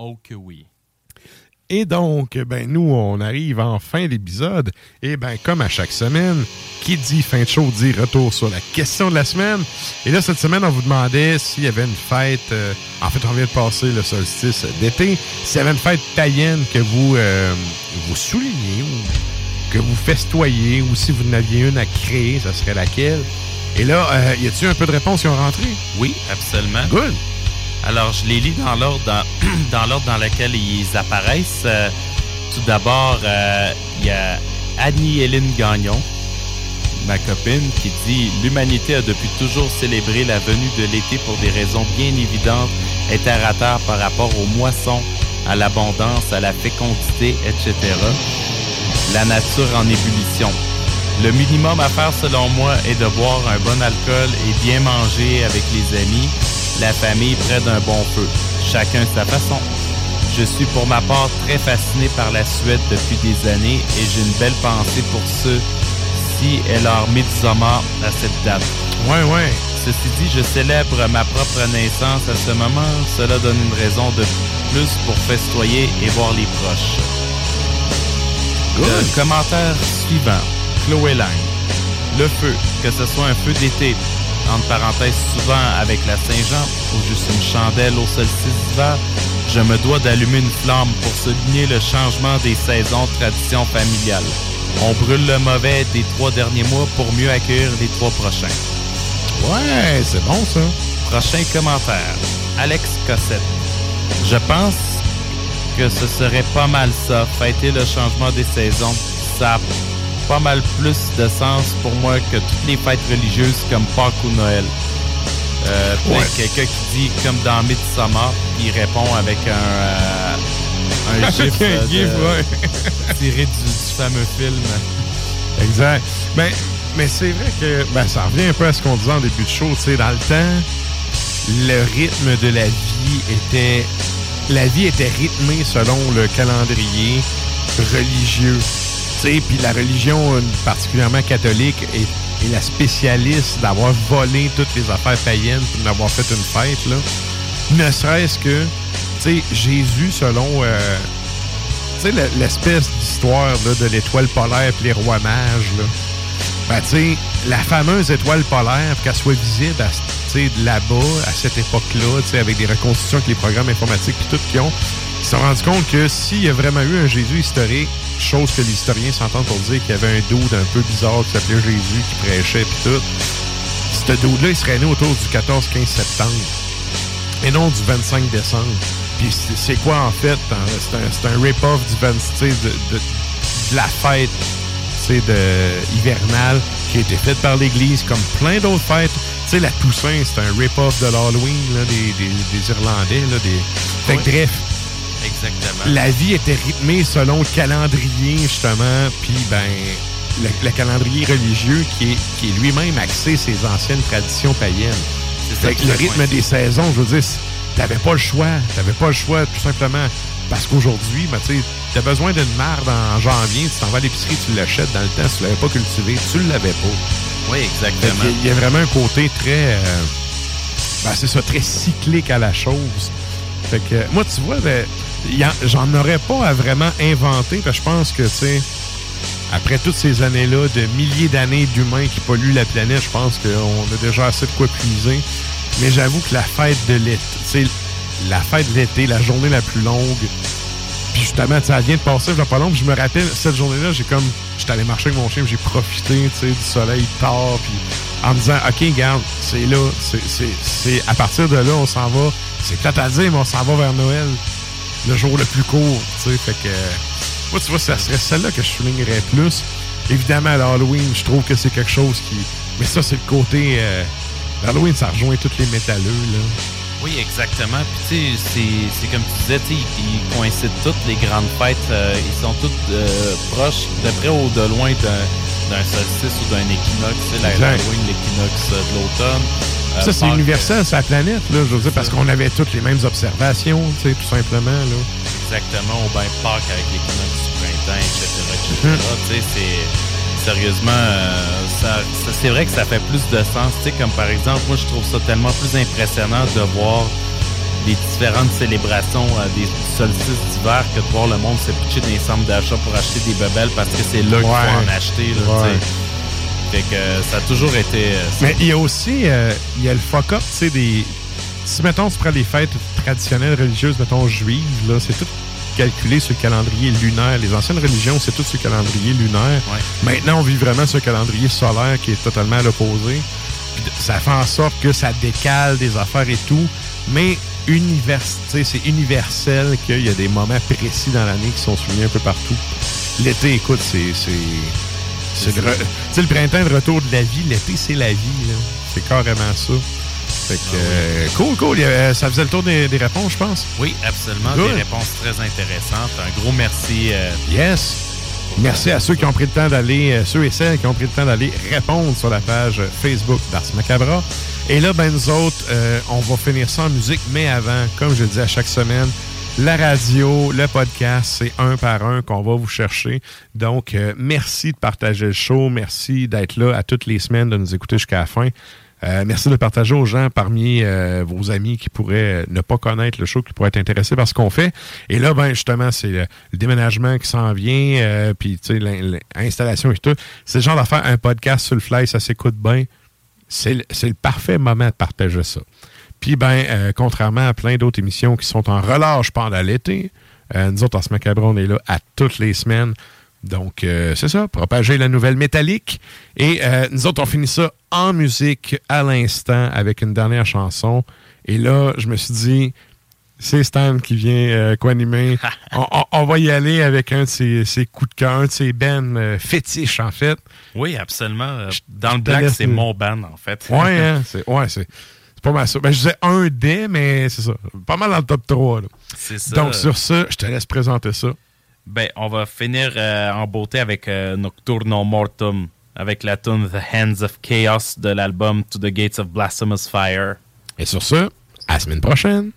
Oh que oui. Et donc, ben nous, on arrive en fin d'épisode. Et ben, comme à chaque semaine, qui dit fin de show dit retour sur la question de la semaine. Et là, cette semaine, on vous demandait s'il y avait une fête. euh, en fait, on vient de passer le solstice d'été. S'il y avait une fête païenne que vous, euh, vous soulignez ou que vous festoyez, ou si vous en aviez une à créer, ça serait laquelle? Et là, euh, y a-t-il un peu de réponses qui ont rentré? Oui, absolument. Good. Alors, je les lis dans l'ordre dans, lequel ils apparaissent. Euh, tout d'abord, euh, il y a Annie-Hélène Gagnon, ma copine, qui dit « L'humanité a depuis toujours célébré la venue de l'été pour des raisons bien évidentes et à terre par rapport aux moissons, à l'abondance, à la fécondité, etc. La nature en ébullition. Le minimum à faire selon moi est de boire un bon alcool et bien manger avec les amis, la famille près d'un bon feu. Chacun sa façon. Je suis pour ma part très fasciné par la Suède depuis des années et j'ai une belle pensée pour ceux si est leur midsommar à cette date. Ouais, ouais. Ceci dit, je célèbre ma propre naissance à ce moment. Cela donne une raison de plus pour festoyer et voir les proches. Le commentaire suivant. Chloé Lang. Le feu, que ce soit un feu d'été, entre parenthèses souvent avec la Saint-Jean, ou juste une chandelle au solstice d'hiver, je me dois d'allumer une flamme pour souligner le changement des saisons tradition familiale. On brûle le mauvais des trois derniers mois pour mieux accueillir les trois prochains. Ouais, c'est bon ça. Prochain commentaire. Alex Cossette. Je pense que ce serait pas mal ça, fêter le changement des saisons. Ça pas mal plus de sens pour moi que toutes les fêtes religieuses comme Pâques ou Noël. Euh, Ouais. Quelqu'un qui dit comme dans Midsommar, il répond avec un, euh, un gif, un euh, gif, de- ouais. tiré du, du fameux film. Exact. Ben, mais c'est vrai que ben, ça revient un peu à ce qu'on disait en début de show. tu sais, Dans le temps, le rythme de la vie était. La vie était rythmée selon le calendrier religieux. Puis la religion, euh, particulièrement catholique, est, la spécialiste d'avoir volé toutes les affaires païennes pour d'avoir fait une fête. Là. Ne serait-ce que, tu sais, Jésus, selon euh, tu sais, le- l'espèce d'histoire de l'étoile polaire et les rois mages. Ben, tu sais, la fameuse étoile polaire, qu'elle soit visible là-bas, à cette époque-là, avec des reconstitutions avec les programmes informatiques puis tout qui ont, ils se sont rendus compte que s'il y a vraiment eu un Jésus historique, chose que les historiens s'entendent pour dire qu'il y avait un dude un peu bizarre qui s'appelait Jésus, qui prêchait puis tout, ce dude-là, il serait né autour du 14-15 septembre et non du 25 décembre. Puis c'est- quoi en fait? hein? C'est un, un rip-off du 20, tu sais, de, de- de la fête de, hivernale qui a été faite par l'Église comme plein d'autres fêtes. Tu sais, la Toussaint, c'est un rip-off de l'Halloween des, des- des Irlandais. Là, des... Fait que Ouais. bref, Exactement. la vie était rythmée selon le calendrier, justement, puis ben le, le calendrier religieux qui est, qui est lui-même axé ses anciennes traditions païennes. Ça le rythme des saisons, je veux dire, t'avais pas le choix. T'avais pas le choix, tout simplement. Parce qu'aujourd'hui, ben, tu t'as besoin d'une marde en janvier, tu t'en vas à l'épicerie, tu l'achètes dans le temps, si tu l'avais pas cultivé, tu l'avais pas. Oui, exactement. y Il y a vraiment un côté très. euh, ben, c'est ça, très cyclique à la chose. Fait que, moi, tu vois, ben, j'en aurais pas à vraiment inventer, parce que je pense que, tu sais, après toutes ces années-là, de milliers d'années d'humains qui polluent la planète, je pense qu'on a déjà assez de quoi puiser. Mais j'avoue que la fête de l'été, sais, la fête de l'été, la journée la plus longue, puis justement, elle vient de passer, a pas long, je me rappelle, cette journée-là, j'ai comme, j'étais allé marcher avec mon chien, j'ai profité, du soleil tard, puis en me disant, OK, regarde, c'est là, c'est, c'est, c'est, à partir de là, on s'en va, c'est plate mais on s'en va vers Noël, le jour le plus court, tu sais, fait que, moi, tu vois, ça serait celle-là que je soulignerais plus. Évidemment, à l'Halloween, je trouve que c'est quelque chose qui, mais ça, c'est le côté, euh, l'Halloween, ça rejoint tous les métalleux, là. Oui, exactement. Puis tu sais, c'est- c'est comme tu disais, tu sais, ils coïncident toutes les grandes fêtes. euh, ils sont toutes euh, proches, de près ou de loin d'un solstice ou d'un équinoxe. Exact. l'Halloween, l'équinoxe de l'automne. Ça, c'est universel, c'est la planète, là. Je veux dire, parce qu'on avait toutes les mêmes observations, tu sais, tout simplement, là. Exactement, ou bien Pâques avec l'équinoxe du printemps, etc. etc. Mhm. Tu sais, c'est. Sérieusement, euh, ça, ça- c'est vrai que ça fait plus de sens. Tu sais, comme par exemple, moi, je trouve ça tellement plus impressionnant de voir les différentes célébrations euh, des solstices d'hiver que de voir le monde se pitcher dans les centres d'achat pour acheter des bebelles parce que c'est là qu'il Ouais. faut en acheter. Là, Ouais. tu sais. Fait que euh, ça a toujours été. euh. Mais il y a aussi, euh, il y a le fuck-up, tu sais, des... Si, mettons, tu prends les fêtes traditionnelles religieuses, mettons, juives, là, c'est tout calculé sur le calendrier lunaire. Les anciennes religions, c'est tout sur le calendrier lunaire. Maintenant, on vit vraiment sur un calendrier solaire qui est totalement à l'opposé. Ça fait en sorte que ça décale des affaires et tout. Mais univers, c'est universel qu'il y a des moments précis dans l'année qui sont soulignés un peu partout. L'été, écoute, c'est... c'est- le, re- printemps, le retour de la vie. L'été, c'est la vie. C'est carrément ça. Fait que, euh, cool, cool. A- ça faisait le tour des, des réponses, je pense. Oui, absolument. Good. Des réponses très intéressantes. Un gros merci. euh, Yes. Merci à ceux qui ont pris le temps d'aller, euh, ceux et celles qui ont pris le temps d'aller répondre sur la page euh, Facebook d'Ars Macabra. Et là, ben nous autres, euh, on va finir ça en musique, mais avant, comme je le dis à chaque semaine, la radio, le podcast, c'est un par un qu'on va vous chercher. Donc, euh, merci de partager le show. Merci d'être là à toutes les semaines, de nous écouter jusqu'à la fin. Euh, merci de partager aux gens parmi euh, vos amis qui pourraient ne pas connaître le show, qui pourraient être intéressés par ce qu'on fait. Et là, ben justement, c'est le, déménagement qui s'en vient, euh, puis tu sais, l'in- l'installation et tout. C'est le genre d'affaire, un podcast sur le fly, ça s'écoute bien. C'est le, c'est le parfait moment de partager ça. Puis, ben, euh, contrairement à plein d'autres émissions qui sont en relâche pendant l'été, euh, nous autres, en ce macabre, on est là à toutes les semaines. Donc, euh, c'est ça, propager la nouvelle métallique. Et nous autres, on finit ça en musique à l'instant avec une dernière chanson. Et là, je me suis dit, c'est Stan qui vient co-animer. on, on- on va y aller avec un de ses, ses coups de cœur, un de ses bands fétiches, en fait. Oui, absolument. Dans je le black, c'est mon band, en fait. Ouais, hein, c'est ouais, c'est c'est pas mal ça. Ben, je disais un des, mais c'est ça. Pas mal dans le top 3. là. C'est ça. Donc, sur ça, je te laisse présenter ça. Ben, on va finir euh, en beauté avec euh, Nocturno Mortum, avec la tune The Hands of Chaos de l'album To the Gates of Blasphemous Fire. Et sur ça, à la semaine prochaine.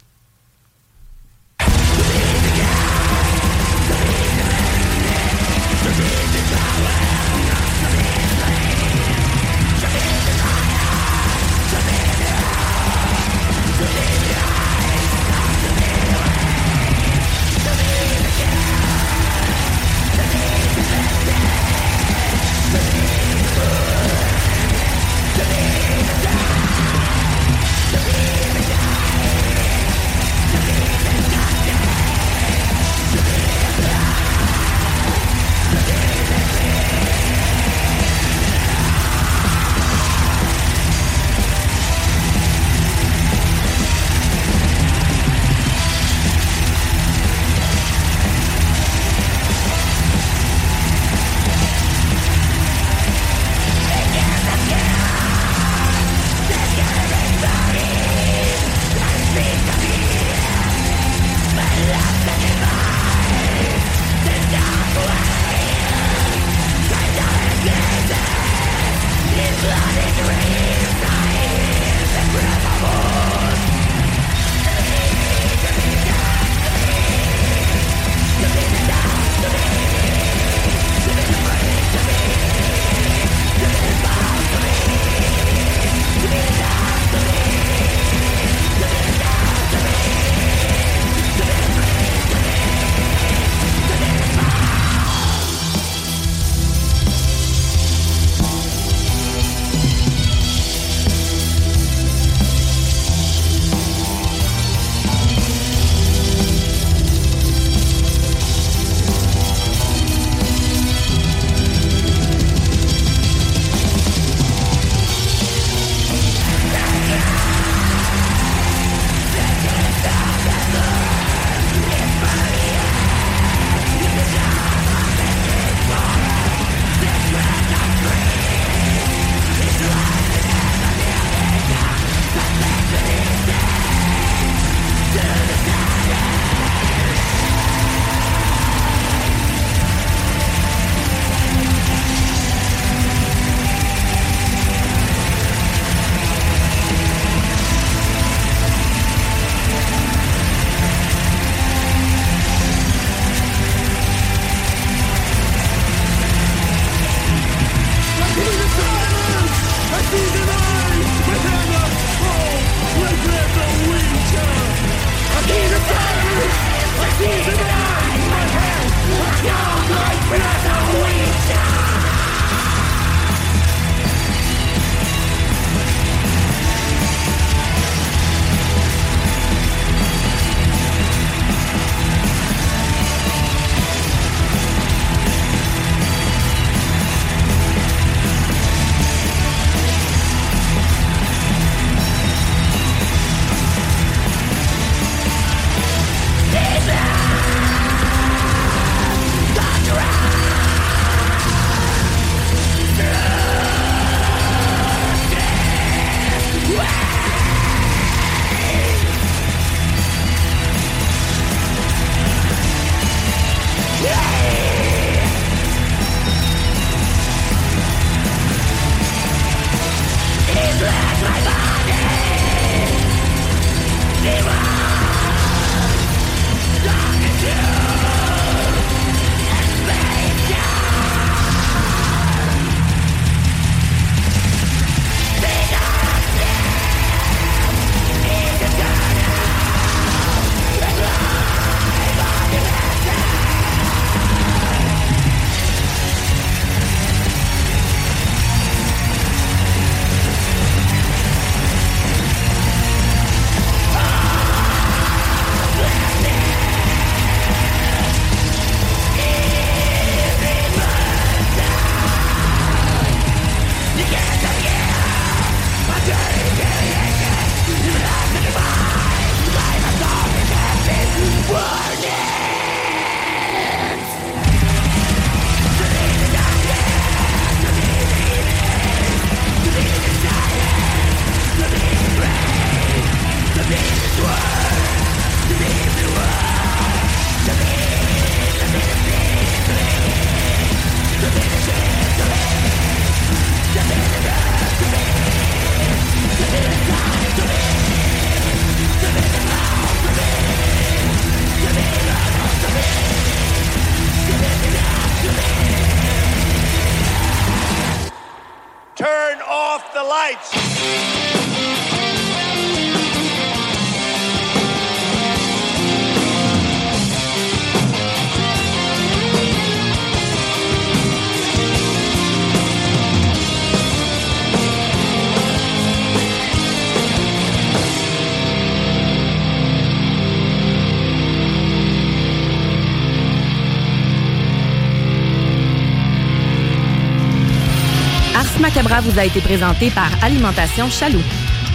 Macabra vous a été présenté par Alimentation Chaloux.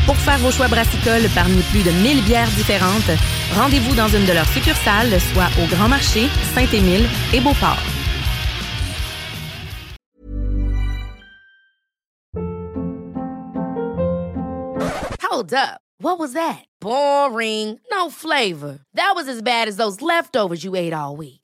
Pour faire vos choix brassicoles parmi plus de 1000 bières différentes, rendez-vous dans une de leurs succursales, soit au Grand Marché, Saint-Émile et Beauport. Hold up. What was that? Boring. No flavor. That was as bad as those leftovers you ate all week.